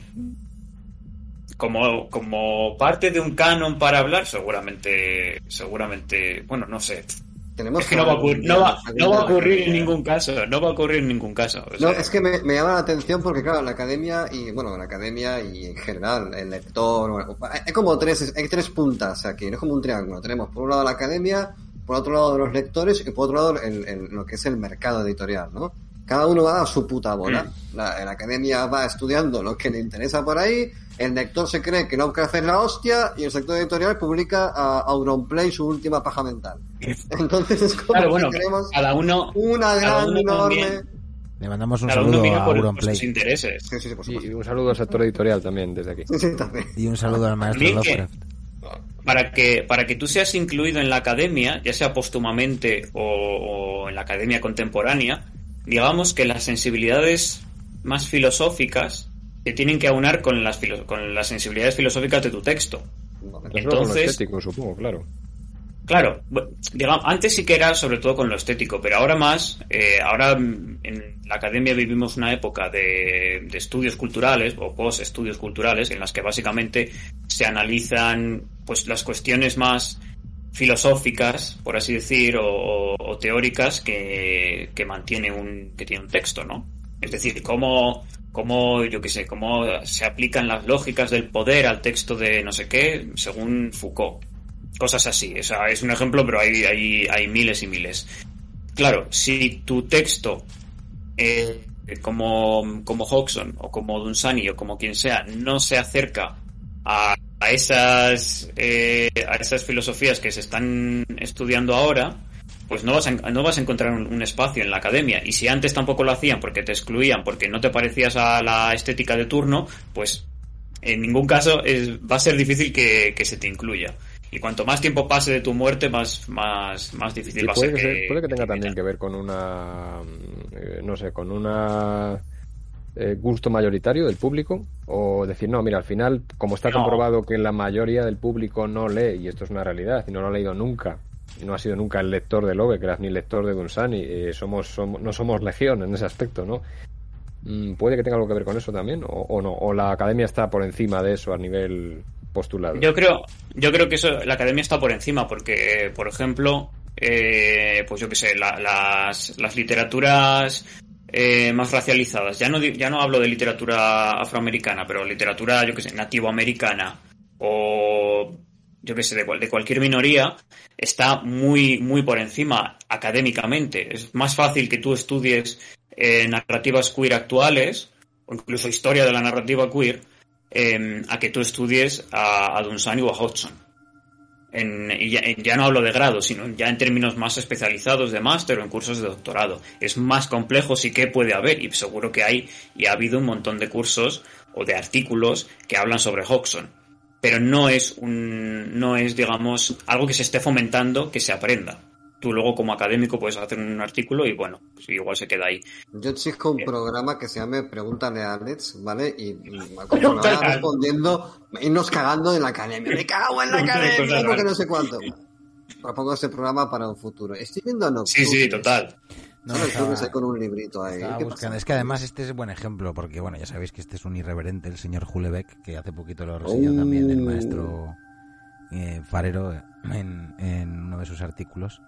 como, como parte de un canon para hablar, seguramente, seguramente, bueno, no sé. Tenemos Es que no va a ocurrir, no va, no va a ocurrir en ningún caso, no va a ocurrir en ningún caso. o No, es que me, me llama la atención porque, claro, la academia y, bueno, la academia y en general, el lector, bueno, hay como tres, hay tres puntas aquí, no es como un triángulo. Tenemos por un lado la academia, por otro lado los lectores y por otro lado el, el- lo que es el mercado editorial, ¿no? Cada uno va a su puta bola. La, la academia va estudiando lo que le interesa por ahí, el lector se cree que no quiere hacer la hostia y el sector editorial publica a Auronplay su última paja mental. Entonces es como claro, que tenemos cada uno, una cada gran, uno enorme... también. Le mandamos un cada saludo a Auronplay sus intereses. Sí, sí, sí, por supuesto. Y un saludo al sector editorial también desde aquí. Sí, sí, también. y un saludo al maestro Lovecraft. para que, para que tú seas incluido en la academia, ya sea póstumamente o, o en la academia contemporánea, digamos que las sensibilidades más filosóficas te tienen que aunar con las, filo- con las sensibilidades filosóficas de tu texto. Solo con lo Entonces- estético, supongo, claro. Claro, digamos, antes sí que era sobre todo con lo estético, pero ahora más, eh, ahora en la academia vivimos una época de, de estudios culturales o post estudios culturales en las que básicamente se analizan pues las cuestiones más filosóficas, por así decir, o, teóricas que, que mantiene un, que tiene un texto, ¿no? Es decir, cómo, cómo, yo qué sé, cómo se aplican las lógicas del poder al texto de no sé qué, según Foucault cosas así. O sea, es un ejemplo, pero hay, hay, hay miles y miles. Claro, si tu texto, eh, como, como Hodgson o como Dunsany o como quien sea, no se acerca a, a esas, eh, a esas filosofías que se están estudiando ahora, pues no vas a, no vas a encontrar un, un espacio en la academia. Y si antes tampoco lo hacían porque te excluían, porque no te parecías a la estética de turno, pues en ningún caso es, va a ser difícil que, que se te incluya. Y cuanto más tiempo pase de tu muerte, más, más, más difícil Y va a ser que, puede que tenga te también que ver con una, eh, no sé, con una eh, gusto mayoritario del público o decir, no, mira, al final, como está No. comprobado que la mayoría del público no lee, y esto es una realidad, y no lo ha leído nunca, no ha sido nunca el lector de Lovecraft ni el lector de Dunsany, eh, somos, somos, no somos legión en ese aspecto, ¿no? Mm, ¿Puede que tenga algo que ver con eso también? ¿O, o no? ¿O la academia está por encima de eso a nivel postulado? Yo creo, yo creo que eso, la academia está por encima, porque, por ejemplo, eh, pues yo qué sé, la- las, las literaturas eh, más racializadas, ya no, ya no hablo de literatura afroamericana, pero literatura, yo qué sé, nativoamericana o yo qué sé, de, cual- de cualquier minoría, está muy, muy por encima académicamente. Es más fácil que tú estudies eh, narrativas queer actuales, o incluso historia de la narrativa queer, eh, a que tú estudies a, a o a Hodgson. En- y ya, ya no hablo de grado, sino ya en términos más especializados de máster o en cursos de doctorado. Es más complejo, sí que puede haber, y seguro que hay, y ha habido un montón de cursos o de artículos que hablan sobre Hodgson. Pero no es un, no es, digamos, algo que se esté fomentando que se aprenda. Tú luego como académico puedes hacer un artículo y bueno, pues igual se queda ahí. Yo exijo un programa que se llame Pregúntale a Alex, ¿vale? Y mm, como respondiendo, irnos cagando en la academia. ¡Me cago en la academia! Porque no sé cuánto. Propongo este programa para un futuro. Estoy viendo Nocturne. Sí, sí, total. No, Solo estaba- con un librito ahí. Es que además este es buen ejemplo, porque bueno, ya sabéis que este es un irreverente, el señor Hulebeck, que hace poquito lo reseñó Oh. también el maestro eh, Farero en, en uno de sus artículos.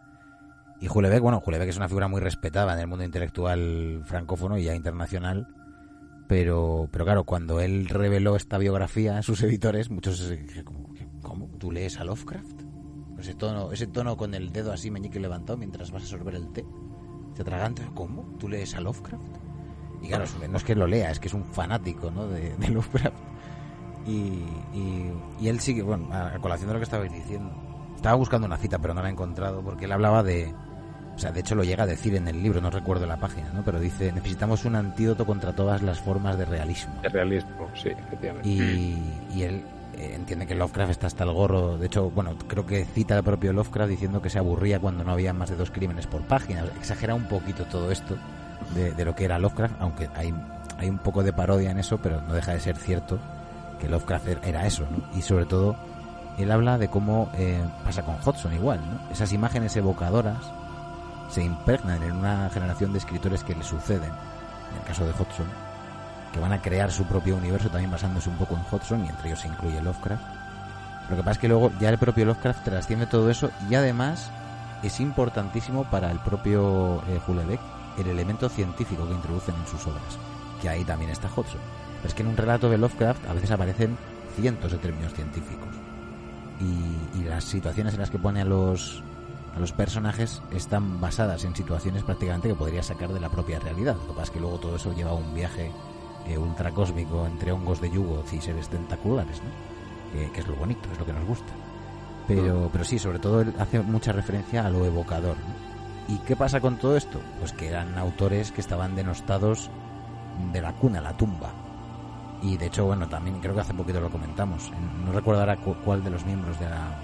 Y Hulebeck, bueno, Hulebeck es una figura muy respetada en el mundo intelectual francófono y ya internacional. Pero, pero claro, cuando él reveló esta biografía a sus editores, muchos dijeron, ¿cómo? ¿Tú lees a Lovecraft? Ese tono, ese tono con el dedo así meñique levantado mientras vas a sorber el té. Te atragantas, ¿cómo? ¿Tú lees a Lovecraft? Y claro, no es que lo lea, es que es un fanático ¿no? de, de Lovecraft. Y, y, y él sigue, bueno, a, a colación de lo que estabais diciendo. Estaba buscando una cita, pero no la he encontrado, porque él hablaba de... O sea, de hecho lo llega a decir en el libro, no recuerdo la página, ¿no? Pero dice, necesitamos un antídoto contra todas las formas de realismo. El realismo, sí, efectivamente. Y, y él eh, entiende que Lovecraft está hasta el gorro. De hecho, bueno, creo que cita al propio Lovecraft diciendo que se aburría cuando no había más de dos crímenes por página. Exagera un poquito todo esto de, de lo que era Lovecraft, aunque hay, hay un poco de parodia en eso, pero no deja de ser cierto que Lovecraft er- era eso, ¿no? Y sobre todo, él habla de cómo eh, pasa con Hodgson igual, ¿no? Esas imágenes evocadoras se impregnan en una generación de escritores que le suceden, en el caso de Hodgson, que van a crear su propio universo también basándose un poco en Hodgson y entre ellos se incluye Lovecraft. Lo que pasa es que luego ya el propio Lovecraft trasciende todo eso y además es importantísimo para el propio eh, Hulebeck el elemento científico que introducen en sus obras, que ahí también está Hodgson. Es que en un relato de Lovecraft a veces aparecen cientos de términos científicos y, y las situaciones en las que pone a los a los personajes están basadas en situaciones prácticamente que podría sacar de la propia realidad. Lo que pasa es que luego todo eso lleva a un viaje eh, ultracósmico entre hongos de yugo y seres tentaculares, ¿no? Que, que es lo bonito, es lo que nos gusta. Pero, pero sí, sobre todo él hace mucha referencia a lo evocador. ¿no? ¿Y qué pasa con todo esto? Pues que eran autores que estaban denostados de la cuna a la tumba. Y de hecho, bueno, también creo que hace poquito lo comentamos. En- No recuerdo ahora cu- cuál de los miembros de la,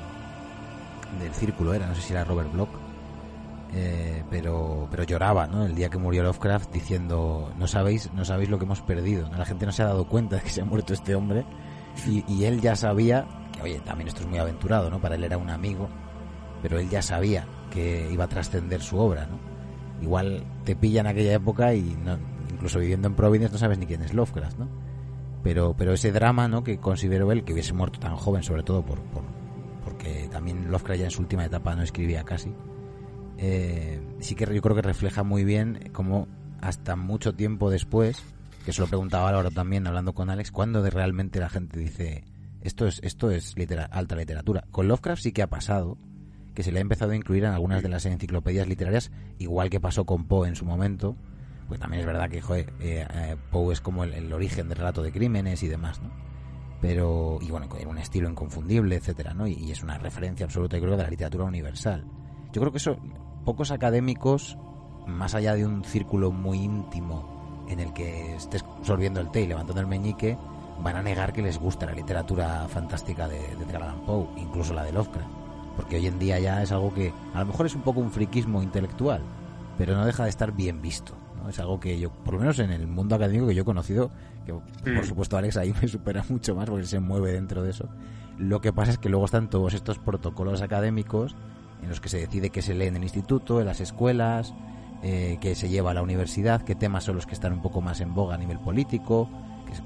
del círculo era, no sé si era Robert Bloch, eh, pero, pero lloraba, ¿no? El día que murió Lovecraft diciendo, no sabéis, no sabéis lo que hemos perdido, ¿no? La gente no se ha dado cuenta de que se ha muerto este hombre y, él ya sabía, que oye, también esto es muy aventurado, ¿no? Para él era un amigo, pero él ya sabía que iba a trascender su obra, ¿no? Igual te pilla en aquella época y no, incluso viviendo en Providence no sabes ni quién es Lovecraft, ¿no? Pero, pero ese drama, ¿no? Que consideró él, que hubiese muerto tan joven, sobre todo por porque también Lovecraft ya en su última etapa no escribía casi, eh, sí que yo creo que refleja muy bien cómo hasta mucho tiempo después, que se lo preguntaba ahora también hablando con Alex, cuando de realmente la gente dice esto es esto es litera- alta literatura. Con Lovecraft sí que ha pasado que se le ha empezado a incluir en algunas de las enciclopedias literarias, igual que pasó con Poe en su momento. Pues también es verdad que joder, eh, eh, Poe es como el, el origen del relato de crímenes y demás, ¿no? Pero y bueno en un estilo inconfundible etcétera no y, es una referencia absoluta creo de la literatura universal. Yo creo que eso pocos académicos más allá de un círculo muy íntimo en el que estés sorbiendo el té y levantando el meñique van a negar que les gusta la literatura fantástica de, de Allan Poe incluso la de Lovecraft. Porque hoy en día ya es algo que a lo mejor es un poco un friquismo intelectual pero no deja de estar bien visto ¿no? es algo que yo por lo menos en el mundo académico que yo he conocido que por Mm. supuesto Alex ahí me supera mucho más porque se mueve dentro de eso lo que pasa es que luego están todos estos protocolos académicos en los que se decide qué se lee en el instituto, en las escuelas, eh, qué se lleva a la universidad, qué temas son los que están un poco más en boga a nivel político,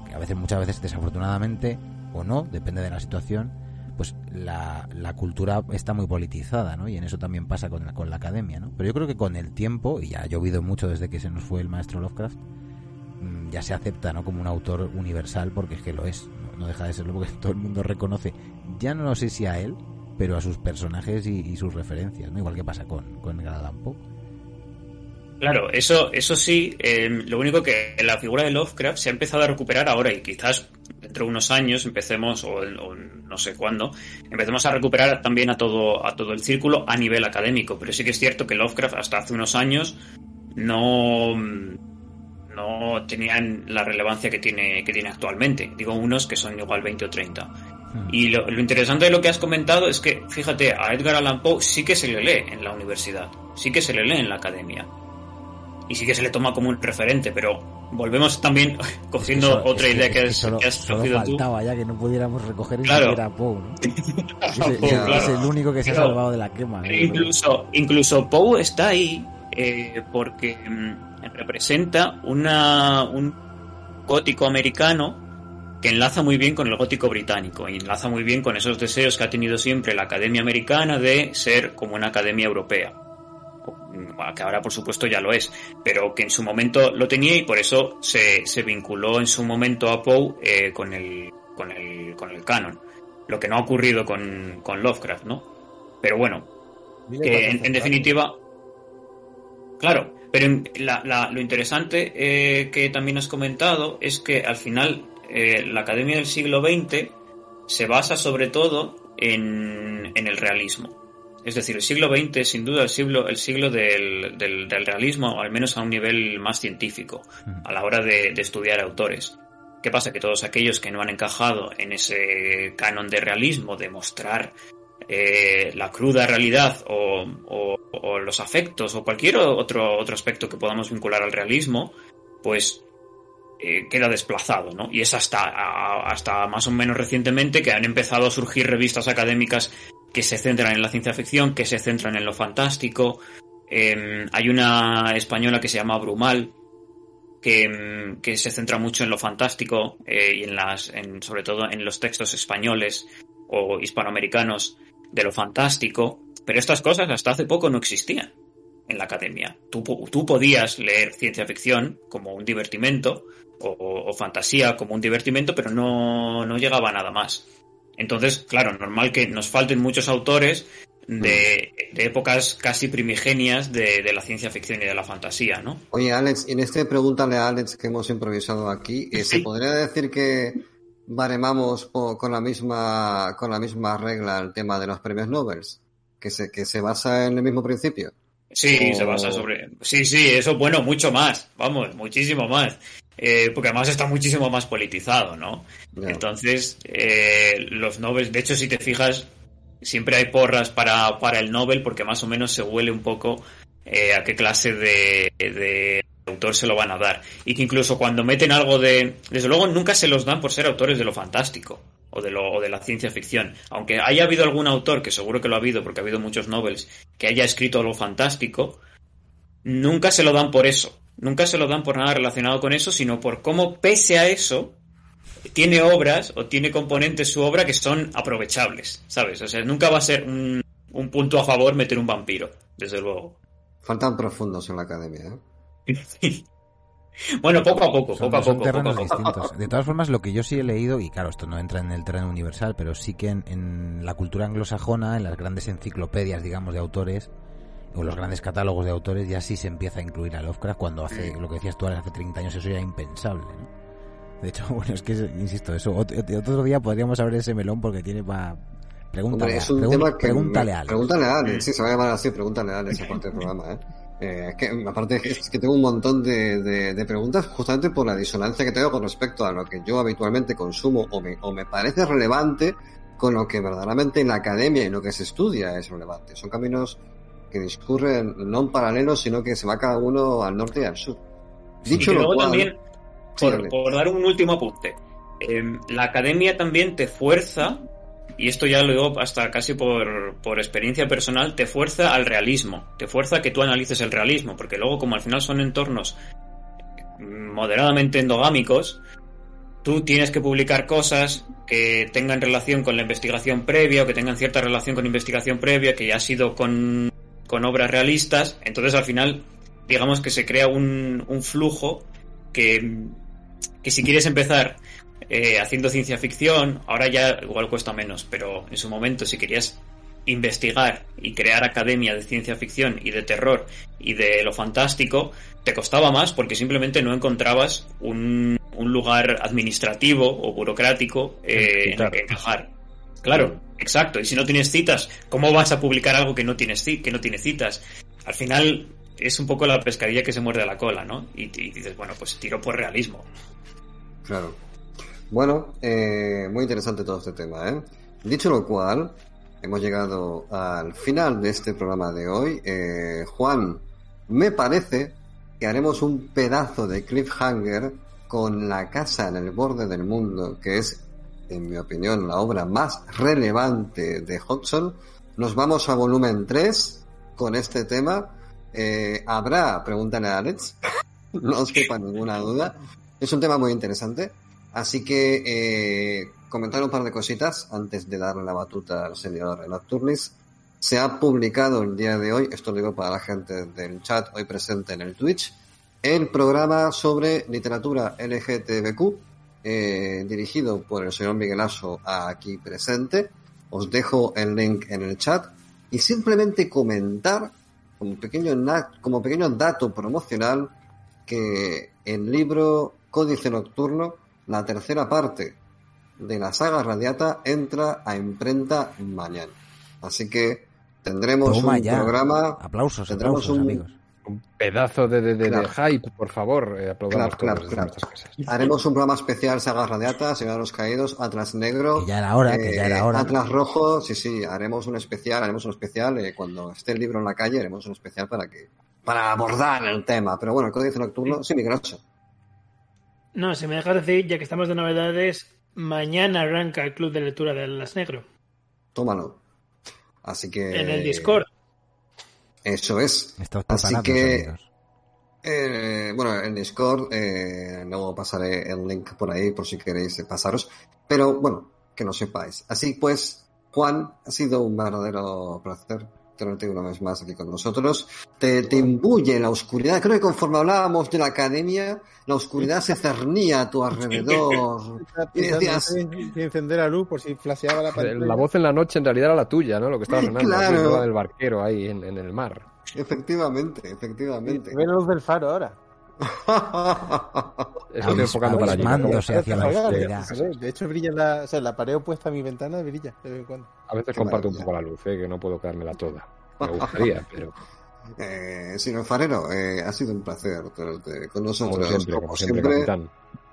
que, a veces, muchas veces, desafortunadamente, o no, depende de la situación, pues la, la cultura está muy politizada, ¿no? Y en eso también pasa con la, con la academia, ¿no? Pero yo creo que con el tiempo, y ya ha llovido mucho desde que se nos fue el maestro Lovecraft, ya se acepta, ¿no? Como un autor universal, porque es que lo es, no, deja de serlo, porque todo el mundo reconoce, ya no sé si a él, pero a sus personajes y, sus referencias, ¿no? Igual que pasa con, con. Claro, eso, eso sí, eh, lo único que la figura de Lovecraft se ha empezado a recuperar ahora y quizás dentro de unos años empecemos, o, o no sé cuándo, empecemos a recuperar también a todo, a todo el círculo a nivel académico. Pero sí que es cierto que Lovecraft hasta hace unos años no, no tenían la relevancia que tiene, que tiene actualmente. Digo unos que son igual 20 o 30. Y lo, lo interesante de lo que has comentado es que, fíjate, a Edgar Allan Poe sí que se le lee en la universidad, sí que se le lee en la academia. Y sí que se le toma como un referente, pero volvemos también cogiendo Eso- otra es idea es que has, solo, que has solo cogido tú. faltaba ya que no pudiéramos recoger Claro. siquiera a Poe, ¿no? Es, el- Poe, es claro. el único que se ha salvado de la quema. ¿no? Incluso, incluso Poe está ahí, eh, porque mm, representa una, un gótico americano que enlaza muy bien con el gótico británico y enlaza muy bien con esos deseos que ha tenido siempre la Academia Americana de ser como una academia europea. Que ahora, por supuesto, ya lo es, pero que en su momento lo tenía y por eso se, se vinculó en su momento a Poe eh, con, el, con, el, con el canon. Lo que no ha ocurrido con, con Lovecraft, ¿no? Pero bueno, que en, en definitiva, Claro, pero lo interesante eh, que también has comentado es que al final eh, la Academia del siglo XX se basa sobre todo en, el realismo. Es decir, el siglo XX es sin duda el siglo, el siglo del, del, realismo, al menos a un nivel más científico, a la hora de, de estudiar autores. ¿Qué pasa? Que todos aquellos que no han encajado en ese canon de realismo, de mostrar eh, la cruda realidad o, los afectos o cualquier otro, otro aspecto que podamos vincular al realismo, pues eh, queda desplazado, ¿no? Y es hasta, hasta más o menos recientemente que han empezado a surgir revistas académicas que se centran en la ciencia ficción, que se centran en lo fantástico. Em, hay una española que se llama Brumal, que, em, que, se centra mucho en lo fantástico eh, y en las, sobre todo en los textos españoles o hispanoamericanos de lo fantástico, pero estas cosas hasta hace poco no existían en la academia. Tú, tú podías leer ciencia ficción como un divertimento o, fantasía como un divertimento, pero no, no llegaba a nada más. Entonces, claro, normal que nos falten muchos autores de, de épocas casi primigenias de, de, la ciencia ficción y de la fantasía, ¿no? Oye, Alex, en este pregúntale a Alex que hemos improvisado aquí, eh, ¿se podría decir que baremamos con la misma con la misma regla el tema de los premios Nobel, que se que se basa en el mismo principio. Sí, se basa sobre. Sí, sí, eso bueno, mucho más, vamos, muchísimo más. Eh, porque además está muchísimo más politizado, ¿no? Entonces, eh, los Nobel, de hecho, si te fijas, siempre hay porras para, para el Nobel porque más o menos se huele un poco eh, a qué clase de, de autor se lo van a dar. Y que incluso cuando meten algo de... Desde luego nunca se los dan por ser autores de lo fantástico o de, lo, o de la ciencia ficción. Aunque haya habido algún autor, que seguro que lo ha habido porque ha habido muchos novels, que haya escrito lo fantástico, nunca se lo dan por eso. Nunca se lo dan por nada relacionado con eso, sino por cómo pese a eso tiene obras o tiene componentes su obra que son aprovechables, ¿sabes? O sea, nunca va a ser un, un punto a favor meter un vampiro, desde luego. Faltan profundos en la academia, ¿eh? Bueno, poco a poco, son, poco a son poco. terrenos poco a poco. distintos. De todas formas, lo que yo sí he leído, y claro, esto no entra en el terreno universal, pero sí que en, en la cultura anglosajona, en las grandes enciclopedias, digamos, de autores, o los grandes catálogos de autores, ya sí se empieza a incluir a Lovecraft, cuando hace, lo que decías tú, hace 30 años eso era impensable, ¿no? De hecho, bueno, es que, insisto, eso, otro, otro día podríamos abrir ese melón porque tiene para... Pregúntale, Hombre, es un pregun- tema que pregúntale a Alex. Pregúntale a Alex, sí, se va a llamar así, pregúntale a Alex, aparte del programa, ¿eh? Eh, es que, aparte, es que tengo un montón de, de, de preguntas justamente por la disonancia que tengo con respecto a lo que yo habitualmente consumo o me, o me parece relevante con lo que verdaderamente en la academia y lo que se estudia es relevante. Son caminos que discurren no en paralelo, sino que se va cada uno al norte y al sur. Y Dicho lo luego cual, también, por dar un último apunte, em, la academia también te fuerza, y esto ya lo digo hasta casi por, por experiencia personal, te fuerza al realismo, te fuerza a que tú analices el realismo, porque luego como al final son entornos moderadamente endogámicos, tú tienes que publicar cosas que tengan relación con la investigación previa o que tengan cierta relación con investigación previa, que ya ha sido con, con obras realistas, entonces al final digamos que se crea un, un flujo que, que si quieres empezar eh, haciendo ciencia ficción, ahora ya igual cuesta menos, pero en su momento si querías investigar y crear academia de ciencia ficción y de terror y de lo fantástico, te costaba más porque simplemente no encontrabas un, un lugar administrativo o burocrático eh, en el que encajar. Claro, exacto. Y si no tienes citas, ¿cómo vas a publicar algo que no tienes que no tiene citas? Al final es un poco la pescadilla que se muerde la cola, ¿no? Y, y dices, bueno, pues tiro por realismo. Claro. Bueno, eh, muy interesante todo este tema, ¿eh? Dicho lo cual, hemos llegado al final de este programa de hoy. Eh, Juan, me parece que haremos un pedazo de cliffhanger con La casa en el borde del mundo, que es, en mi opinión, la obra más relevante de Hodgson. Nos vamos a volumen 3 con este tema Eh, habrá, pregúntale a Alex, no os quepa ninguna duda. Es un tema muy interesante. Así que eh, comentar un par de cositas antes de darle la batuta al señor Nocturnis. Se ha publicado el día de hoy, esto lo digo para la gente del chat hoy presente en el Twitch, el programa sobre literatura LGTBQ, eh, dirigido por el señor Miguel Aso aquí presente. Os dejo el link en el chat y simplemente comentar como pequeño, como pequeño dato promocional que el libro Códice Nocturno, la tercera parte de la saga Radiata, entra a imprenta mañana. Así que tendremos un programa. Aplausos, tendremos aplausos, amigos un pedazo de, de, de hype, por favor. Eh, claro, claro, claro. Haremos un programa especial Saga Radiata, Señor de los Caídos, Atlas Negro. Que ya era hora, que ya era hora. Atlas Rojo, sí, sí, haremos un especial, haremos un especial. Eh, cuando esté el libro en la calle, haremos un especial para que para abordar el tema. Pero bueno, el códice nocturno, sí, mi grosso. No, si me dejas decir, ya que estamos de novedades, mañana arranca el club de lectura de Atlas Negro. Tómalo. Así que. En el Discord. Eso es. Así que, eh, bueno, en Discord, eh, luego pasaré el link por ahí por si queréis pasaros. Pero bueno, que no sepáis. Así pues, Juan, ha sido un verdadero placer tenerte una vez más aquí con nosotros. Te, te imbuye la oscuridad. Creo que conforme hablábamos de la academia, la oscuridad se cernía a tu alrededor. y decías... encender la luz por si flasheaba la pantalla. La voz en la noche en realidad era la tuya, ¿no? Lo que estaba sonando. Claro. La del barquero ahí en, en el mar. Efectivamente, efectivamente. Ve la luz del faro ahora. Estoy enfocando para allí. hacia la oscuridad. De hecho, brilla la, o sea, la pared opuesta a mi ventana brilla de vez en cuando. A veces comparto un poco la luz, ¿eh? que no puedo quedármela toda. Me gustaría, pero. Eh, señor Farero, eh, ha sido un placer tenerte con nosotros. Como siempre, como siempre,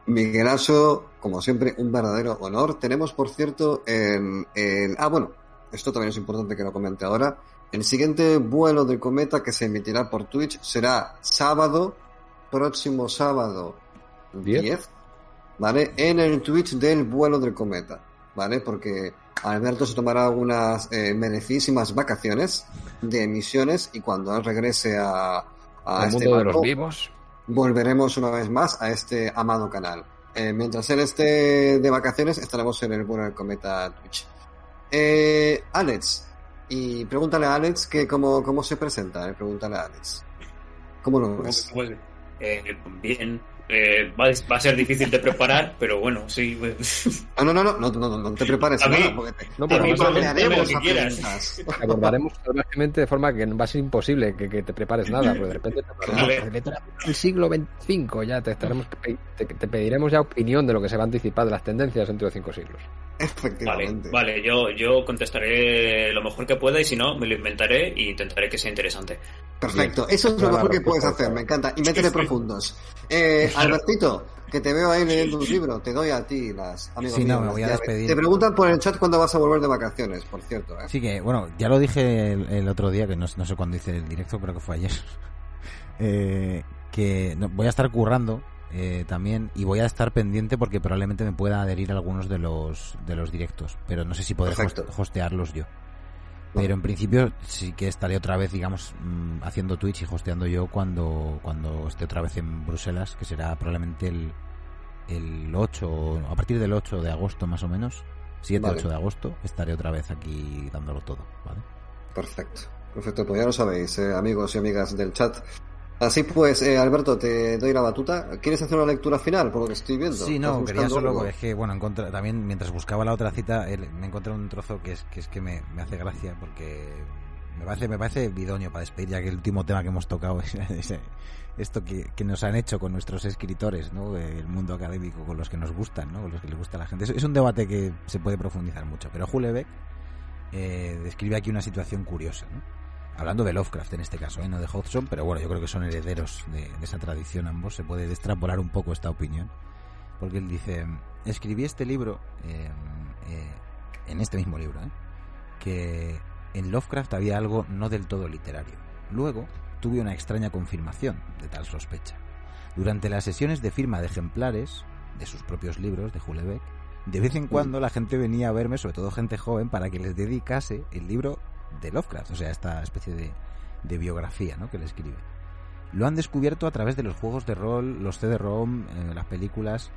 Miguelazo, como siempre, un verdadero honor. Tenemos, por cierto, en, en, Ah, bueno, esto también es importante que lo comente ahora. El siguiente vuelo de cometa que se emitirá por Twitch será sábado, próximo sábado 10, ¿vale? En el Twitch del vuelo del cometa, ¿vale? Porque Alberto se tomará unas eh, merecísimas vacaciones de emisiones y cuando él regrese a, a el este mundo de los vivos. volveremos una vez más a este amado canal. Eh, mientras él esté de vacaciones, estaremos en el vuelo del cometa Twitch. Eh, Alex, y pregúntale a Alex que cómo, cómo se presenta, eh, pregúntale a Alex. ¿Cómo lo ves? Pues, eh, bien. Eh, va, va, a ser difícil de preparar, pero bueno, sí. Pues. Ah, no, no, no, no, no, no te prepares a nada, mí, porque te, no, pero bombardearemos lo que a quieras. preguntas. abordaremos salvajemente de forma que va a ser imposible que, que te prepares nada, porque de repente te del siglo XXV, ya te, estaremos, te, te pediremos ya opinión de lo que se va a anticipar de las tendencias dentro de cinco siglos. Vale, Efectivamente. vale, yo, yo contestaré lo mejor que pueda y si no, me lo inventaré y intentaré que sea interesante. Perfecto, Bien. eso es lo mejor que puedes hacer, me encanta. Y métele profundos. Eh, Albertito, que te veo ahí leyendo un libro, te doy a ti las amigos Sí, no, míos, me voy a despedir. Te preguntan por el chat cuándo vas a volver de vacaciones, por cierto. ¿eh? Sí que, bueno, ya lo dije el, el otro día, que no, no sé cuándo hice el directo, creo que fue ayer. Eh, que no, voy a estar currando eh, también y voy a estar pendiente porque probablemente me pueda adherir a algunos de los de los directos, pero no sé si podré host- hostearlos yo. Pero en principio sí que estaré otra vez, digamos, mm, haciendo Twitch y hosteando yo cuando, cuando esté otra vez en Bruselas, que será probablemente el, el 8, o a partir del 8 de agosto más o menos, 7, Vale. 8 de agosto, estaré otra vez aquí dándolo todo, ¿vale? Perfecto, perfecto, pues ya lo sabéis, eh, amigos y amigas del chat. Así pues, eh, Alberto, te doy la batuta. ¿Quieres hacer una lectura final, por lo que estoy viendo? Sí, no, ¿Estás quería solo, algo? es que, bueno, encontré- también mientras buscaba la otra cita, el- me encontré un trozo que es que, es que me, me hace gracia porque me parece, me parece idóneo para despedir, ya que el último tema que hemos tocado es, esto que, que nos han hecho con nuestros escritores, ¿no? El mundo académico, con los que nos gustan, ¿no? Con los que les gusta a la gente. Es, es un debate que se puede profundizar mucho, pero Hulebeck eh, describe aquí una situación curiosa, ¿no? Hablando de Lovecraft en este caso, ¿eh? no de Hodgson, pero bueno, yo creo que son herederos de, esa tradición ambos. Se puede extrapolar un poco esta opinión. Porque él dice, escribí este libro, eh, eh, en este mismo libro, que en Lovecraft había algo no del todo literario. Luego tuve una extraña confirmación de tal sospecha. Durante las sesiones de firma de ejemplares de sus propios libros de Hulebeck, de vez en cuando la gente venía a verme, sobre todo gente joven, para que les dedicase el libro de Lovecraft, o sea, esta especie de biografía ¿no? que le escribe. Lo han descubierto a través de los juegos de rol, los CD-ROM, eh, las películas.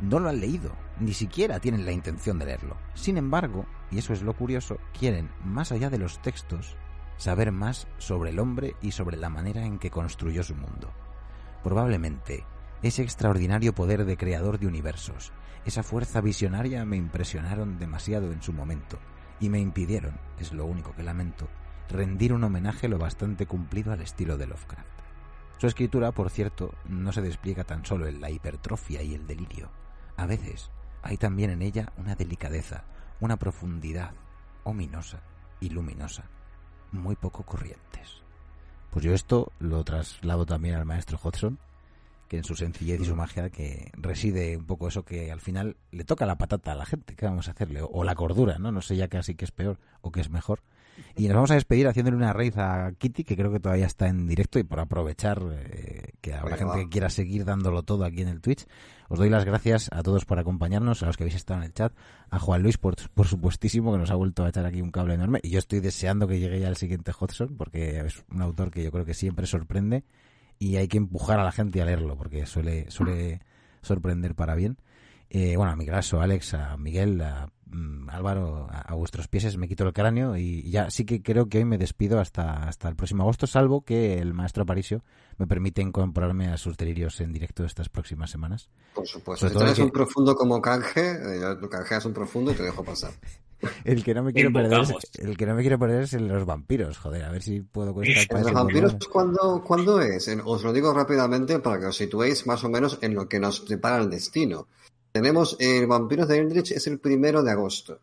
No lo han leído, ni siquiera tienen la intención de leerlo. Sin embargo, y eso es lo curioso, quieren, más allá de los textos, saber más sobre el hombre y sobre la manera en que construyó su mundo. Probablemente, ese extraordinario poder de creador de universos, esa fuerza visionaria me impresionaron demasiado en su momento y me impidieron, es lo único que lamento, rendir un homenaje lo bastante cumplido al estilo de Lovecraft. Su escritura, por cierto, no se despliega tan solo en la hipertrofia y el delirio. A veces hay también en ella una delicadeza, una profundidad ominosa y luminosa, muy poco corrientes. Pues yo esto lo traslado también al maestro Hodgson, que en su sencillez y su magia que reside un poco eso que al final le toca la patata a la gente, ¿qué vamos a hacerle? O la cordura, ¿no? No sé ya casi que es peor o que es mejor. Y nos vamos a despedir haciéndole una raíz a Kitty, que creo que todavía está en directo y por aprovechar eh, que habrá gente que quiera seguir dándolo todo aquí en el Twitch. Os doy las gracias a todos por acompañarnos, a los que habéis estado en el chat, a Juan Luis, por, por supuestísimo, que nos ha vuelto a echar aquí un cable enorme. Y yo estoy deseando que llegue ya el siguiente Hodgson, porque es un autor que yo creo que siempre sorprende y hay que empujar a la gente a leerlo, porque suele, suele sorprender para bien. Eh, bueno, a mi graso, Alex, a Miguel, a mm, Álvaro, a, vuestros pies me quito el cráneo y ya sí que creo que hoy me despido hasta, hasta el próximo agosto, salvo que el maestro Aparicio me permite incorporarme a sus delirios en directo estas próximas semanas. Por supuesto, si tú un profundo como canje, eh, canjeas un profundo y te dejo pasar. El que no me quiero perder es, el que no me quiero perder es el de los vampiros, joder, a ver si puedo con ¿Los vampiros ¿cuándo, ¿cuándo, es? Os lo digo rápidamente para que os situéis más o menos en lo que nos prepara el destino. Tenemos el Vampiros de Eldritch es el primero de agosto.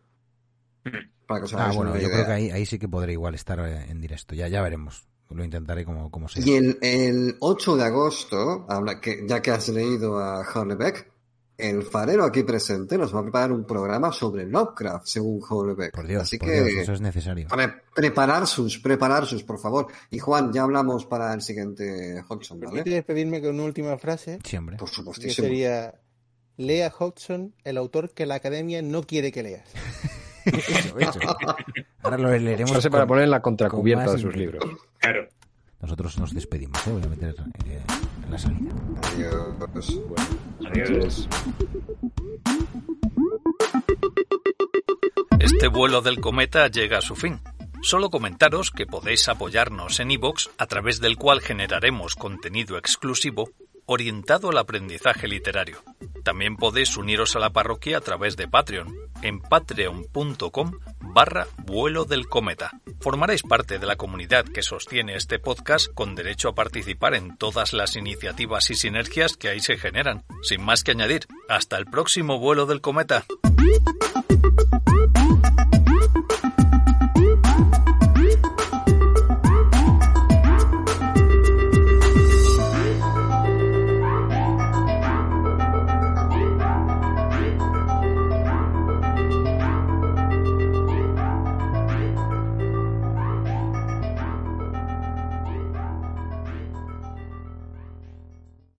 Para que os ah, bueno, yo creo que ahí, ahí sí que podré igual estar eh, en directo. Ya, ya veremos. Lo intentaré como, como sea. Y el, el 8 de agosto, habla que, ya que has leído a Beck el farero aquí presente nos va a preparar un programa sobre Lovecraft, según Beck Por Dios, Así que eso es necesario. preparar sus, preparar sus, por favor. Y Juan, ya hablamos para el siguiente Hodgson, ¿vale? despedirme con una última frase. Siempre. Por supuesto. Que sería lea Hodgson, el autor que la academia no quiere que leas. Ahora lo leeremos. para poner en la contracubierta de sus libros. Claro. Nosotros nos despedimos, ¿eh? voy a meter eh, en la salida. Adiós. Adiós. Este vuelo del cometa llega a su fin. Solo comentaros que podéis apoyarnos en iVoox, a través del cual generaremos contenido exclusivo orientado al aprendizaje literario. También podéis uniros a la parroquia a través de Patreon, en patreon.com barra vuelo del cometa. Formaréis parte de la comunidad que sostiene este podcast con derecho a participar en todas las iniciativas y sinergias que ahí se generan. Sin más que añadir, hasta el próximo vuelo del cometa.